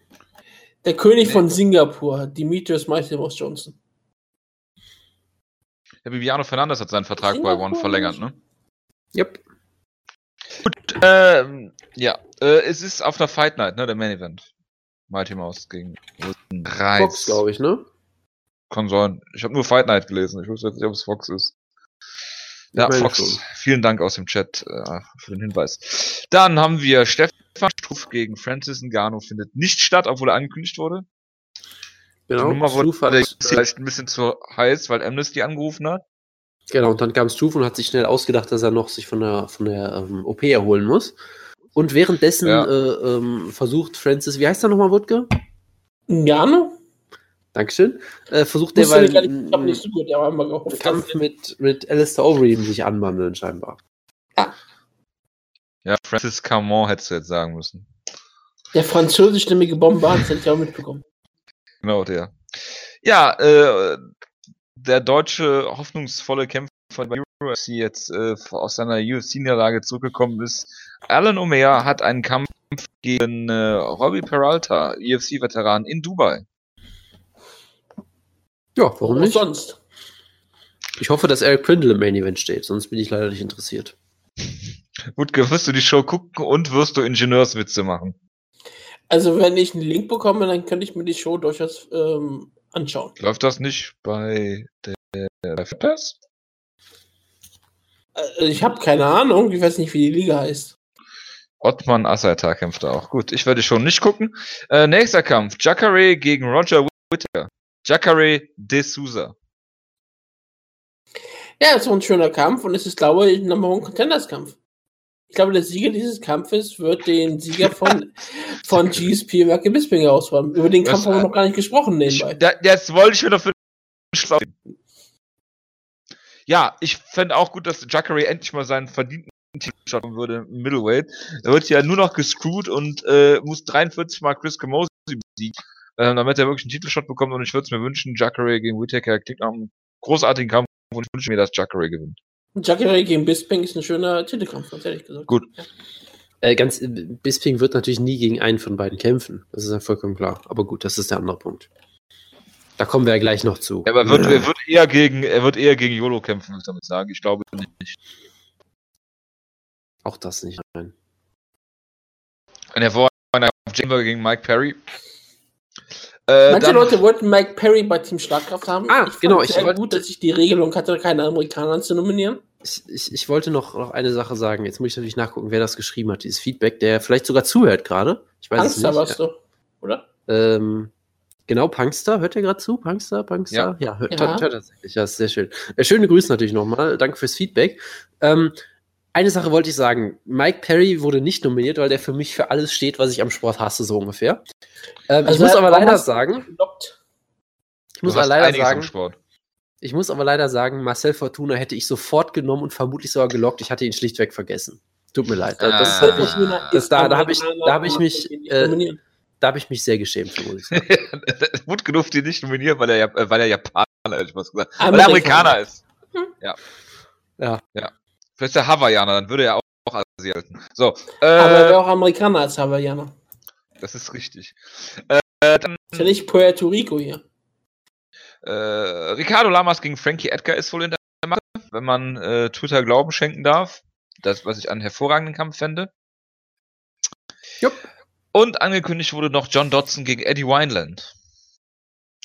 Der König
Nee.
von Singapur, Demetrius Mightymouse Johnson.
Der Viviano Fernandes hat seinen Vertrag bei
Singapur
One verlängert, ne?
Yep.
Ähm, ja, äh, es ist auf der Fight Night, ne, der Main Event. Mighty Mouse gegen Wilson Reis.
Fox, glaube ich, ne?
Kann sein. Ich habe nur Fight Night gelesen. Ich wusste jetzt nicht, ob es Fox ist. Ja, Fox. Vielen Dank aus dem Chat äh, für den Hinweis. Dann haben wir Stefan Struff gegen Francis Ngannou findet nicht statt, obwohl er angekündigt wurde.
Genau.
Die Nummer wurde
Stuf hat,
ist
äh,
vielleicht ein bisschen zu heiß, weil Amnesty angerufen hat.
genau, und dann kam Stuf und hat sich schnell ausgedacht, dass er noch sich von der, von der ähm, OP erholen muss. Und währenddessen
Ja.
äh, ähm, versucht Francis, wie heißt er nochmal, Wutke?
Ngannou?
Dankeschön. Äh, versucht
ich gar nicht, nicht so gut, aber gehofft.
Kampf mit, mit Alistair Overeem sich anbandeln, scheinbar.
Ja, Francis Camon hättest du jetzt sagen müssen.
Der französischstämmige Bomber, das hätte ich auch mitbekommen. (laughs)
Genau, der. Ja, äh, der deutsche hoffnungsvolle Kämpfer bei UFC jetzt äh, aus seiner UFC-Niederlage zurückgekommen ist. Alan Omer hat einen Kampf gegen äh, Robbie Peralta, UFC-Veteran in Dubai.
Ja, warum nicht?
sonst?
Ich hoffe, dass Eric Prindle im Main Event steht, sonst bin ich leider nicht interessiert.
Wutke, wirst du die Show gucken und wirst du Ingenieurswitze machen?
Also, wenn ich einen Link bekomme, dann könnte ich mir die Show durchaus ähm, anschauen.
Läuft das nicht bei der, Pass?
Äh, ich habe keine Ahnung, ich weiß nicht, wie die Liga heißt.
Ottman Assaita kämpft auch. Gut, ich werde schon nicht gucken. Äh, nächster Kampf. Jacare gegen Roger Whittaker. Jacare de Souza.
Ja, es war ein schöner Kampf und es ist, glaube ich, ein Number One Contenders Kampf. Ich glaube, der Sieger dieses Kampfes wird den Sieger von, von GSP Marke Bisping ausräumen. Über den
Das,
Kampf haben wir noch gar nicht gesprochen nebenbei.
da, jetzt wollte ich wieder für den Schlau. Ja, ich fände auch gut, dass Jacare endlich mal seinen verdienten Titel schaffen würde im Middleweight. Er wird ja nur noch gescrewt und äh, muss 43 Mal Chris Camozzi besiegen, äh, damit er wirklich einen Titelshot bekommt. Und ich würde es mir wünschen, Jacare gegen Whittaker klingt nach einem großartigen Kampf und ich wünsche mir, dass Jacare gewinnt.
Jacare gegen Bisping ist ein schöner Titelkampf, ganz ehrlich gesagt.
Gut.
Äh, ganz, Bisping wird natürlich nie gegen einen von beiden kämpfen. Das ist ja vollkommen klar. Aber gut, das ist der andere Punkt. Da kommen wir ja gleich noch zu.
Ja, aber er wird, er wird eher gegen, er wird eher gegen YOLO kämpfen, würde ich damit sagen. Ich glaube nicht.
Auch das nicht. Nein.
Und er war auf Chamber gegen Mike Perry. Äh,
Manche
dann-
Leute wollten Mike Perry bei Team Schlagkraft haben.
Ah,
ich fand
genau,
es
ich
sehr
wollte-
gut, dass ich die Regelung hatte, keine Amerikaner zu nominieren.
Ich, ich, ich wollte noch, noch eine Sache sagen. Jetzt muss ich natürlich nachgucken, wer das geschrieben hat, dieses Feedback, der vielleicht sogar zuhört gerade. Ich weiß
Angster
es nicht.
warst du, oder?
Ähm, genau, Punkster, hört ihr gerade zu? Punkster, Punkster? Ja, hört,
Ja.
hört, hört tatsächlich. Ja, ist sehr schön. Äh, schöne Grüße natürlich nochmal. Danke fürs Feedback. Ähm, eine Sache wollte ich sagen. Mike Perry wurde nicht nominiert, weil der für mich für alles steht, was ich am Sport hasse, so ungefähr. Ähm,
Also
ich muss
er-
aber leider sagen,
gelockt?
ich muss
du
aber
hast
leider sagen,
Sport.
ich muss aber leider sagen, Marcel Fortuna hätte ich sofort genommen und vermutlich sogar gelockt. Ich hatte ihn schlichtweg vergessen. Tut mir leid. Das, das,
Ah.
hat mich, das- da- da hab ich- da hab ich mich, äh, da habe ich mich sehr geschämt, für, muss ich sagen. (laughs)
Gut genug, die nicht nominieren, weil er, äh, weil er Japaner, hätte ich was gesagt. Weil er
Amerikaner.
Ist.
Hm.
Ja.
Vielleicht ist er Hawaiianer, dann würde er auch, auch Asi halten. So,
Aber er
äh,
wäre auch Amerikaner als Hawaiianer.
das ist richtig. Äh, dann,
Ist ja nicht Puerto Rico hier.
äh, Ricardo Lamas gegen Frankie Edgar ist wohl in der Mache, wenn man äh, Twitter Glauben schenken darf. Das, was ich einen hervorragenden Kampf fände.
Jupp.
Und angekündigt wurde noch John Dodson gegen Eddie Wineland.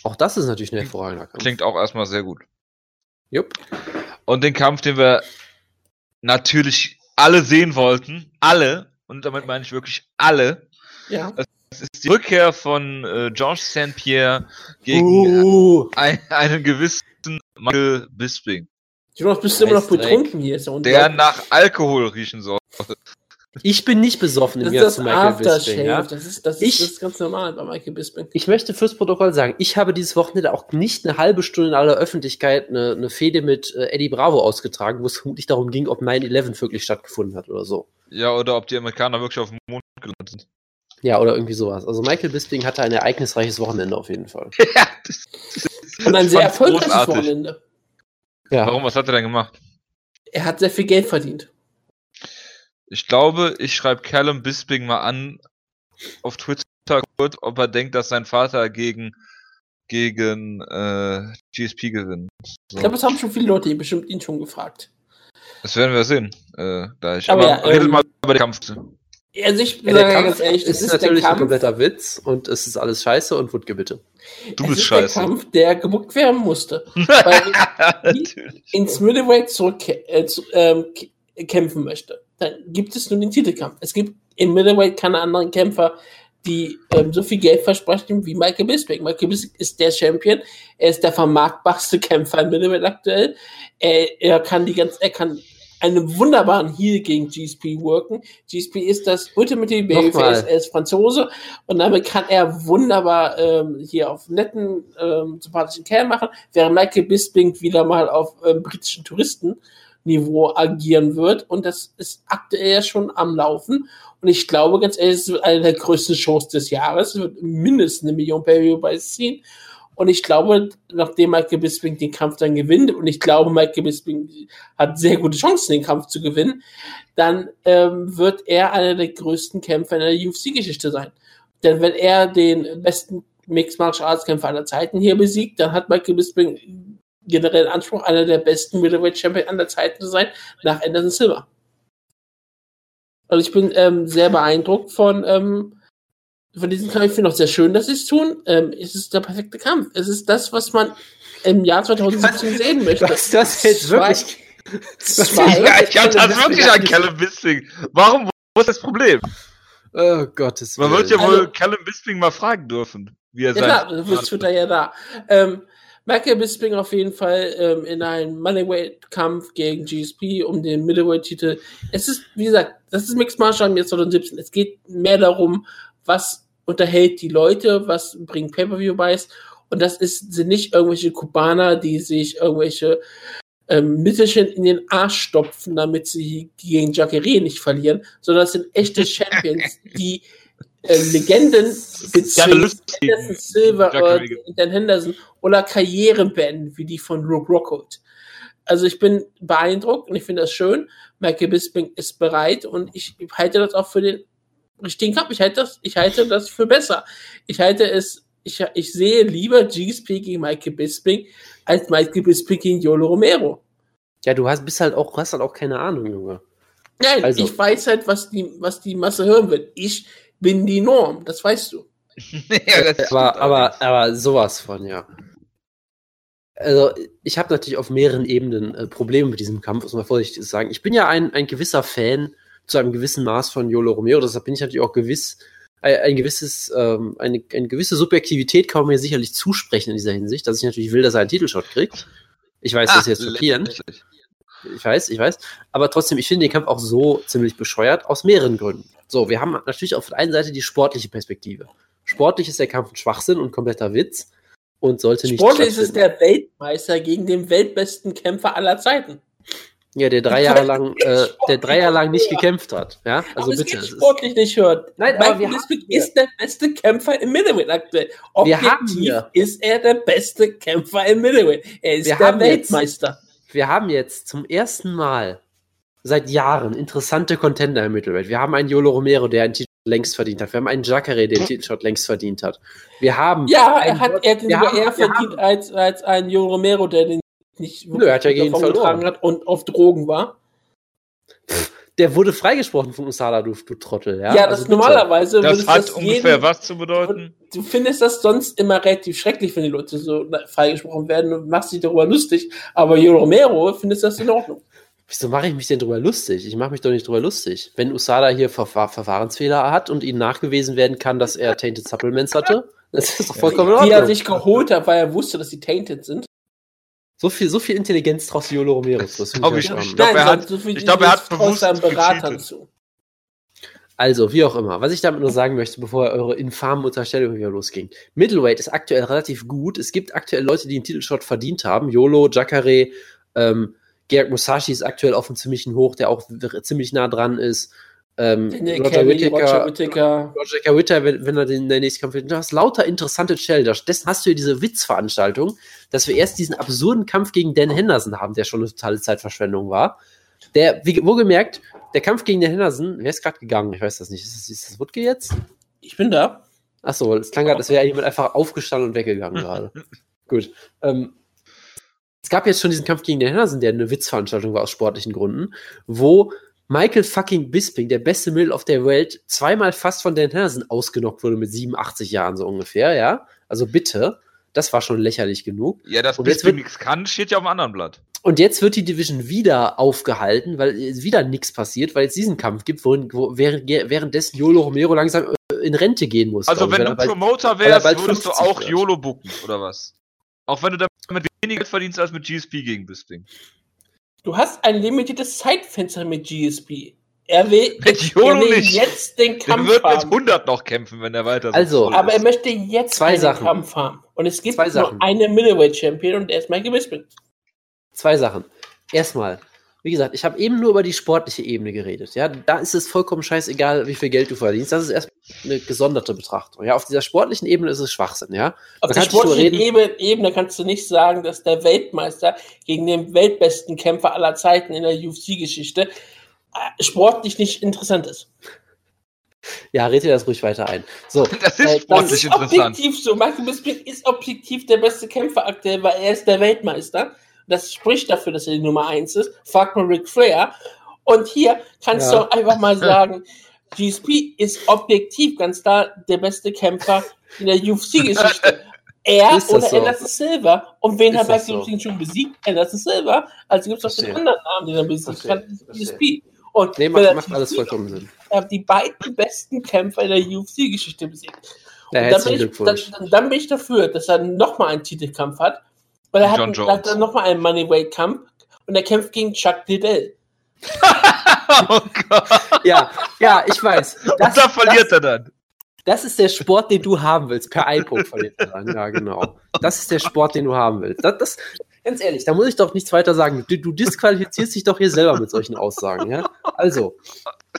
Auch das ist natürlich ein hervorragender Kampf.
Klingt auch erstmal sehr gut.
Jupp.
Und den Kampf, den wir natürlich alle sehen wollten, alle, und damit meine ich wirklich alle,
Ja.
ist die Rückkehr von äh, Georges St. Pierre gegen
Uh,
ein, einen gewissen Michael Bisping,
Jonas, bist du immer noch betrunken hier? Ist ja
der nach Alkohol riechen soll.
Ich bin nicht besoffen im
das
zu Michael. Bisping. Ja?
Das, ist, das,
Ich-
ist, das ist ganz normal bei Michael Bisping.
Ich möchte fürs Protokoll sagen, ich habe dieses Wochenende auch nicht eine halbe Stunde in aller Öffentlichkeit eine, eine Fehde mit äh, Eddie Bravo ausgetragen, wo es vermutlich darum ging, ob 9-11 wirklich stattgefunden hat oder so.
Ja, oder ob die Amerikaner wirklich auf dem Mond gelandet sind.
Ja, oder irgendwie sowas. Also Michael Bisping hatte ein ereignisreiches Wochenende auf jeden Fall. (laughs)
ja, das, (laughs)
Und ein sehr erfolgreiches
großartig.
Wochenende.
Ja.
Warum, was hat er denn gemacht?
Er hat sehr viel Geld verdient.
Ich glaube, ich schreibe Callum Bisping mal an auf Twitter, kurz, ob er denkt, dass sein Vater gegen gegen äh, GSP gewinnt. So.
Ich glaube, das haben schon viele Leute bestimmt ihn schon gefragt.
Das werden wir sehen. Äh, gleich.
Aber
Aber,
ja,
redet
ähm,
mal über den Kampf.
Also ich
Ja, der
ganz
Kampf
ehrlich,
ist,
ist der
natürlich ein
Kampf,
kompletter Witz und es ist alles scheiße und Wutke bitte.
Du
es
bist
ist
scheiße.
der Kampf, der gebuckt werden musste. (laughs) Weil (laughs)
Natürlich.
ins Middleweight zurück äh, zu, ähm, möchte. Dann gibt es nur den Titelkampf. Es gibt im Middleweight keine anderen Kämpfer, die ähm, so viel Geld versprechen wie Michael Bisping. Michael Bisping ist der Champion. Er ist der vermarktbarste Kämpfer im Middleweight aktuell. Er, er kann die ganz, er kann einen wunderbaren Heal gegen GSP worken. GSP ist das Ultimate Babyface, er ist Franzose und damit kann er wunderbar ähm, hier auf netten, ähm, sympathischen Kerl machen, während Michael Bisping wieder mal auf ähm, britischen Touristenniveau agieren wird. Und das ist aktuell schon am Laufen. Und ich glaube ganz ehrlich, es wird eine der größten Shows des Jahres, es wird mindestens eine Million Pay-View ziehen. Und ich glaube, nachdem Michael Bisping den Kampf dann gewinnt, und ich glaube, Michael Bisping hat sehr gute Chancen, den Kampf zu gewinnen, dann ähm, wird er einer der größten Kämpfer in der UFC-Geschichte sein. Denn wenn er den besten Mixed Martial Arts Kämpfer aller Zeiten hier besiegt, dann hat Michael Bisping generell Anspruch, einer der besten Middleweight Champion aller Zeiten zu sein, nach Anderson Silva. Also ich bin ähm, sehr beeindruckt von, ähm, von diesem Kampf. Ich finde auch sehr schön, dass sie es tun. Ähm, es ist der perfekte Kampf. Es ist das, was man im Jahr 2017 sehen möchte.
Das, das jetzt
Zwei-
wirklich.
Zwei- (laughs)
Ja, ich hab das
das
wirklich an Callum Bisping. Warum? Wo ist das Problem?
Oh Gottes
Man
Willen.
wird ja
Also-
wohl Callum Bisping mal fragen dürfen, wie er
Ja klar, du bist Twitter ja da. Ähm, Michael Bisping auf jeden Fall ähm, in einem Moneyweight-Kampf gegen GSP um den Middleweight-Titel. Es ist, wie gesagt, das ist Mixed Martial Arts 2017. Es geht mehr darum, was unterhält die Leute, was bringt Pay-Per-View-Buys. Und das ist, sind nicht irgendwelche Kubaner, die sich irgendwelche ähm, Mittelchen in den Arsch stopfen, damit sie gegen Jacare nicht verlieren, sondern das sind echte (laughs) Champions, die äh, Legenden
Ja,
bezwingen. Silver oder Dan Henderson oder Karrieren beenden, wie die von Rook Rockhold. Also ich bin beeindruckt und ich finde das schön. Michael Bisping ist bereit und ich halte das auch für den richtigen Kampf. Ich halte das, ich halte das für besser. Ich halte es, ich, ich sehe lieber GSP gegen Michael Bisping als Michael Bisping gegen Yolo Romero.
Ja, du hast, bist halt auch, hast halt auch keine Ahnung, Junge.
Nein,
Also-
ich weiß halt, was die, was die Masse hören wird. Ich bin die Norm, das weißt du. (laughs)
ja, das
Aber, aber, aber sowas von, ja. Also, ich habe natürlich auf mehreren Ebenen äh, Probleme mit diesem Kampf, muss man vorsichtig sagen. Ich bin ja ein, ein gewisser Fan zu einem gewissen Maß von Yolo Romero, deshalb bin ich natürlich auch gewiss, ein, ein gewisses, ähm, eine, eine gewisse Subjektivität kann man mir sicherlich zusprechen in dieser Hinsicht, dass ich natürlich will, dass er einen Titelshot kriegt. Ich weiß, das ist jetzt
Ah,
schockierend. Ich weiß, ich weiß. Aber trotzdem, ich finde den Kampf auch so ziemlich bescheuert, aus mehreren Gründen. So, wir haben natürlich auf der einen Seite die sportliche Perspektive. Sportlich ist der Kampf ein Schwachsinn und kompletter Witz und sollte nicht
Sportlich ist es der Weltmeister gegen den weltbesten Kämpfer aller Zeiten.
Ja, der drei (laughs) Jahre lang, äh, der drei Jahre lang nicht (laughs) gekämpft hat. Ja, also
aber
bitte. es ist-
sportlich nicht hört.
Nein, aber wir
Bisping ist der beste Kämpfer im Middleweight aktuell.
Wir haben
Objektiv
hier-
ist er der beste Kämpfer im Middleweight. Er ist
Wir
der
haben jetzt-
Weltmeister.
wir haben jetzt zum ersten Mal seit Jahren interessante Contender im Mittelwelt. Wir haben einen Yolo Romero, der einen Titel längst verdient hat. Wir haben einen Jacare, der den Titelshot längst verdient hat. Wir haben
Ja, er
einen-
hat er den sogar
haben-
eher verdient als, als ein Jo Romero, der den nicht
Nö, er hat ja gegen ihn verloren.
hat und auf Drogen war.
der wurde freigesprochen von Usada, du, du Trottel. Ja,
Ja,
Also
das
bitte.
normalerweise
Das hat
das
ungefähr
jeden-
was zu bedeuten.
Du findest das sonst immer relativ schrecklich, wenn die Leute so freigesprochen werden und machst dich darüber lustig. Aber Jo Romero findest das in Ordnung.
Wieso mache ich mich denn drüber lustig? Ich mache mich doch nicht drüber lustig. Wenn Usada hier Ver Ver Verfahrensfehler hat und ihnen nachgewiesen werden kann, dass er Tainted Supplements hatte, (laughs) das ist doch vollkommen in
Die er sich geholt hat, weil er wusste, dass sie tainted sind.
So viel, so viel Intelligenz traust du Yolo Romero. Das ich
ich
ja
nicht.
spannend.
glaub, er hat-
so viel
ich glaub, er hat bewusst
seinen Beratern
gecheatet.
zu.
Also, wie auch immer. Was ich damit nur sagen möchte, bevor eure infamen Unterstellungen wieder losging. Middleweight ist aktuell relativ gut. Es gibt aktuell Leute, die einen Titelshot verdient haben. Yolo, Jacare, ähm, Gerg Musashi ist aktuell auf einem ziemlichen Hoch, der auch ziemlich nah dran ist. Ähm,
Daniel
Roger
Kelly,
Whittaker,
Roger Whittaker.
Roger Kawita, wenn, wenn er den der nächsten Kampf wird. Du hast lauter interessante Challenger. Stattdessen hast du hier diese Witzveranstaltung, dass wir erst diesen absurden Kampf gegen Dan Henderson haben, der schon eine totale Zeitverschwendung war. Der, wie, wo gemerkt, der Kampf gegen Dan Henderson, wer ist gerade gegangen? Ich weiß das nicht. Ist das, ist das Wutke jetzt?
Ich bin da.
Achso, es klang gerade, als wäre jemand einfach aufgestanden und weggegangen gerade. (laughs) Gut. Ähm, es gab jetzt schon diesen Kampf gegen den Henderson, der eine Witzveranstaltung war aus sportlichen Gründen, wo Michael fucking Bisping, der beste Middle auf der Welt, zweimal fast von Dan Henderson ausgenockt wurde mit 87 Jahren so ungefähr, ja. Also bitte, das war schon lächerlich genug.
Ja, dass Bisping nichts kann, steht ja auf dem anderen Blatt.
Und jetzt wird die Division wieder aufgehalten, weil wieder nichts passiert, weil es diesen Kampf gibt, wohin, wo während, währenddessen Yolo Romero langsam äh, in Rente gehen muss.
Also
ich,
wenn
weil
du
er
Promoter
er
wärst, würdest du
50
auch. YOLO booken, oder was? Auch wenn du damit weniger Geld verdienst als mit GSP gegen Bisping.
Du hast ein limitiertes Zeitfenster mit GSP. Er will, (laughs)
Mit
er will
nicht.
jetzt den Kampf
wird mit
haben.
100 noch kämpfen, wenn er weiter so
Also,
Aber er
ist.
möchte jetzt
Zwei
einen
Sachen.
Kampf haben. Und es gibt
Zwei
nur
Sachen.
einen Middleweight Champion und der ist Michael Bisping.
Zwei Sachen. Erstmal, wie gesagt, ich habe eben nur über die sportliche Ebene geredet. Ja, da ist es vollkommen scheißegal, wie viel Geld du verdienst. Das ist erstmal eine gesonderte Betrachtung. Ja, auf dieser sportlichen Ebene ist es Schwachsinn. Ja,
Auf der sportlichen
reden.
Ebene, Ebene kannst du nicht sagen, dass der Weltmeister gegen den weltbesten Kämpfer aller Zeiten in der UFC-Geschichte äh, sportlich nicht interessant ist.
ja, red dir das ruhig weiter ein. So, (laughs)
Das
Äh,
ist
Das
sportlich
ist
interessant.
objektiv so. Michael Bisping ist objektiv der beste Kämpfer aktuell, weil er ist der Weltmeister. Das spricht dafür, dass er die Nummer eins ist. Frag mal Ric Flair. Und hier kannst
Ja.
du auch einfach mal (laughs) sagen, GSP ist objektiv ganz klar der beste Kämpfer in der UFC-Geschichte. (laughs) Er
Ist das
oder
so?
Anderson Silva. Und wen
Ist
hat Michael
so?
Schon besiegt? Anderson Silva. Also gibt es noch den anderen Namen, den er besiegt hat. GSP. Und
nee, macht, macht alles vollkommen Sinn.
er hat die beiden besten Kämpfer in der UFC-Geschichte besiegt. Und dann, bin ich, dann, dann bin ich dafür, dass er nochmal einen Titelkampf hat. Weil er hat,
John
einen-
Jones.
hat dann nochmal einen Moneyweight-Kampf und er kämpft gegen Chuck Liddell. (laughs)
oh Gott.
Ja, ja, ich weiß. Das,
Und da verliert
das,
er dann.
das ist der Sport, den du haben willst. Per iPod verliert er dann. Ja, genau. Das ist der Sport, den du haben willst. Das, das, ganz ehrlich, da muss ich doch nichts weiter sagen. Du, du disqualifizierst dich doch hier selber mit solchen Aussagen. Ja? Also,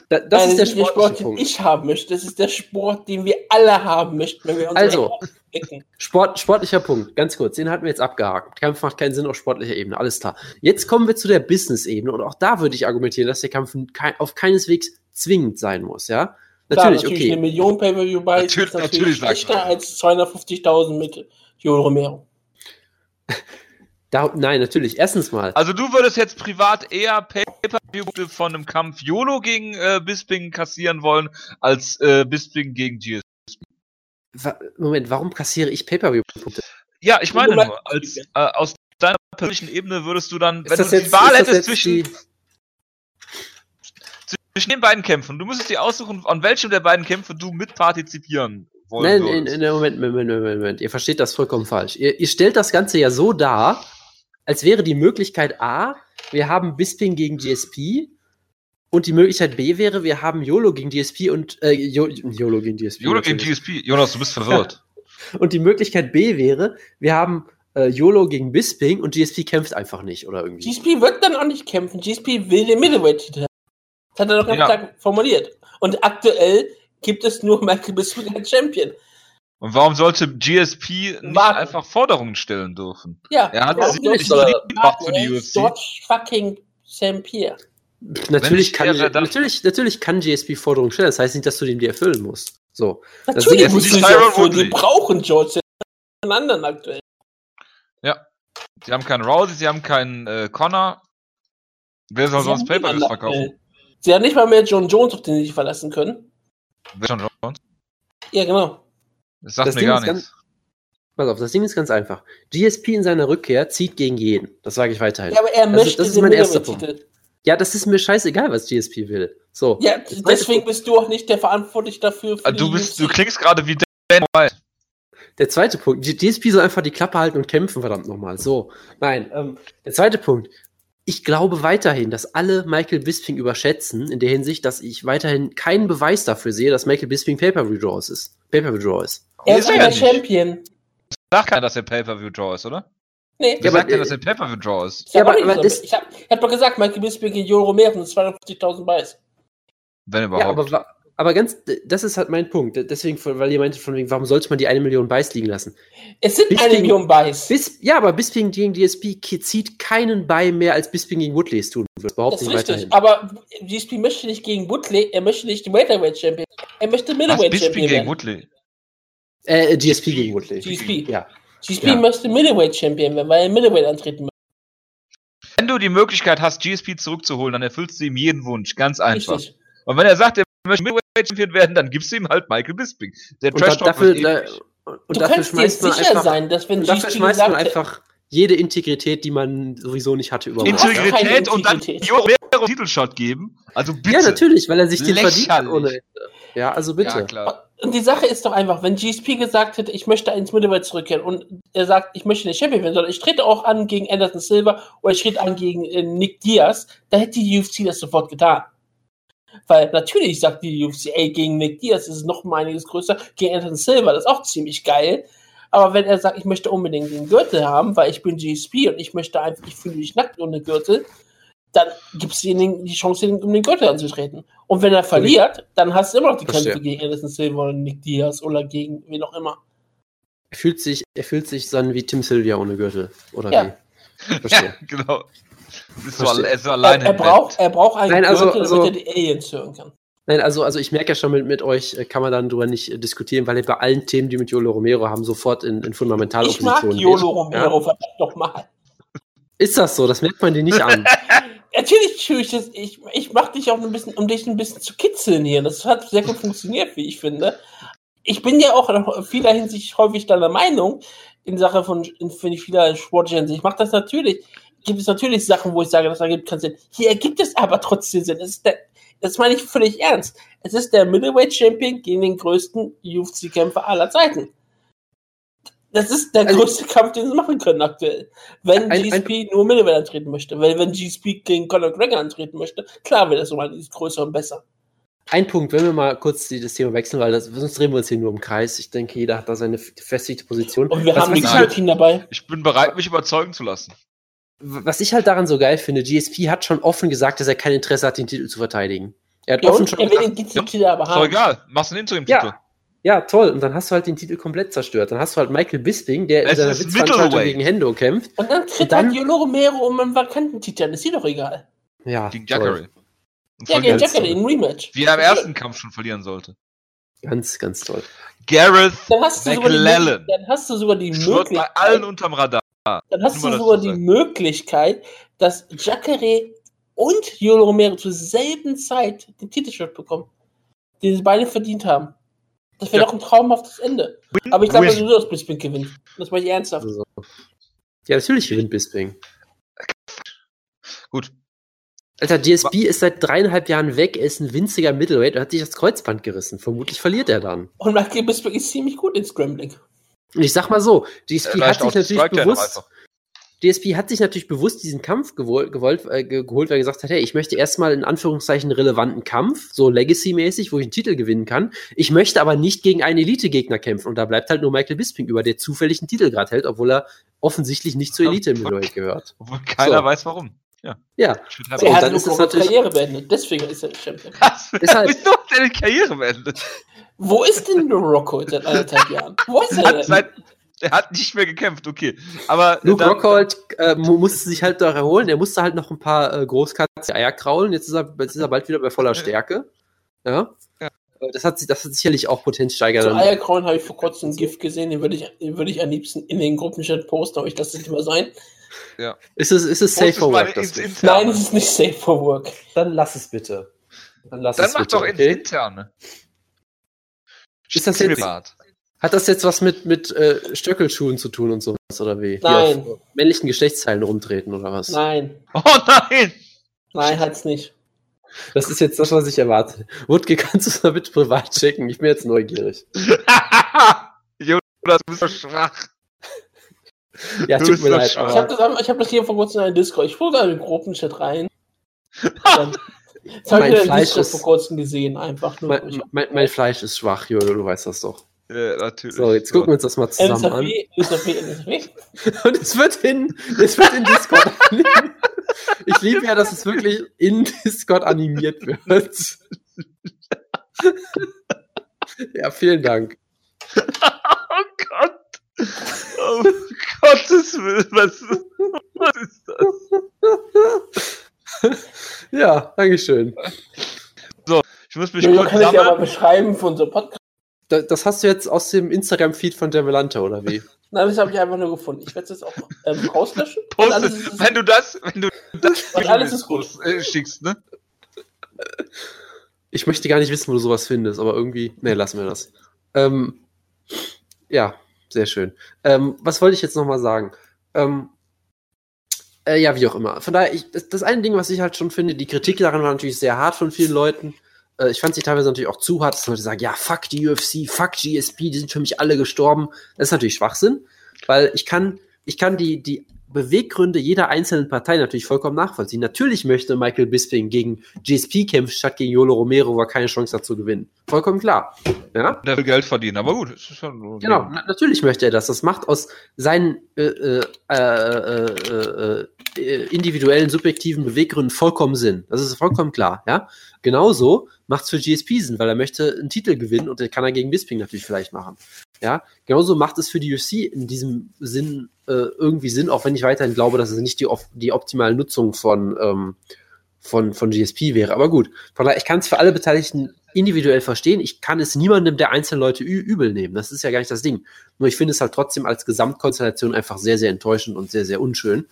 da, das
Nein,
ist der sportliche
Sport, den
Punkt.
ich haben möchte. Das ist der Sport, den wir alle haben möchten, wenn wir uns
Also.
entdecken.
Sport, sportlicher Punkt, ganz kurz, den hatten wir jetzt abgehakt. Kampf macht keinen Sinn auf sportlicher Ebene, alles klar. Jetzt kommen wir zu der Business-Ebene und auch da würde ich argumentieren, dass der Kampf auf keineswegs zwingend sein muss, ja?
Klar,
Natürlich,
natürlich eine
okay.
Million Pay-Per-View bei ist
Natürlich-
natürlich,
natürlich
schlechter
man.
als 250.000 mit Joel Romero. (laughs)
Da, nein, natürlich. Erstens mal,
Also du würdest jetzt privat eher Pay-Per-View von einem Kampf YOLO gegen äh, Bisping kassieren wollen, als äh, Bisping gegen GS.
wa Moment, warum kassiere ich Pay-Per-View-Punkte?
Ja, ich meine nur, als, äh, aus deiner persönlichen Ebene würdest du dann,
Ist
wenn du
jetzt,
die Wahl hättest zwischen, zwischen den beiden Kämpfen, du müsstest dir aussuchen, an welchem der beiden Kämpfe du mitpartizipieren wollen
Nein, in,
würdest.
in, in, Moment, Moment, Moment, Moment. Ihr versteht das vollkommen falsch. Ihr, ihr stellt das Ganze ja so dar, als wäre die Möglichkeit A, wir haben Bisping gegen GSP und die Möglichkeit B wäre, wir haben YOLO gegen GSP und äh, YOLO gegen GSP.
YOLO gegen
natürlich.
GSP. Jonas, du bist verwirrt. (laughs)
Und die Möglichkeit B wäre, wir haben äh, YOLO gegen Bisping und GSP kämpft einfach nicht oder irgendwie.
GSP wird dann auch nicht kämpfen. GSP will den Middleweight-Titel. Das hat er doch ganz
Ja.
klar formuliert. Und aktuell gibt es nur Michael Bisping als Champion.
Und warum sollte GSP nicht
Warten.
einfach Forderungen stellen dürfen?
Ja,
Er hat
ja,
sich
George-
nicht gemacht für die
er
UFC.
George fucking.
Pff, natürlich,
ich
kann,
wäre,
natürlich, natürlich kann GSP Forderungen stellen. Das heißt nicht, dass du dem die erfüllen musst. So. Das
Natürlich
ist,
musst
nicht
du sie auch für, die brauchen George einen anderen aktuell.
Sie haben keinen Rousey, sie haben keinen äh, Connor. Wer soll
Sie
sonst
niemanden
verkaufen?
Sie haben nicht mal mehr John Jones, auf den sie sich verlassen können.
Wer John Jones?
Ja, genau.
Das sagt
Das
mir
Ding
gar
ist ganz-
nichts.
Pass auf, das Ding ist ganz einfach. GSP in seiner Rückkehr zieht gegen jeden. Das sage ich weiterhin.
Ja, aber er
Also,
möchte
das ist mein erster
Middleweight-Titel.
Ja, das ist mir scheißegal, was GSP will. So.
Ja, deswegen bist du auch nicht der Verantwortlich dafür. Für
Ah, Du bist, du klingst gerade wie Dan White.
Der zweite Punkt. GSP soll einfach die Klappe halten und kämpfen, verdammt nochmal. So. Nein. Ähm, der zweite Punkt. Ich glaube weiterhin, dass alle Michael Bisping überschätzen, in der Hinsicht, dass ich weiterhin keinen Beweis dafür sehe, dass Michael Bisping Pay-Per-View-Draw ist. Pay-Per-View-Draw ist.
er
Ist er
aber
ja nicht.
Champion.
Sag keiner, dass er Pay-Per-View-Draw ist, oder?
Nee,
Ja, aber,
sagt
äh,
dass er Pay-Per-View-Draw ist?
ich hab,
aber- aber
gesagt.
das-
ich hab, ich hab doch gesagt, Michael Bisping gegen Joe Romero und 250.000 Buys.
Wenn
Ja,
überhaupt.
aber, wa- aber ganz, das ist halt mein Punkt. Deswegen, weil ihr meinte von wegen, warum sollte man die eine Million Buys liegen lassen?
Es sind
Bisping-
eine Million Buys.
Bis, ja, aber Bisping gegen DSP zieht keinen Buy mehr, als Bisping gegen Woodley es tun wird. Behaupte
Das ist
ich
richtig.
weiterhin.
Aber GSP möchte nicht gegen Woodley, er möchte nicht den Welterweight Champion. Er möchte? Middleweight
Bisping
Champion
gegen
werden.
Woodley.
Äh, GSP gegen Woodley.
GSP.
Ja.
GSP
Ja.
möchte Middleweight Champion werden, weil er Middleweight antreten möchte.
Wenn du die Möglichkeit hast, GSP zurückzuholen, dann erfüllst du ihm jeden Wunsch. Ganz einfach.
Richtig.
Und wenn er sagt, er möchte Middleweight Champion werden, dann gibst du ihm halt Michael Bisping. Der Trash Talk
dafür, da, und
Du
dafür
kannst dir sicher
einfach,
sein, dass wenn GSP
schmeißt man einfach jede Integrität, die man sowieso nicht hatte, über
Du hast
Bord.
keine
Integrität und dann
Integrität.
Romero Titelshot geben. Also bitte.
Ja, natürlich, weil er sich den verdient hat ohne. Ja, also bitte.
Ja, klar.
Und die Sache ist doch einfach, wenn GSP gesagt hätte, ich möchte ins Middleweight zurückkehren und er sagt, ich möchte nicht Champion werden, sondern ich trete auch an gegen Anderson Silva oder ich trete an gegen äh, Nick Diaz, dann hätte die UFC das sofort getan. Weil natürlich sagt die UFC, ey, gegen Nick Diaz ist es noch mal einiges größer, gegen Anderson Silva, das ist auch ziemlich geil. Aber wenn er sagt, ich möchte unbedingt den Gürtel haben, weil ich bin GSP und ich möchte einfach, ich fühle mich nackt ohne Gürtel, dann gibt es die Chance, um den Gürtel anzutreten. Und wenn er verliert, dann hast du immer noch die
Verstehe.
Kämpfe gegen Anderson Silva oder Nick Diaz oder gegen wen auch immer.
Er fühlt sich, er fühlt sich dann wie Tim Sylvia ohne Gürtel. Oder
Ja.
wie? (laughs)
Ja,
Verstehe.
genau. Ist so, er so
Er, er, braucht, er braucht einen
Nein, also-
Gürtel, damit
also-
er die Aliens hören kann.
Nein, also, also ich merke ja schon, mit, mit euch äh, kann man dann drüber nicht äh, diskutieren, weil ihr bei allen Themen, die mit Yolo Romero haben, sofort in, in
Ich
Fundamentalopposition
mag
geht.
Romero, verdammt nochmal.
Ist das so? Das merkt man dir nicht an. (laughs)
Natürlich tue ich das. Ich, ich mache dich auch ein bisschen, um dich ein bisschen zu kitzeln hier. Das hat sehr gut funktioniert, wie ich finde. Ich bin ja auch in vieler Hinsicht häufig deiner Meinung in Sache von, in, in vieler sportlicher. Ich mache das natürlich. Gibt es natürlich Sachen, wo ich sage, das ergibt keinen Sinn. Hier ergibt es aber trotzdem Sinn. Es ist der, das meine ich völlig ernst. Es ist der Middleweight Champion gegen den größten UFC-Kämpfer aller Zeiten. Das ist der
Also-
größte Kampf, den sie machen können aktuell. Wenn
Ein-
GSP nur Middleweight antreten möchte. Weil wenn GSP gegen Conor McGregor antreten möchte, klar wäre das um einiges größer und besser.
Ein Punkt, wenn wir mal kurz das Thema wechseln, weil das, sonst drehen wir uns hier nur im Kreis. Ich denke, jeder hat da seine gefestigte Position.
Und wir
was,
haben die
halt,
Guillotine dabei.
Ich bin bereit, mich überzeugen zu lassen.
was ich halt daran so geil finde, GSP hat schon offen gesagt, dass er kein Interesse hat, den Titel zu verteidigen. Er hat
Ja,
offen schon
er will
gesagt,
den Titel aber
Ist doch
haben.
egal. Machst einen Interim-Titel.
ja, ja, toll. Und dann hast du halt den Titel komplett zerstört. Dann hast du halt Michael Bisping, der in
Es
seiner
ist
Witzveranstaltung gegen Hendo kämpft.
Und dann tritt
Und dann-
halt Yolo Romero um einen vakanten Titel an. Ist dir doch egal.
Ja,
Gegen. Jackery.
Ja, gegen
toll.
im Rematch.
Wie er im ersten Kampf schon verlieren sollte.
Ganz, ganz toll.
Gareth
Dann hast du sogar die,
McLellan.
dann hast du sogar die
schwirrt bei allen
Möglichkeit,
unterm Radar.
dann hast du sogar die
sagen.
Möglichkeit, dass Jacare und Yolo Romero zur selben Zeit den Titelshot bekommen, den sie beide verdient haben. Das wäre
Ja.
doch ein traumhaftes Ende. Aber ich glaube,
Win.
dass Bisping gewinnt. Das war ich ernsthaft.
Also, ja, natürlich gewinnt Bisping.
Gut.
Alter, GSP ist seit dreieinhalb Jahren weg, er ist ein winziger Middleweight und hat sich das Kreuzband gerissen. Vermutlich verliert er dann.
Und Michael Bisping ist ziemlich gut in Scrambling.
Und ich sag mal so, GSP hat
Reicht auch
sich natürlich bewusst,
einfach.
DSP hat sich natürlich bewusst diesen Kampf gewollt, gewollt, äh, ge- geholt, weil er gesagt hat, hey, ich möchte erstmal in Anführungszeichen einen relevanten Kampf, so Legacy-mäßig, wo ich einen Titel gewinnen kann. Ich möchte aber nicht gegen einen Elite-Gegner kämpfen. Und da bleibt halt nur Michael Bisping über, der zufällig einen Titel gerade hält, obwohl er offensilich nicht zur Elite im Middleweight gehört.
Obwohl keiner
So.
weiß warum. Ja.
Ja, So,
er hat
dann
nur
ist es
seine
natürlich-
Karriere beendet. Deswegen ist er Champion. (laughs)
Was?
Ist halt-
Wieso hat die Karriere beendet?
Wo ist denn Rocco seit anderthalb Jahren? Wo ist er denn?
seit, (laughs) er hat nicht mehr gekämpft, okay. Aber
Luke
dann-
Rockhold äh, mu- musste sich halt da erholen. Er musste halt noch ein paar äh, Großkatzen Eier kraulen. Jetzt ist, er, jetzt ist er bald wieder bei voller Stärke. Ja.
Ja.
Äh, Das hat, sich- das hat sicherlich auch Potenz
Zu
steigern.
Eierkrauen habe ich vor kurzem ein Gift gesehen, den würde ich, den würde ich am liebsten in den Gruppenchat posten, aber ich lasse es lieber sein.
Ist es, ist es
Post
safe for work?
Ins.
Nein, es ist nicht safe for work.
Dann lass es bitte. Dann lass
Dann
es
mach
bitte.
doch ins
okay?
Interne.
Ist das jetzt-
Privat.
Hat das jetzt was mit, mit äh, Stöckelschuhen zu tun und sowas oder wie?
Nein.
auf männlichen Geschlechtsteilen rumtreten oder was?
Nein.
Oh nein!
Nein, hat's nicht.
Das ist jetzt das, was ich erwarte. Wutke, kannst du es mal bitte privat checken? Ich bin jetzt neugierig. (laughs)
Jonas, du bist so schwach.
Ja,
Du
tut mir leid.
schwach.
Ich habe das, ich hab das hier vor kurzem in einen Discord. Ich wurde in den Gruppenchat rein. (laughs) Dann, jetzt habe
Mein
ich den
Fleisch
Discord
ist-
vor kurzem gesehen, einfach nur.
mein, mein, mein Fleisch ist schwach, Jojo, du weißt das doch.
Ja, natürlich.
So, jetzt gucken wir uns das mal zusammen an. (laughs) Und es wird in, es wird in Discord animiert. Ich liebe ja, dass es wirklich in Discord animiert wird. Ja, vielen Dank.
Oh Gott. Oh Gottes Willen, was, was ist das?
Ja, Dankeschön.
Ich muss mich
Jojo,
kurz
kann ich dir aber
sammeln.
beschreiben für unser Podcast.
Da- Das hast du jetzt aus dem Instagram-Feed von Develante, oder wie? (laughs)
Nein, das habe ich einfach nur gefunden. Ich werde es jetzt auch ähm, rauslöschen. (laughs) Und
Poste,
alles ist-
wenn du das, wenn du (laughs) das
Und alles ist gut.
äh, schickst, ne?
Ich möchte gar nicht wissen, wo du sowas findest, aber irgendwie, nee, lassen wir das. Ähm, ja, sehr schön. Ähm, was wollte ich jetzt nochmal sagen? Ähm, äh, ja, wie auch immer. Von daher, ich, das, das eine Ding, was ich halt schon finde, die Kritik daran war natürlich sehr hart von vielen Leuten. Äh, ich fand sie teilweise natürlich auch zu hart, dass Leute sagen, ja, fuck die UFC, fuck GSP, die sind für mich alle gestorben. Das ist natürlich Schwachsinn, weil ich kann, ich kann die, die Beweggründe jeder einzelnen Partei natürlich vollkommen nachvollziehen. Natürlich möchte Michael Bisping gegen GSP kämpfen, statt gegen Yolo Romero, wo er keine Chance hat zu gewinnen. Vollkommen klar. Ja?
Der will Geld verdienen, aber gut. Es ist schon,
Genau, na, natürlich möchte er das. Das macht aus seinen äh, äh, äh, äh, äh, individuellen, subjektiven Beweggründen vollkommen Sinn. Das ist vollkommen klar. Ja? Genauso macht es für GSP Sinn, weil er möchte einen Titel gewinnen und den kann er gegen Bisping natürlich vielleicht machen. Ja? Genauso macht es für die UFC in diesem Sinn äh, irgendwie Sinn, auch wenn ich weiterhin glaube, dass es nicht die, die optimale Nutzung von, ähm, von, von GSP wäre. Aber gut, ich kann es für alle Beteiligten individuell verstehen. Ich kann es niemandem der einzelnen Leute übel nehmen. Das ist ja gar nicht das Ding. Nur ich finde es halt trotzdem als Gesamtkonstellation einfach sehr, sehr enttäuschend und sehr, sehr unschön.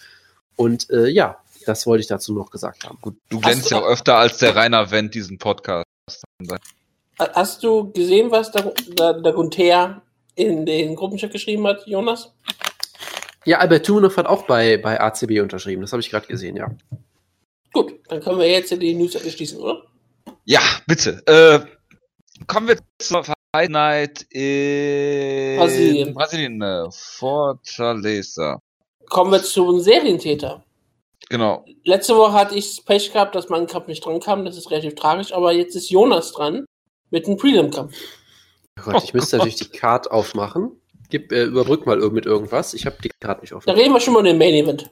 Und äh, ja, das wollte ich dazu noch gesagt haben.
Gut, du glänzt ja auch öfter als der Rainer Wendt diesen Podcast.
Hast du gesehen, was der, der, der Gunther in den Gruppenchat geschrieben hat, Jonas?
Ja, Albert Tumanov hat auch bei, bei ACB unterschrieben. Das habe ich gerade gesehen, ja.
Gut, dann können wir jetzt die News schließen, oder?
Ja, bitte. Äh, kommen wir zur Fight Night in
Brasilien.
Brasilien. äh, Fortaleza.
Kommen wir zum Serientäter.
Genau.
Letzte Woche hatte ich Pech gehabt, dass mein Kampf nicht dran kam. Das ist relativ tragisch, aber jetzt ist Jonas dran mit einem Prelim-Kampf.
Oh ich müsste natürlich die Card aufmachen. Gib, äh, überbrück mal mit irgendwas. Ich habe die Card nicht
Da
offen.
reden wir schon mal über den Main Event.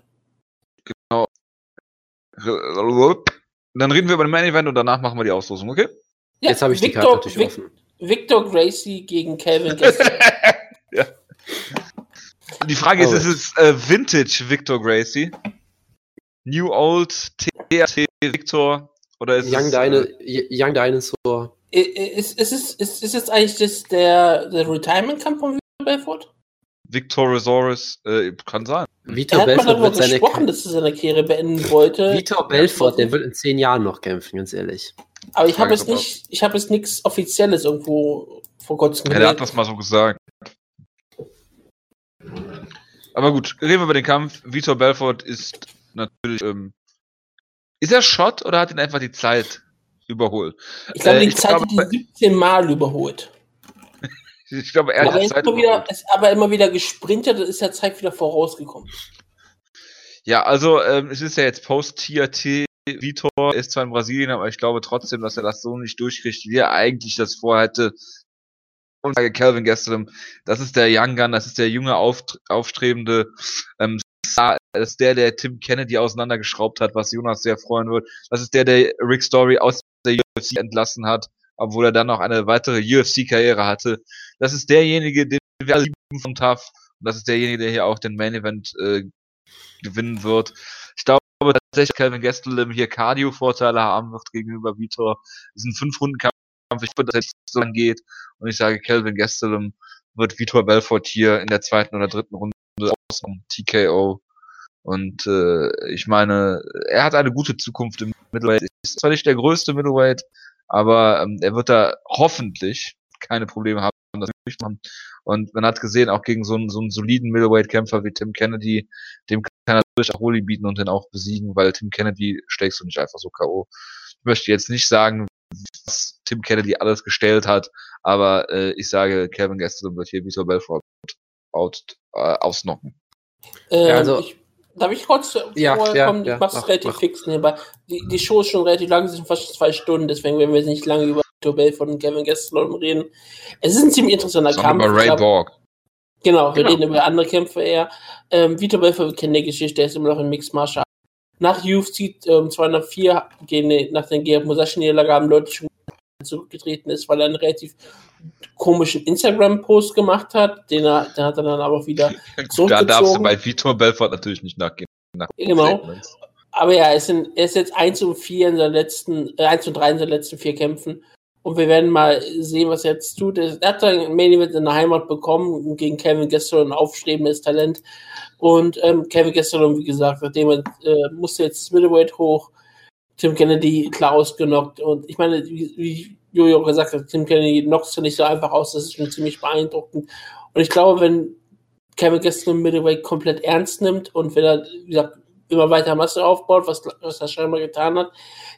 Dann reden wir über den Main Event und danach machen wir die Auslosung, okay?
Ja,
Jetzt habe ich die
Victor,
Card natürlich
Vic-
offen.
Victor Gracie gegen Calvin Gaston. (laughs)
ja. Die Frage ist,
Oh.
ist es äh, Vintage Victor Gracie? New Old TRT Victor? Oder ist
Young,
es,
Dino
äh,
Young Dinosaur.
Ist, ist, es, ist, ist es eigentlich das, der, der Retirement-Kampf von Victor Belfort?
Victorosaurus? Äh, kann sein.
Er
Vitor
hat mal
Belfort
darüber
wird seine
gesprochen, dass er seine Karriere beenden wollte.
Vitor Belfort, der wird in zehn Jahren noch kämpfen, ganz ehrlich.
Aber ich habe
Frage
es
ist, ob
nicht, ich habe es nichts Offizielles irgendwo vor kurzem
Ja, der hat das mal so gesagt. Aber gut, reden wir über den Kampf. Vitor Belfort ist natürlich. Ähm, ist er Shot oder hat ihn einfach die Zeit überholt?
Ich glaube,
Äh,
die
ich
Zeit hat
glaube-
die 17 Mal überholt. (laughs)
Ich glaube, er
Aber
hat
er
die Zeit
immer, wieder, ist aber immer wieder gesprintet und ist der Zeit wieder vorausgekommen.
Ja, also ähm, es ist ja jetzt Post-TRT. Vitor ist zwar in Brasilien, aber ich glaube trotzdem, dass er das so nicht durchkriegt, wie er eigentlich das vorhätte. Und sage Calvin Gastelum, das ist der Young Gun, das ist der junge, auft- aufstrebende ähm, Star, das ist der, der Tim Kennedy auseinandergeschraubt hat, was Jonas sehr freuen wird. Das ist der, der Rick Story aus der UFC entlassen hat, obwohl er dann noch eine weitere UFC-Karriere hatte. Das ist derjenige, den wir alle lieben von Tough. Und das ist derjenige, der hier auch den Main Event äh, gewinnen wird. Ich glaube tatsächlich, Calvin Gastelum hier Cardio-Vorteile haben wird gegenüber Vitor. Es ist ein Fünf-Runden-Kampf. Ich hoffe, dass es so lang geht. Und ich sage, Calvin Gastelum wird Vitor Belfort hier in der zweiten oder dritten Runde ausmachen. TKO. Und äh, ich meine, er hat eine gute Zukunft im Middleweight. Ist zwar nicht der größte Middleweight, aber ähm, er wird da hoffentlich keine Probleme haben, das möglich machen. Und man hat gesehen, auch gegen so einen, so einen soliden Middleweight-Kämpfer wie Tim Kennedy, dem kann er auch Holy bieten und den auch besiegen, weil Tim Kennedy schlägst du nicht einfach so K.O. Ich möchte jetzt nicht sagen, was Tim Kennedy alles gestellt hat, aber äh, ich sage, Kevin Gastelum wird hier Vitor Belfort out, äh, ausnocken.
Ähm,
Ja, also-
ich, darf ich kurz
Ja,
vorher
ja,
kommen?
ja,
ich mach's
mach,
relativ
mach.
fix nebenbei. Die, die Show ist schon relativ lang, es sind fast zwei Stunden, deswegen werden wir jetzt nicht lange über Vitor Belfort und Kevin Gastelum reden. Es ist ein ziemlich interessanter
Sondern
Kampf.
über Ray
glaub-
Borg.
Genau, wir
Genau.
reden über andere Kämpfe eher. Ähm, Vitor Belfort wir kennen die Geschichte, er ist immer noch in Mixed Martial. Nach UFC ähm, 204, gegen, nach den Gerard Musashi-Niederlage haben Leute schon zurückgetreten ist, weil er einen relativ komischen Instagram-Post gemacht hat, den, er, den hat er dann aber wieder (laughs)
Da darfst du
Zurückgezogen.
bei Vitor Belfort natürlich nicht nachgehen. Nach
Genau.
Statements.
Aber ja, er ist, in, er ist jetzt 1 und 4 in seinen letzten, äh, 1 und 3 in seinen letzten vier Kämpfen. Und wir werden mal sehen, was er jetzt tut. Er hat ein Main Event in der Heimat bekommen gegen Kevin Gastelum, ein aufstrebendes Talent. Und ähm, Kevin Gastelum, wie gesagt, nachdem er äh, musste jetzt Middleweight hoch, Tim Kennedy klar ausgenockt. Und ich meine, wie, wie Jojo gesagt hat, Tim Kennedy knockst du nicht so einfach aus. Das ist schon ziemlich beeindruckend. Und ich glaube, wenn Kevin Gastelum Middleweight komplett ernst nimmt und wenn er, wie gesagt, immer weiter Masse aufbaut, was, was er scheinbar getan hat,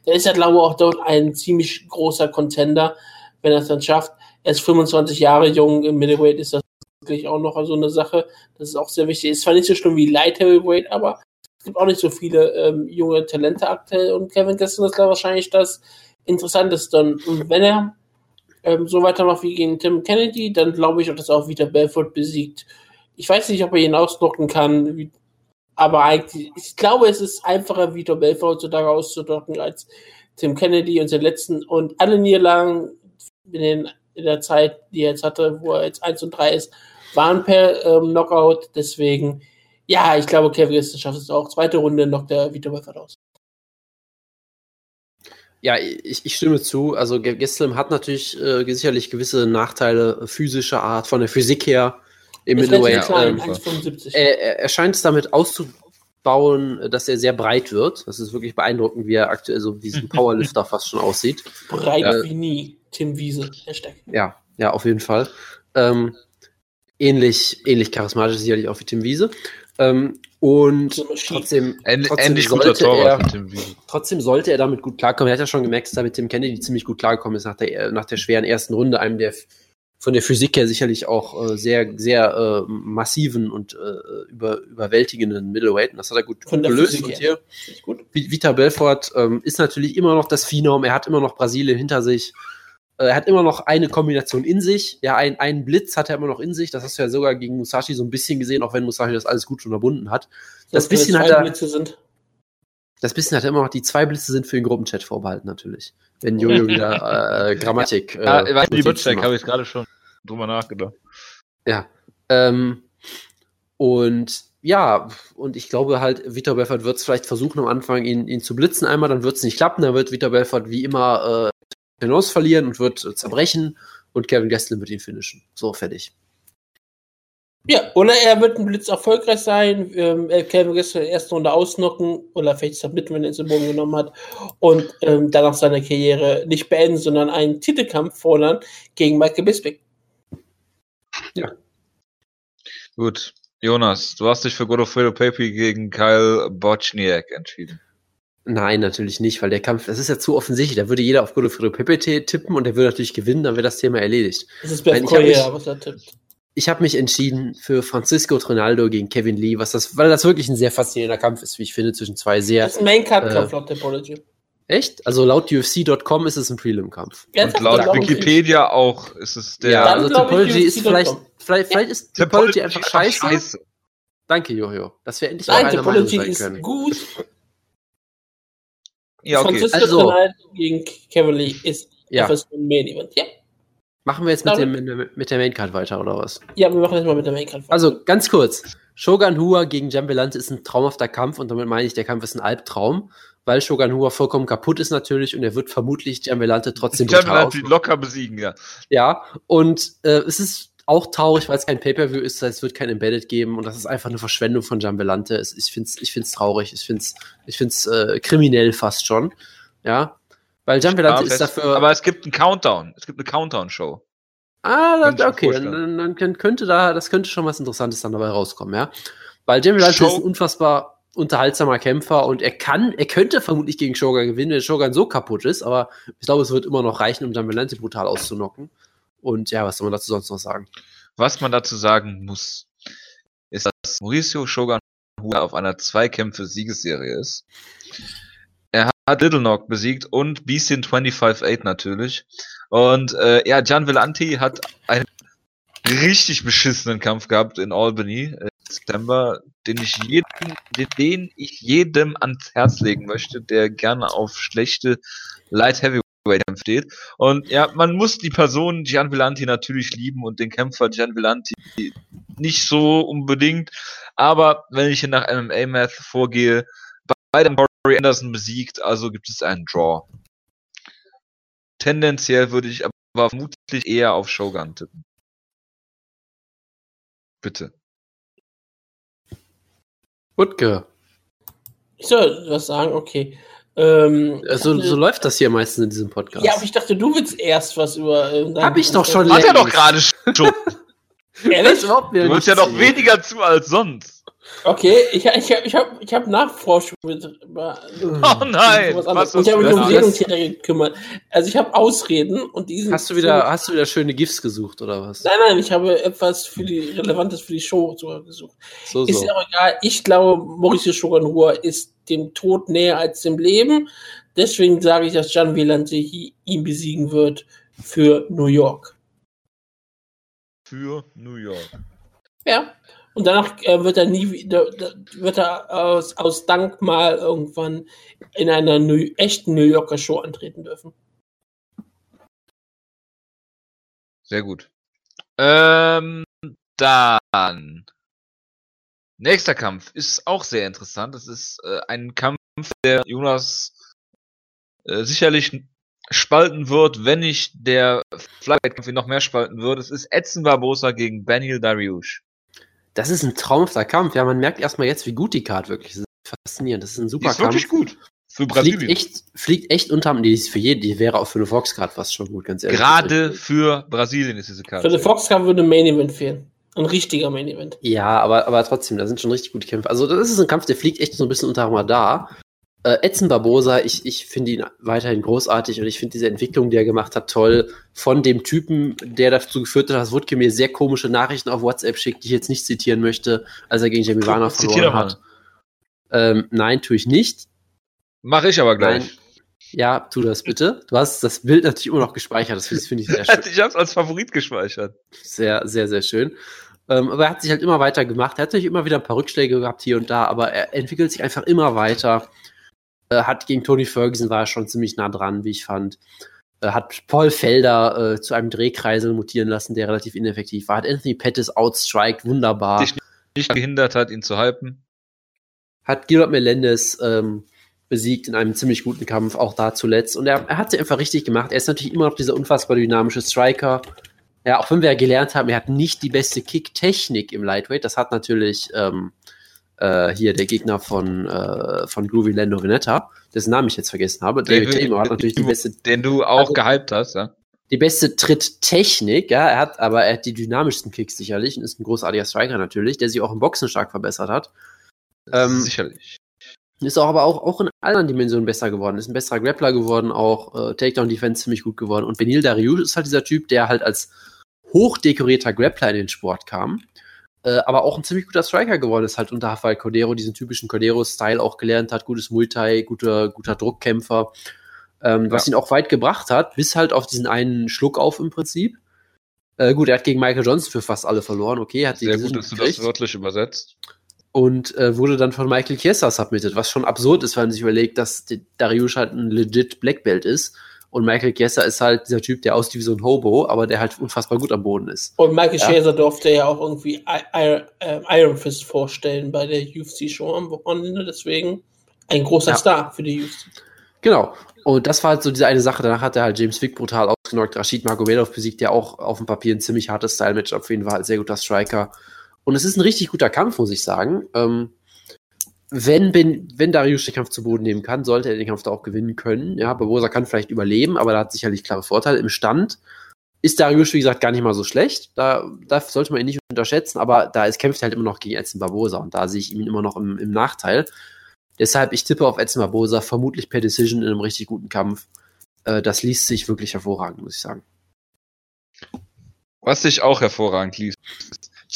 dann ist er, glaube ich, auch dort ein ziemlich großer Contender, wenn er es dann schafft. Er ist 25 Jahre jung, im Middleweight ist das wirklich auch noch so eine Sache. Das ist auch sehr wichtig. Ist zwar nicht so schlimm wie Light Heavyweight, aber es gibt auch nicht so viele ähm, junge Talente aktuell und Kevin Gastelum ist da wahrscheinlich das Interessanteste. Und wenn er ähm, so weitermacht wie gegen Tim Kennedy, dann glaube ich dass er auch wieder Belfort besiegt. Ich weiß nicht, ob er ihn ausdrucken kann, wie, aber eigentlich, ich glaube, es ist einfacher, Vitor Belfort heutzutage auszudrücken als Tim Kennedy und den letzten und alle Niederlagen in, den, in der Zeit, die er jetzt hatte, wo er jetzt 1 und 3 ist, waren per ähm, Knockout. Deswegen, ja, ich glaube, Kevin Gaston schafft es auch. Zweite Runde knockt der Vitor Belfort aus.
Ja, ich, ich stimme zu. Also Ge- Gesslem hat natürlich äh, sicherlich gewisse Nachteile physischer Art, von der Physik her im Middleweight.
klein,
Ähm,
1,75.
er, er- scheint es damit auszubauen, äh, dass er sehr breit wird. Das ist wirklich beeindruckend, wie er aktuell so wie ein Powerlifter (laughs) fast schon aussieht.
Breit
ja.
wie nie. Tim Wiese. Hashtag.
Ja, ja, auf jeden Fall. Ähm, ähnlich, ähnlich charismatisch sicherlich auch wie Tim Wiese. Ähm, und trotzdem, trotzdem sollte er, trotzdem sollte er damit gut klarkommen. Er hat ja schon gemerkt, dass er mit Tim Kennedy ziemlich gut klargekommen ist nach der, nach der schweren ersten Runde, einem der von der Physik her sicherlich auch äh, sehr, sehr äh, massiven und äh, über, überwältigenden Middleweight. Und das hat er gut, gut gelöst.
Physik
Und hier
gut.
Vi- Vita Belfort ähm, ist natürlich immer noch das Phenom. Er hat immer noch Brasilien hinter sich. Äh, Er hat immer noch eine Kombination in sich. Ja, ein, einen Blitz hat er immer noch in sich. Das hast du ja sogar gegen Musashi so ein bisschen gesehen, auch wenn Musashi das alles gut unterbunden hat. Das
wir
bisschen hat er-
Blitze sind.
Das bisschen hat er immer noch, die zwei Blitze sind für den Gruppenchat vorbehalten, natürlich. Wenn (laughs) Jojo wieder äh, Grammatik.
Ja,
äh,
äh, die habe ich gerade schon drüber nachgedacht.
Ja. Ähm, und ja, und ich glaube halt, Vitor Belfort wird es vielleicht versuchen, am Anfang ihn, ihn zu blitzen einmal, dann wird es nicht klappen, dann wird Vitor Belfort wie immer äh, hinaus verlieren und wird äh, zerbrechen und Kevin Gastelum wird ihn finishen. So, fertig.
Ja, oder er wird ein Blitz erfolgreich sein, ähm, er kann gestern in der ersten Runde ausnocken oder vielleicht submitten, wenn er im Boden genommen hat und ähm, danach seine Karriere nicht beenden, sondern einen Titelkampf fordern gegen Michael Bisping.
Gut. Jonas, du hast dich für Godofredo Pepe gegen Kyle Bochniak entschieden.
Nein, natürlich nicht, weil der Kampf, das ist ja zu offensichtlich. Da würde jeder auf Godofredo Pepe tippen und der würde natürlich gewinnen, dann wäre das Thema erledigt.
Das ist Correa,
mich-
was er tippt.
Ich habe mich entschieden für Francisco Trinaldo gegen Kevin Lee, was das, weil das wirklich ein sehr faszinierender Kampf ist, wie ich finde, zwischen zwei sehr.
Das ist ein Main-Card-Kampf
Äh,
laut Topology.
Echt? Also laut UFC.com ist es ein Prelim-Kampf.
Und laut Wikipedia auch ist es der
Ja, also Topology ist vielleicht, vielleicht, vielleicht ist Topology einfach scheiße. Danke, Jojo. Das wäre endlich
Nein,
einer Meinung
Topology
sein
ist
können.
gut.
Ja, okay.
Francisco
Also-
Trinaldo gegen Kevin Lee ist
Ja.
etwas ein Main-Event. Ja.
Machen wir jetzt mit,
Damit-
dem, mit der Maincard weiter, oder was?
ja, wir machen das mal mit der Main-Card.
Also ganz kurz. Shogun Hua gegen Jambelante ist ein traumhafter Kampf und damit meine ich, der Kampf ist ein Albtraum, weil Shogun Hua vollkommen kaputt ist natürlich und er wird vermutlich Jambelante trotzdem
natürlich locker besiegen, ja.
Ja, und äh, es ist auch traurig, weil es kein Pay-Per-View ist, es wird kein Embedded geben und das ist einfach eine Verschwendung von Jambelante. Es, ich find's, ich find's traurig, ich find's, ich find's äh, kriminell fast schon. Ja, weil
Ja,
ist dafür.
Aber es gibt einen Countdown. Es gibt eine Countdown-Show.
ah,
mir
okay, dann, dann, könnte da, das könnte schon was Interessantes dann dabei rauskommen, ja. Weil
Show-
ist ein unfassbar unterhaltsamer Kämpfer und er kann, er könnte vermutlich gegen Shogun gewinnen, wenn Shogun so kaputt ist, aber ich glaube, es wird immer noch reichen, um Valente brutal auszunocken. Und ja, was soll man dazu sonst noch sagen?
Was man dazu sagen muss, ist, dass Mauricio Shogun auf einer Zweikämpfe-Siegesserie ist. Hat Little Knock besiegt und Beastin 25-8 natürlich. Und äh, ja, Gian Villanti hat einen richtig beschissenen Kampf gehabt in Albany im September, den ich jedem, den, den ich jedem ans Herz legen möchte, der gerne auf schlechte Light Kämpfe steht. Und ja, man muss die Person Gian Villanti natürlich lieben und den Kämpfer Gian Villanti nicht so unbedingt. Aber wenn ich hier nach MMA-Math vorgehe, beide Corey Anderson besiegt, also gibt es einen Draw. Tendenziell würde ich aber vermutlich eher auf Shogun tippen. Bitte.
Wutke.
Ich soll was sagen, okay. Ähm,
Also, so läuft das hier meistens in diesem Podcast.
ja, aber ich dachte, du willst erst was über. Äh,
Hab ich doch schon
Hat er doch gerade schon.
Ehrlich?
überhaupt
Du hörst ja noch weniger zu als sonst.
Okay, ich, ich habe ich hab, ich hab Nachforschung mit, über,
Oh nein! Was hast
ich habe mich um? Seelentiere gekümmert. Also ich habe Ausreden und diesen.
Hast du wieder, hast du wieder schöne GIFs gesucht oder was?
Nein, nein, ich habe etwas für die Relevantes für die Show sogar gesucht.
So,
Ist
so.
ja auch egal. Ich glaube, Mauricio Shogunhua ist dem Tod näher als dem Leben. Deswegen sage ich, dass Gian Villante hi- ihn besiegen wird für New York.
Für New York.
Ja. Und danach äh, wird er nie wieder, wird er aus, aus Dank mal irgendwann in einer New, echten New Yorker Show antreten dürfen.
Sehr gut. Ähm, dann. Nächster Kampf ist auch sehr interessant. Es ist äh, ein Kampf, der Jonas äh, sicherlich spalten wird, wenn nicht der Flyweight-Kampf ihn noch mehr spalten wird. Es ist Edson Barbosa gegen Benil Dariush.
Das ist ein traumhafter Kampf. Ja, man merkt erstmal jetzt, wie gut die Card wirklich ist. Das ist faszinierend. Das ist ein
Die
super
ist wirklich
Kampf.
gut. Für
Fliegt
Brasilien.
echt, fliegt echt unterm, die ist für jeden, die wäre auch für eine Fox-Card fast schon gut, ganz ehrlich.
Gerade für Brasilien ist diese
Für
Karte.
den Fox Cup würde ein Main Event fehlen. Ein richtiger Main Event.
Ja, aber, aber trotzdem, da sind schon richtig gute Kämpfe. Also, das ist ein Kampf, der fliegt echt so ein bisschen unter Radar. Äh, Edson Barbosa, ich, ich finde ihn weiterhin großartig und ich finde diese Entwicklung, die er gemacht hat, toll. Von dem Typen, der dazu geführt hat, dass Wutke mir sehr komische Nachrichten auf WhatsApp schickt, die ich jetzt nicht zitieren möchte, als er gegen Jamie Warner verloren hat. Ähm, nein, tue ich nicht.
Mache ich aber gleich.
Nein. Ja, tu das bitte. Du hast das Bild natürlich immer noch gespeichert, das finde ich sehr (laughs) schön.
ich hab's als Favorit gespeichert.
Sehr, sehr, sehr schön. Ähm, aber er hat sich halt immer weiter gemacht. Er hat natürlich immer wieder ein paar Rückschläge gehabt hier und da, aber er entwickelt sich einfach immer weiter. Äh, hat gegen Tony Ferguson war er schon ziemlich nah dran, wie ich fand. Äh, hat Paul Felder äh, zu einem Drehkreisel mutieren lassen, der relativ ineffektiv war. Hat Anthony Pettis outstriked, wunderbar.
Dich Nicht gehindert hat, ihn zu hypen.
hat Gilbert Melendez ähm, besiegt in einem ziemlich guten Kampf, auch da zuletzt. Und er, er hat sie einfach richtig gemacht. Er ist natürlich immer noch dieser unfassbar dynamische Striker. Ja, auch wenn wir ja gelernt haben, er hat nicht die beste Kick-Technik im Lightweight. Das hat natürlich ähm, äh, hier der Gegner von, äh, von Groovy Lando Veneta, dessen Namen ich jetzt vergessen habe. David Tamer hat natürlich die beste
Den du auch
Also-
gehypt hast, ja.
die beste Tritttechnik, ja, er hat, aber er hat die dynamischsten Kicks sicherlich und ist ein großartiger Striker natürlich, der sich auch im Boxen stark verbessert hat. Ähm,
Sicherlich.
ist auch aber auch, auch in anderen Dimensionen besser geworden, ist ein besserer Grappler geworden, auch äh, Takedown-Defense ziemlich gut geworden. Und Benil Dariush ist halt dieser Typ, der halt als hochdekorierter Grappler in den Sport kam, äh, aber auch ein ziemlich guter Striker geworden ist, halt unter Rafael Cordero, diesen typischen Cordero-Style auch gelernt hat, gutes Multi, guter, guter Druckkämpfer, ähm, was
Ja.
ihn auch weit gebracht hat, bis halt auf diesen einen Schluck auf im Prinzip. Äh, gut, er hat gegen Michael Johnson für fast alle verloren, okay, hat die
Sehr gut, dass du das wörtlich übersetzt.
und äh, wurde dann von Michael Chiesa submitted, was schon absurd ist, wenn man sich überlegt, dass Dariush halt ein legit Black Belt ist und Michael Chiesa ist halt dieser Typ, der aussieht wie so ein Hobo, aber der halt unfassbar gut am Boden ist.
Und Michael
Ja.
Chaser durfte ja auch irgendwie äh, Iron Fist vorstellen bei der UFC-Show am Wochenende. Deswegen ein großer
Ja.
Star für die UFC.
Genau. Und das war halt so diese eine Sache. Danach hat er halt James Vick brutal ausgenockt, Rashid Magomedov besiegt, der auch auf dem Papier ein ziemlich hartes Style-Match auf jeden Fall halt sehr guter Striker. Und es ist ein richtig guter Kampf, muss ich sagen. Ähm, wenn, ben, wenn Darius den Kampf zu Boden nehmen kann, sollte er den Kampf da auch gewinnen können. Ja, Barbosa kann vielleicht überleben, aber da hat sicherlich klare Vorteile. Im Stand ist Darius, wie gesagt, gar nicht mal so schlecht. Da, da sollte man ihn nicht unterschätzen, aber da ist, kämpft er halt immer noch gegen Edson Barbosa und da sehe ich ihn immer noch im, im Nachteil. Deshalb, ich tippe auf Edson Barbosa, vermutlich per Decision in einem richtig guten Kampf. Äh, das liest sich wirklich hervorragend, muss ich sagen.
Was sich auch hervorragend liest.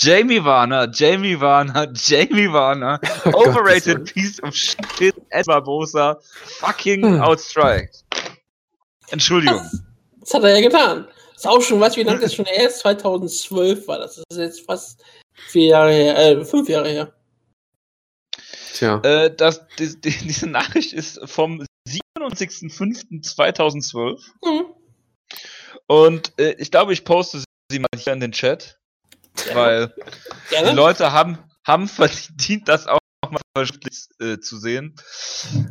Jamie Warner, Jamie Warner, (laughs) Jamie Warner, (laughs) oh overrated Gott, piece of shit, Ed Barbosa, fucking hm. outstriked. Entschuldigung.
Das, das, hat er ja getan. Ist auch schon, weißt du, wie lange das schon her ist? 2012 war das. Das ist jetzt fast vier Jahre her, äh, fünf Jahre her.
Tja. Äh, das, die, die, diese Nachricht ist vom 27.05.2012. Mhm. Und äh, ich glaube, ich poste sie mal hier in den Chat. Weil die Leute haben, haben verdient, das auch mal verschriftlich äh, zu sehen.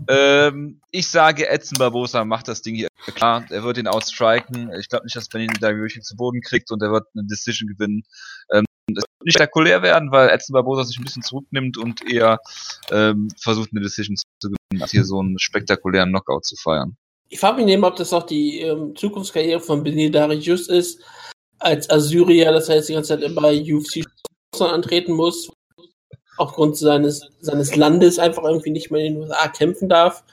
Ähm, ich sage, Edson Barbosa macht das Ding hier klar. Er wird ihn outstriken. Ich glaube nicht, dass Benny da wirklich zu Boden kriegt und er wird eine Decision gewinnen. Ähm, es wird nicht spektakulär werden, weil Edson Barbosa sich ein bisschen zurücknimmt und eher ähm, versucht, eine Decision zu gewinnen, als hier so einen spektakulären Knockout zu feiern.
Ich frage mich nicht, ob das auch die ähm, Zukunftskarriere von Benny Darius ist, als Assyrier, das heißt die ganze Zeit bei UFC antreten muss, aufgrund seines, seines Landes einfach irgendwie nicht mehr in den USA kämpfen darf,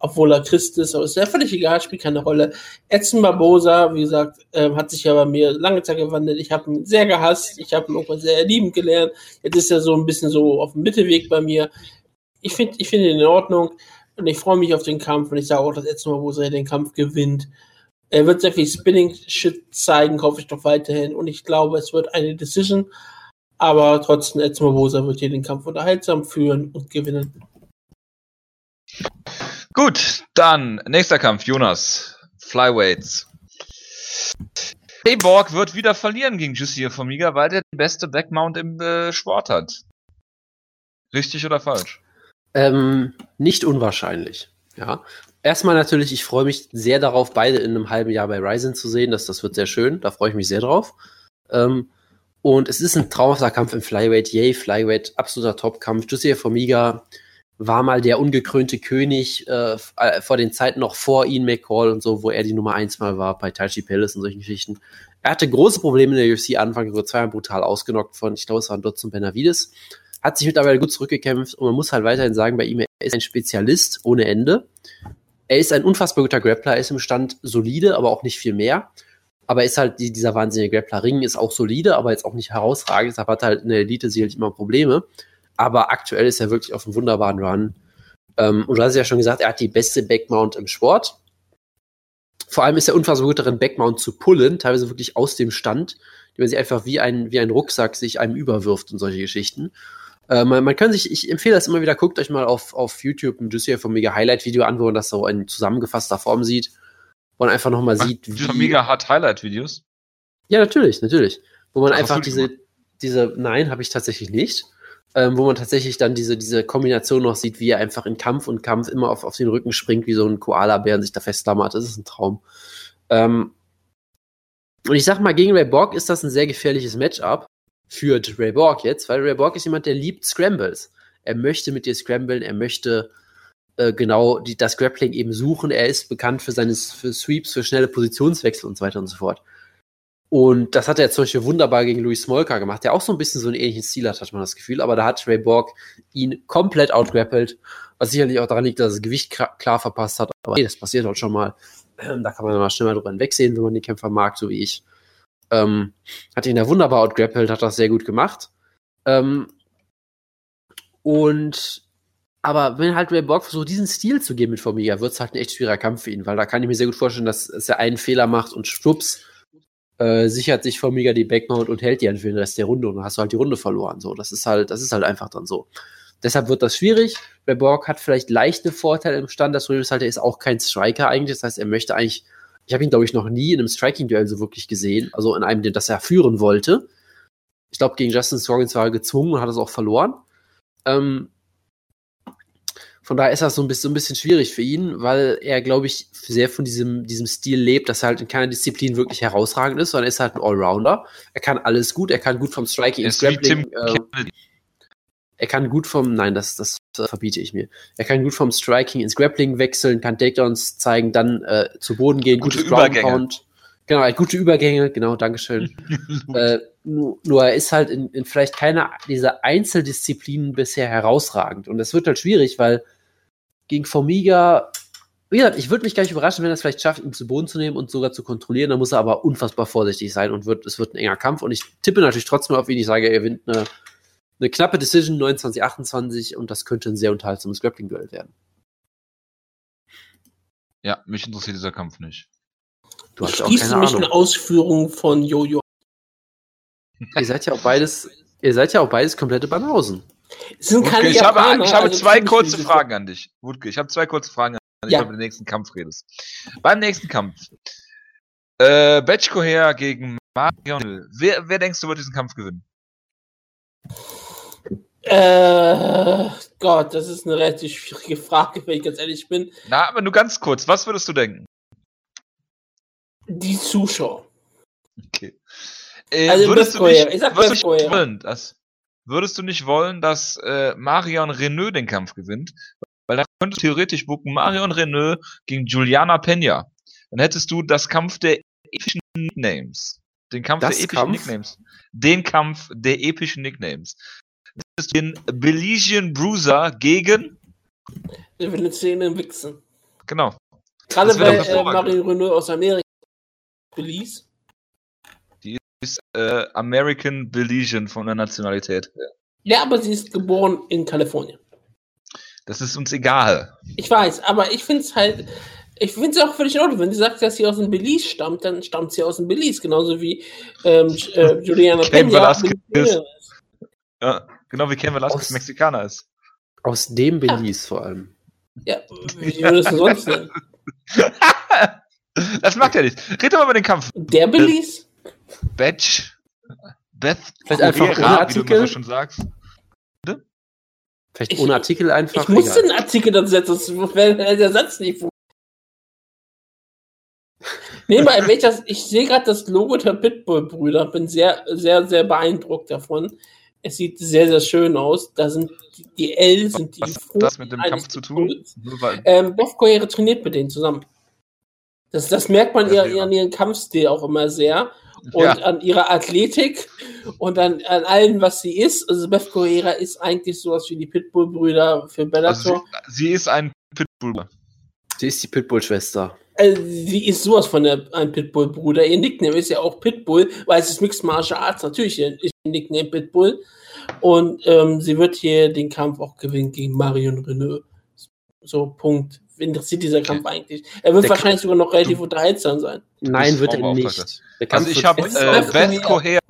obwohl er Christ ist, aber ist ja völlig egal, spielt keine Rolle. Edson Barbosa, wie gesagt, äh, hat sich ja bei mir lange Zeit gewandelt. Ich habe ihn sehr gehasst, ich habe ihn irgendwann sehr liebend gelernt. Jetzt ist er so ein bisschen so auf dem Mittelweg bei mir. Ich finde ich finde ihn in Ordnung und ich freue mich auf den Kampf und ich sage auch, dass Edson Barbosa den Kampf gewinnt. Er wird sehr viel Spinning-Shit zeigen, hoffe ich doch weiterhin. Und ich glaube, es wird eine Decision. Aber trotzdem, Etzmabosa wird hier den Kampf unterhaltsam führen und gewinnen.
Gut, dann nächster Kampf, Jonas. Flyweights. Borg wird wieder verlieren gegen Jussier Formiga, weil der die beste Backmount im äh, Sport hat. Richtig oder falsch?
Ähm, nicht unwahrscheinlich. Ja, erstmal natürlich, ich freue mich sehr darauf, beide in einem halben Jahr bei Ryzen zu sehen. Das, das wird sehr schön. Da freue ich mich sehr drauf. Ähm, und es ist ein traumhafter Kampf im Flyweight. Yay, Flyweight, absoluter Topkampf. Josiah Formiga war mal der ungekrönte König äh, äh, vor den Zeiten noch vor Ian McCall und so, wo er die Nummer eins mal war bei Taichi Palace und solchen Geschichten. Er hatte große Probleme in der UFC Anfang, wurde zweimal brutal ausgenockt von, ich glaube, es war dort zum Benavides. Hat sich mittlerweile gut zurückgekämpft und man muss halt weiterhin sagen, bei ihm, er ist ein Spezialist ohne Ende er ist ein unfassbar guter Grappler, er ist im Stand solide, aber auch nicht viel mehr. Aber er ist halt die, dieser wahnsinnige Grappler-Ring ist auch solide, aber jetzt auch nicht herausragend. Deshalb hat er halt in der Elite sicherlich immer Probleme. Aber aktuell ist er wirklich auf einem wunderbaren Run. Ähm, und du hast ja schon gesagt, er hat die beste Backmount im Sport. Vor allem ist er unfassbar gut darin, Backmount zu pullen, teilweise wirklich aus dem Stand, die man sich einfach wie ein, wie ein Rucksack sich einem überwirft und solche Geschichten. Äh, man, man, kann sich, ich empfehle das immer wieder, guckt euch mal auf, auf YouTube ein Juicy von Mega Highlight-Video an, wo man das so in zusammengefasster Form sieht. Wo man einfach nochmal sieht,
wie. Mega hat Highlight-Videos?
Ja, natürlich, natürlich. Wo man Ach, einfach diese, diese, nein, habe ich tatsächlich nicht. Ähm, wo man tatsächlich dann diese, diese Kombination noch sieht, wie er einfach in Kampf und Kampf immer auf, auf den Rücken springt, wie so ein Koala-Bär und sich da festklammert. Das ist ein Traum. Ähm, und ich sag mal, gegen Ray Borg ist das ein sehr gefährliches Matchup, führt Ray Borg jetzt, weil Ray Borg ist jemand, der liebt Scrambles. Er möchte mit dir scramblen, er möchte äh, genau die, das Grappling eben suchen. Er ist bekannt für seine für Sweeps, für schnelle Positionswechsel und so weiter und so fort. Und das hat er zum Beispiel wunderbar gegen Louis Smolka gemacht, der auch so ein bisschen so einen ähnlichen Stil hat, hat man das Gefühl. Aber da hat Ray Borg ihn komplett outgrappelt, was sicherlich auch daran liegt, dass er das Gewicht klar verpasst hat. Aber hey, das passiert halt schon mal. Ähm, da kann man mal schnell mal drüber hinwegsehen, wenn man die Kämpfer mag, so wie ich. Ähm, hat ihn da wunderbar outgrappelt, hat das sehr gut gemacht. Ähm, und aber wenn halt Ray Borg versucht, diesen Stil zu geben mit Formiga, wird es halt ein echt schwieriger Kampf für ihn, weil da kann ich mir sehr gut vorstellen, dass, dass er einen Fehler macht und schwupps, äh, sichert sich Formiga die Backmount und hält die dann für den Rest der Runde und dann hast du halt die Runde verloren. So, das ist halt, das ist halt einfach dann so. Deshalb wird das schwierig. Ray Borg hat vielleicht leichte Vorteile im Stand. Das Problem ist halt, er ist auch kein Striker eigentlich. Das heißt, er möchte eigentlich ich habe ihn, glaube ich, noch nie in einem Striking-Duell so wirklich gesehen. Also in einem, das er führen wollte. Ich glaube, gegen Justin Scoggins war er gezwungen und hat es auch verloren. Ähm, von daher ist das so ein bisschen, so ein bisschen schwierig für ihn, weil er, glaube ich, sehr von diesem, diesem Stil lebt, dass er halt in keiner Disziplin wirklich herausragend ist, sondern er ist halt ein Allrounder. Er kann alles gut, er kann gut vom Striking ins Grappling. Äh, er kann gut vom, nein, das, das verbiete ich mir. Er kann gut vom Striking ins Grappling wechseln, kann Takedowns zeigen, dann äh, zu Boden gehen,
gute gutes Ground Pound.
Genau, gute Übergänge, genau, Dankeschön. (laughs) äh, nur, nur er ist halt in, in vielleicht keiner dieser Einzeldisziplinen bisher herausragend. Und das wird halt schwierig, weil gegen Formiga, wie gesagt, ich würde mich gar nicht überraschen, wenn er es vielleicht schafft, ihn zu Boden zu nehmen und sogar zu kontrollieren. Da muss er aber unfassbar vorsichtig sein und wird, es wird ein enger Kampf. Und ich tippe natürlich trotzdem auf ihn. Ich sage, er gewinnt eine, eine knappe Decision 29, 28 und das könnte ein sehr unterhaltsames Grappling-Duell werden.
Ja, mich interessiert dieser Kampf nicht.
Du hast auch keine mich Ahnung. in Ausführungen von Jojo.
ihr seid ja auch beides, ihr seid ja auch beides komplette Banausen.
Wutke, ich habe, ich habe also zwei kurze Fragen an dich. Wutke, ich habe zwei kurze Fragen an dich, ja. wenn du über den nächsten Kampf redest. Beim nächsten Kampf. Äh, Betchko her gegen Marion. Wer, wer denkst du wird diesen Kampf gewinnen?
Äh, Gott, das ist eine relativ schwierige Frage, wenn ich ganz ehrlich bin.
Na, aber nur ganz kurz, was würdest du denken?
Die Zuschauer.
Okay. Äh, also würdest, du nicht, ich sag würdest, du nicht wollen, dass, würdest du nicht wollen, dass äh, Marion Renault den Kampf gewinnt? Weil da könntest du theoretisch bucken Marion Renault gegen Juliana Peña. Dann hättest du das Kampf der epischen Nicknames. Den Kampf das der epischen Kampf? Nicknames. Den Kampf der epischen Nicknames. Das ist den Belizean Bruiser gegen
den Venezuelen Wichsen.
Genau.
Gerade weil äh, Marion Renault aus Amerika Belize?
Die ist äh, American Belizean von der Nationalität. Ja.
aber sie ist geboren in Kalifornien.
Das ist uns egal.
Ich weiß, aber ich finde es halt, ich finde es auch völlig in Ordnung. Wenn sie sagt, dass sie aus dem Belize stammt, dann stammt sie aus dem Belize, genauso wie ähm, äh, Juliana
Ken Velasquez. Ja, genau wie Ken Velasquez Mexikaner ist.
Aus dem Belize ja. vor allem.
Ja, (laughs) wie würdest du sonst nennen? (laughs)
Das macht er nicht. Red doch mal über den Kampf.
Der Belize?
Batch. Beth.
Vielleicht einfach ohne Artikel. Wie du
so schon sagst.
Bitte? Vielleicht ich, ohne Artikel einfach.
Ich musste einen Artikel dazu setzen, sonst wäre der Satz nicht Nee, mal, welches, ich sehe gerade das Logo der Pitbull-Brüder, bin sehr, sehr, sehr beeindruckt davon. Es sieht sehr, sehr schön aus. Da sind die, die L sind die.
Was hat das mit dem Kampf zu tun?
Ähm, Coyere trainiert mit denen zusammen. Das, das merkt man ihr, an ihrem Kampfstil auch immer sehr. Und ja. an ihrer Athletik und an, an allem, was sie ist. Also Beth Correa ist eigentlich sowas wie die Pitbull-Brüder für Bellator. Also
sie, sie, ist ein Pitbull.
Sie ist die Pitbull-Schwester.
Also, sie ist sowas von der, ein Pitbull-Bruder. Ihr Nickname ist ja auch Pitbull, weil es ist Mixed Martial Arts. Natürlich ist ihr Nickname Pitbull. Und ähm, sie wird hier den Kampf auch gewinnen gegen Marion Renault. So, Punkt interessiert dieser Kampf eigentlich? Er wird der wahrscheinlich sogar noch relativ unterhaltsam sein.
Nein, wird er nicht.
Also ich habe äh, Beth Correa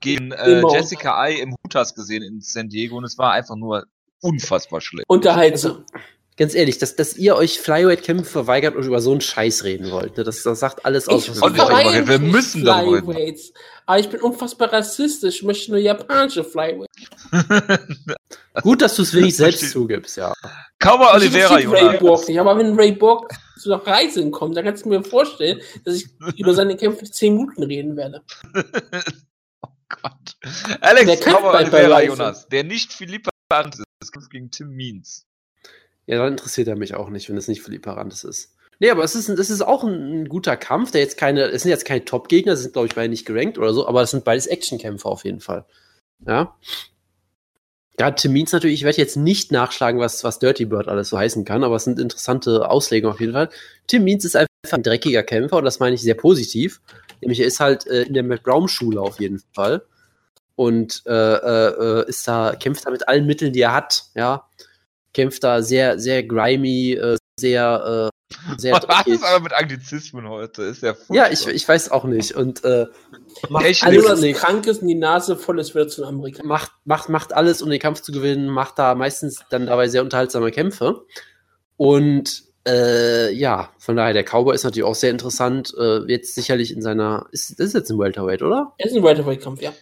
gegen äh, Jessica Ai im Hutas gesehen in San Diego und es war einfach nur unfassbar schlecht.
Unterhaltsam.
Also, ganz ehrlich, dass, dass ihr euch Flyweight-Kämpfe verweigert und über so einen Scheiß reden wollt, ne? das, das sagt alles aus.
Ich was wir, wir müssen darüber reden.
Aber ich bin unfassbar rassistisch, ich möchte nur japanische Flyweight. (laughs)
Gut, dass du es wenigstens selbst zugibst, ja.
Cowboy Oliveira,
Ray Borg nicht, aber wenn Ray Borg zu einer Reise kommt, dann kannst du mir vorstellen, dass ich über seine Kämpfe 10 Minuten reden werde. (laughs)
oh Gott. Alex Cowboy Oliveira, Jonas, der nicht Philippe Arantes ist, kämpft gegen Tim Means.
Ja, dann interessiert er mich auch nicht, wenn es nicht Philippe Arantes ist. Nee, aber es ist, es ist auch ein, ein, guter Kampf, der jetzt keine, es sind jetzt keine Top-Gegner, sind, glaube ich, beide nicht gerankt oder so, aber es sind beides Action-Kämpfer auf jeden Fall. Ja. Gerade Tim Means natürlich, ich werde jetzt nicht nachschlagen, was, was Dirty Bird alles so heißen kann, aber es sind interessante Auslegungen auf jeden Fall. Tim Means ist einfach ein dreckiger Kämpfer und das meine ich sehr positiv. Nämlich er ist halt äh, in der McBrown-Schule auf jeden Fall. Und äh, äh, ist da, kämpft da mit allen Mitteln, die er hat, ja. Kämpft da sehr, sehr grimy, äh, sehr, äh, sehr
Was ist aber mit Anglizismen heute? Ist ja
Ja, ich, ich weiß auch nicht. Und äh,
macht Echt alles, was krank ist und die Nase voll ist, wird zu Amerika.
Macht, macht, macht alles, um den Kampf zu gewinnen, macht da meistens dann dabei sehr unterhaltsame Kämpfe. Und äh, ja, von daher, der Cowboy ist natürlich auch sehr interessant. Äh, jetzt sicherlich in seiner. Ist, das ist jetzt ein Welterweight, oder?
Es ist ein Welterweight-Kampf, ja.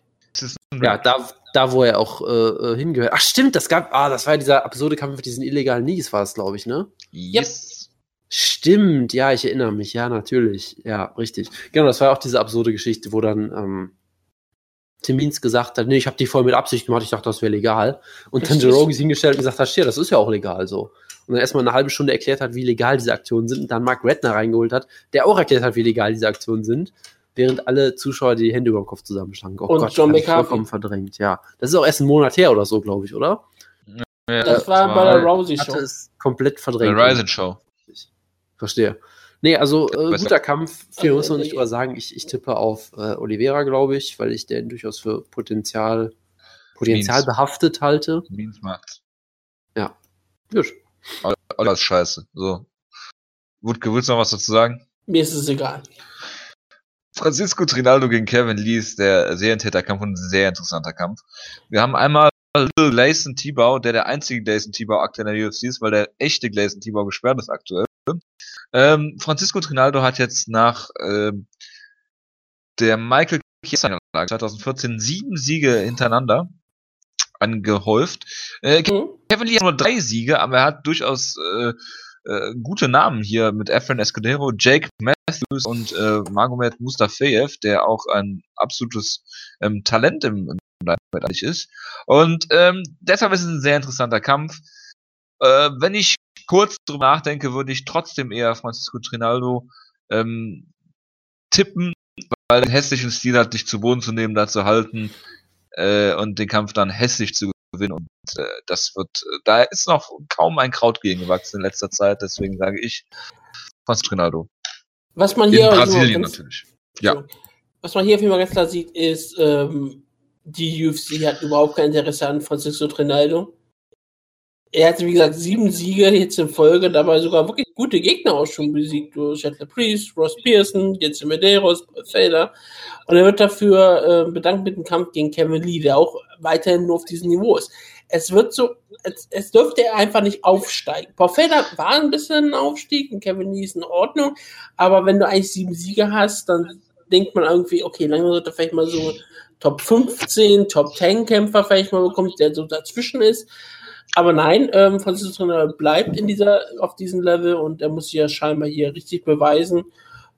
Ja, da, da wo er auch äh, äh, hingehört. Ach, stimmt, das gab. Ah, das war ja dieser absurde Kampf mit diesen illegalen Nies, war es, glaube ich, ne?
Yes.
Stimmt, ja, ich erinnere mich, ja, natürlich. Ja, richtig. Genau, das war auch diese absurde Geschichte, wo dann ähm, Tim Means gesagt hat, nee, ich habe die voll mit Absicht gemacht, ich dachte, das wäre legal. Und dann Jerome sich hingestellt und gesagt hat, ja, das ist ja auch legal so. Und dann erstmal eine halbe Stunde erklärt hat, wie legal diese Aktionen sind und dann Mark Redner reingeholt hat, der auch erklärt hat, wie legal diese Aktionen sind. Während alle Zuschauer die Hände über den Kopf zusammenschlagen. Oh
Und
Gott,
John McCarthy.
vollkommen verdrängt, ja. Das ist auch erst ein Monat her oder so, glaube ich, oder?
Ja,
Das war bei der Rousey
Hatte
Show.
es komplett
der
verdrängt.
Ryzen Show.
Verstehe. Nee, also äh, guter Kampf. Viel
Also,
muss man nicht drüber sagen. Ich, ich tippe auf äh, Oliveira, glaube ich, weil ich den durchaus für Potenzial, Potenzial
Means.
behaftet halte.
Means macht's.
Gut.
Alles scheiße. So. Willst du noch was dazu sagen?
Mir ist es egal.
Francisco Trinaldo gegen Kevin Lee ist der Serientäterkampf und ein sehr interessanter Kampf. Wir haben einmal Little Gleison Tibau, der der einzige Gleison Tibau aktuell in der UFC ist, weil der echte Gleison Tibau gesperrt ist aktuell. Ähm, Francisco Trinaldo hat jetzt nach ähm, der Michael Chiesa 2014 sieben Siege hintereinander angehäuft. Äh,
Hm?
Kevin Lee hat nur drei Siege, aber er hat durchaus äh, äh, gute Namen hier mit Efren Escudero, Jake Matthews und äh, Magomed Mustafayev, der auch ein absolutes ähm, Talent im, im eigentlich ist. Und ähm, deshalb ist es ein sehr interessanter Kampf. Äh, wenn ich kurz drüber nachdenke, würde ich trotzdem eher Francisco Trinaldo ähm, tippen, weil den hässlichen Stil hat, dich zu Boden zu nehmen, da zu halten äh, und den Kampf dann hässlich zu gewinnen. Und äh, das wird, äh, da ist noch kaum ein Kraut gegen gewachsen in letzter Zeit, deswegen sage ich Francisco Trinaldo.
Was man
In
hier also
Brasilien
ganz-
natürlich. Ja.
Was man hier auf jeden Fall ganz klar sieht, ist, ähm, die UFC hat überhaupt kein Interesse an Francisco Trinaldo. Er hatte, wie gesagt, sieben Siege jetzt in Folge, dabei sogar wirklich gute Gegner auch schon besiegt. Durch Shattler Priest, Ross Pearson, jetzt Medeiros, Felder. Und er wird dafür äh, bedankt mit dem Kampf gegen Kevin Lee, der auch weiterhin nur auf diesem Niveau ist. Es wird so, es, es dürfte einfach nicht aufsteigen. Paul Felder war ein bisschen ein Aufstieg und Kevin Lee ist in Ordnung, aber wenn du eigentlich sieben Siege hast, dann denkt man irgendwie, okay, langsam sollte vielleicht mal so Top 15, Top 10 Kämpfer vielleicht mal bekommt, der so dazwischen ist. Aber nein, ähm, Francisco bleibt in dieser, auf diesem Level und er muss sich ja scheinbar hier richtig beweisen.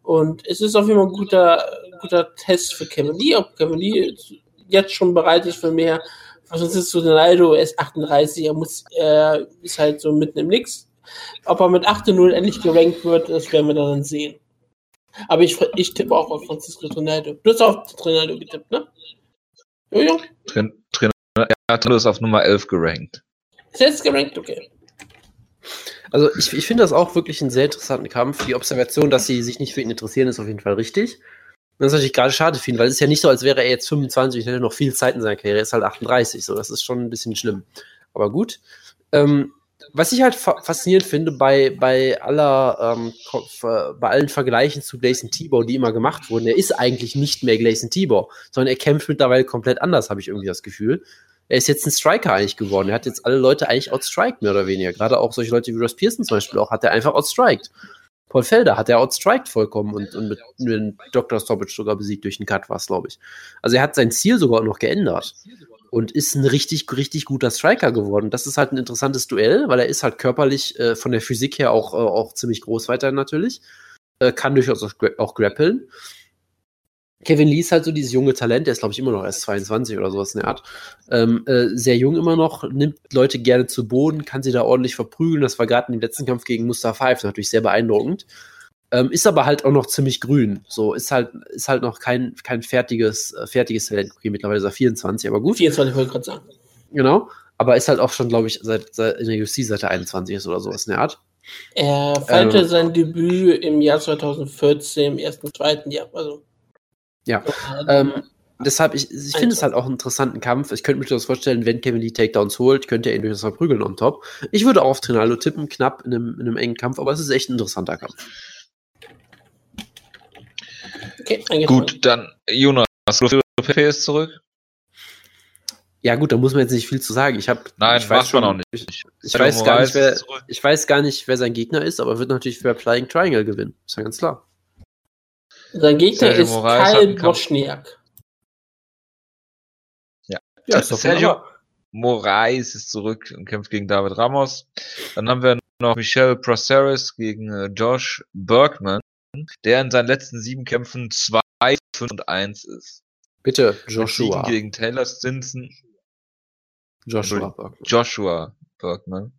Und es ist auf jeden Fall ein guter, guter Test für Kevin Lee, ob Kevin Lee jetzt schon bereit ist für mehr. Francisco Ronaldo, ist 38, er muss, er ist halt so mitten im Nix. Ob er mit 8-0 endlich gerankt wird, das werden wir dann sehen. Aber ich, ich tippe auch auf Francisco Ronaldo. Du hast auf Ronaldo getippt, ne? Jojo?
Trin, er hat auf Nummer 11 gerankt.
Ist jetzt gerankt? Okay.
Also ich, ich finde das auch wirklich einen sehr interessanten Kampf. Die Observation, dass sie sich nicht für ihn interessieren, ist auf jeden Fall richtig. Und das ist natürlich gerade schade für ihn, weil es ist ja nicht so, als wäre er jetzt 25 und hätte noch viel Zeit in seiner Karriere. Er ist halt 38, so das ist schon ein bisschen schlimm. Aber gut. Ähm, was ich halt fa faszinierend finde bei, bei aller, ähm, bei allen Vergleichen zu Gleison Tibor, die immer gemacht wurden, er ist eigentlich nicht mehr Gleison Tibor, sondern er kämpft mittlerweile komplett anders, habe ich irgendwie das Gefühl. Er ist jetzt ein Striker eigentlich geworden. Er hat jetzt alle Leute eigentlich outstriked, mehr oder weniger. Gerade auch solche Leute wie Ross Pearson zum Beispiel auch, hat er einfach outstriked. Paul Felder hat er outstriked vollkommen und, und mit, mit Dr. Stoppage sogar besiegt durch einen Cut, war es, glaube ich. Also er hat sein Ziel sogar noch geändert und ist ein richtig, richtig guter Striker geworden. Das ist halt ein interessantes Duell, weil er ist halt körperlich äh, von der Physik her auch, äh, auch ziemlich groß weiterhin natürlich. Äh, kann durchaus auch, gra auch grappeln. Kevin Lee ist halt so dieses junge Talent, der ist, glaube ich, immer noch erst 22 oder sowas in der Art. Ähm, äh, sehr jung immer noch, nimmt Leute gerne zu Boden, kann sie da ordentlich verprügeln. Das war gerade im letzten Kampf gegen Mustafa Five natürlich sehr beeindruckend. Ähm, ist aber halt auch noch ziemlich grün. So, ist halt, ist halt noch kein, kein fertiges, äh, fertiges Talent. Okay, mittlerweile ist er 24, aber gut.
24 wollte ich gerade sagen.
Genau. Aber ist halt auch schon, glaube ich, seit, seit in der UFC seit er 21 ist oder sowas in der Art.
Er feierte
Ähm.
sein Debüt im Jahr 2014, im ersten, zweiten Jahr. Also,
Ja.
Äh,
Ähm, deshalb, ich, ich finde es halt auch einen interessanten Kampf. Ich könnte mir das vorstellen, wenn Kevin Lee Takedowns holt, könnte er ihn durchaus verprügeln on top. Ich würde auch auf Trinaldo tippen, knapp in einem, in einem engen Kampf, aber es ist echt ein interessanter Kampf.
okay.
Gut, dann Jonas, Pepe ist zurück.
Ja, gut, da muss man jetzt nicht viel zu sagen. Ich habe
Nein,
ich
macht man auch nicht.
Ich, ich weiß gar nicht, wer, ich weiß gar nicht, wer sein Gegner ist, aber wird natürlich für Flying Triangle gewinnen. Ist ja ganz klar.
Sein Gegner
Sergio
ist
Moraes
Kyle
Kampf.
Bosniak.
Ja,
ist
Sergio. Moraes ist zurück und kämpft gegen David Ramos. Dann haben wir noch Michel Proceres gegen äh, Josh Bergman, der in seinen letzten sieben Kämpfen 2, 5 und 1 ist.
Bitte, Joshua.
Gegen Taylor Stinson,
Joshua Bergman.
Joshua Bergman,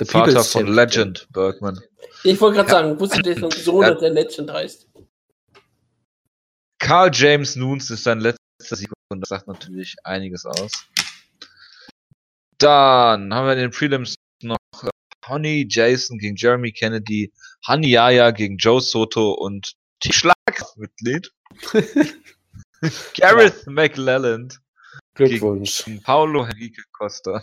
The
Vater
People's
von
Champion.
Legend Bergman.
Ich wollte gerade
Ja.
sagen, wusstet ihr, dass Sohn
Ja.
der Legend heißt?
Carl James Nunes ist sein letzter Sieg und das sagt natürlich einiges aus. Dann haben wir in den Prelims noch Honey Jason gegen Jeremy Kennedy, Honey Yaya gegen Joe Soto und die Schlagmitglied (laughs) Gareth McLelland
Glückwunsch.
gegen Paulo Henrique Costa.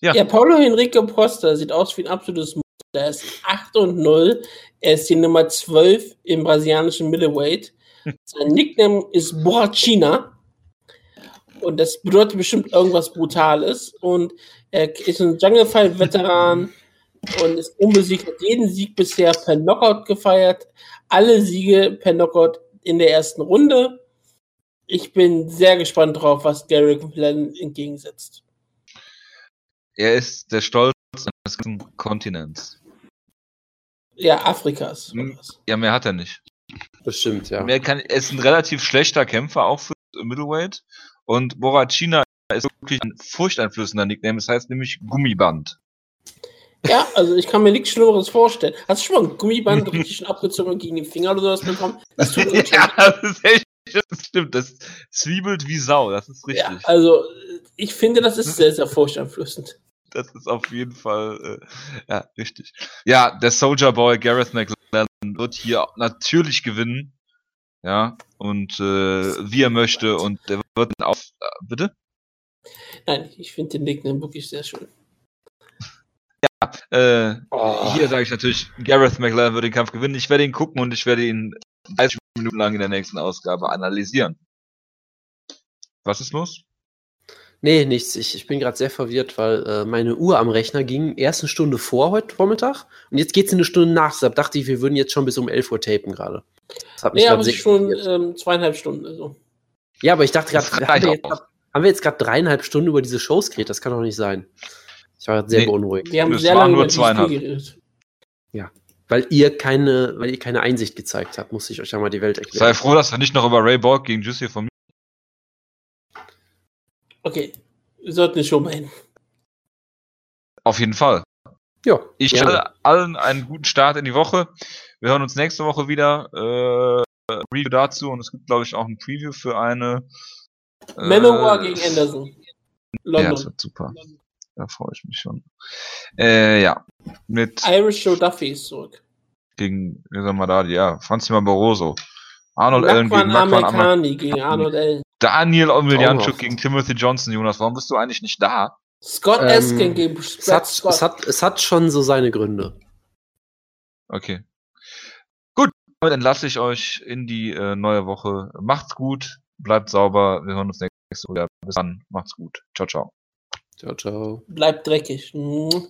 Ja.
Ja.
Paulo Henrique Costa sieht aus wie ein absolutes Monster. Er ist 8 und 0. Er ist die Nummer 12 im brasilianischen Middleweight. Sein Nickname ist Borrachina. Und das bedeutet bestimmt irgendwas Brutales. Und er ist ein Jungle Fight Veteran und ist unbesiegt. Hat jeden Sieg bisher per Knockout gefeiert. Alle Siege per Knockout in der ersten Runde. Ich bin sehr gespannt drauf, was Garrick Glenn entgegensetzt.
Er ist der Stolz eines ganzen Kontinents.
Ja, Afrikas.
Ja, mehr hat er nicht.
Bestimmt, ja.
Mehr kann, er ist ein relativ schlechter Kämpfer, auch für Middleweight. Und Borrachina ist wirklich ein furchteinflößender Nickname. Das heißt nämlich Gummiband.
Ja, also ich kann mir nichts Schlimmeres vorstellen. Hast du schon mal ein Gummiband (laughs) richtig schon abgezogen gegen den Finger oder sowas bekommen? (laughs) Das tut
ja, das ist echt, das stimmt. Das zwiebelt wie Sau. Das ist richtig.
ja, also ich finde, das ist sehr, sehr furchteinflößend.
Das ist auf jeden Fall, äh, ja, richtig. Ja, der Soldier Boy Gareth McLellan wird hier natürlich gewinnen. Ja, und äh, wie er möchte. Und der wird ihn auf. Äh, bitte?
Nein, ich finde den Nickname wirklich sehr schön.
Äh,
Oh.
Hier sage ich natürlich, Gareth McLellan wird den Kampf gewinnen. Ich werde ihn gucken und ich werde ihn 30 Minuten lang in der nächsten Ausgabe analysieren. Was ist los?
Nee, nichts. Ich, ich bin gerade sehr verwirrt, weil äh, meine Uhr am Rechner ging erst eine Stunde vor heute Vormittag und jetzt geht es eine Stunde nach. Deshalb dachte ich, wir würden jetzt schon bis um 11 Uhr tapen gerade.
Nee, aber es schon ähm, zweieinhalb Stunden. Also.
Ja, aber ich dachte gerade, haben, haben wir jetzt gerade dreieinhalb Stunden über diese Shows geredet? Das kann doch nicht sein. Ich war sehr
Nee.
beunruhigt.
Wir haben sehr lange
nur
über
zweieinhalb.
geredet.
Weil ihr keine, weil ihr keine Einsicht gezeigt habt, muss ich euch ja mal die Welt
Sei
erklären.
froh, dass wir nicht noch über Ray Borg gegen Juicy von
Okay, wir sollten es schon mal hin.
Auf jeden Fall.
Ja,
Ich wünsche allen einen guten Start in die Woche. Wir hören uns nächste Woche wieder. Äh, Review dazu und es gibt, glaube ich, auch ein Preview für eine. äh,
Manowar gegen Anderson.
Ja,
London.
das wird super. Da freue ich mich schon. Äh, ja. Mit
Irish Joe Duffy ist zurück.
gegen, wie sagen wir da, ja, Franzi Barroso. Arnold Allen gegen Nakwan Ahmad.
Amerikani gegen Arnold Allen.
Daniel Omelianchuk gegen Timothy Johnson, Jonas. Warum bist du eigentlich nicht da?
Scott
Ähm,
Eskin gegen
Es hat,
Scott.
es, hat, es hat schon so seine Gründe.
Okay. Gut, damit entlasse ich euch in die äh, neue Woche. Macht's gut, bleibt sauber. Wir hören uns nächste Woche wieder. Bis dann. Macht's gut. Ciao, ciao.
Ciao, ciao.
Bleibt dreckig. Mhm.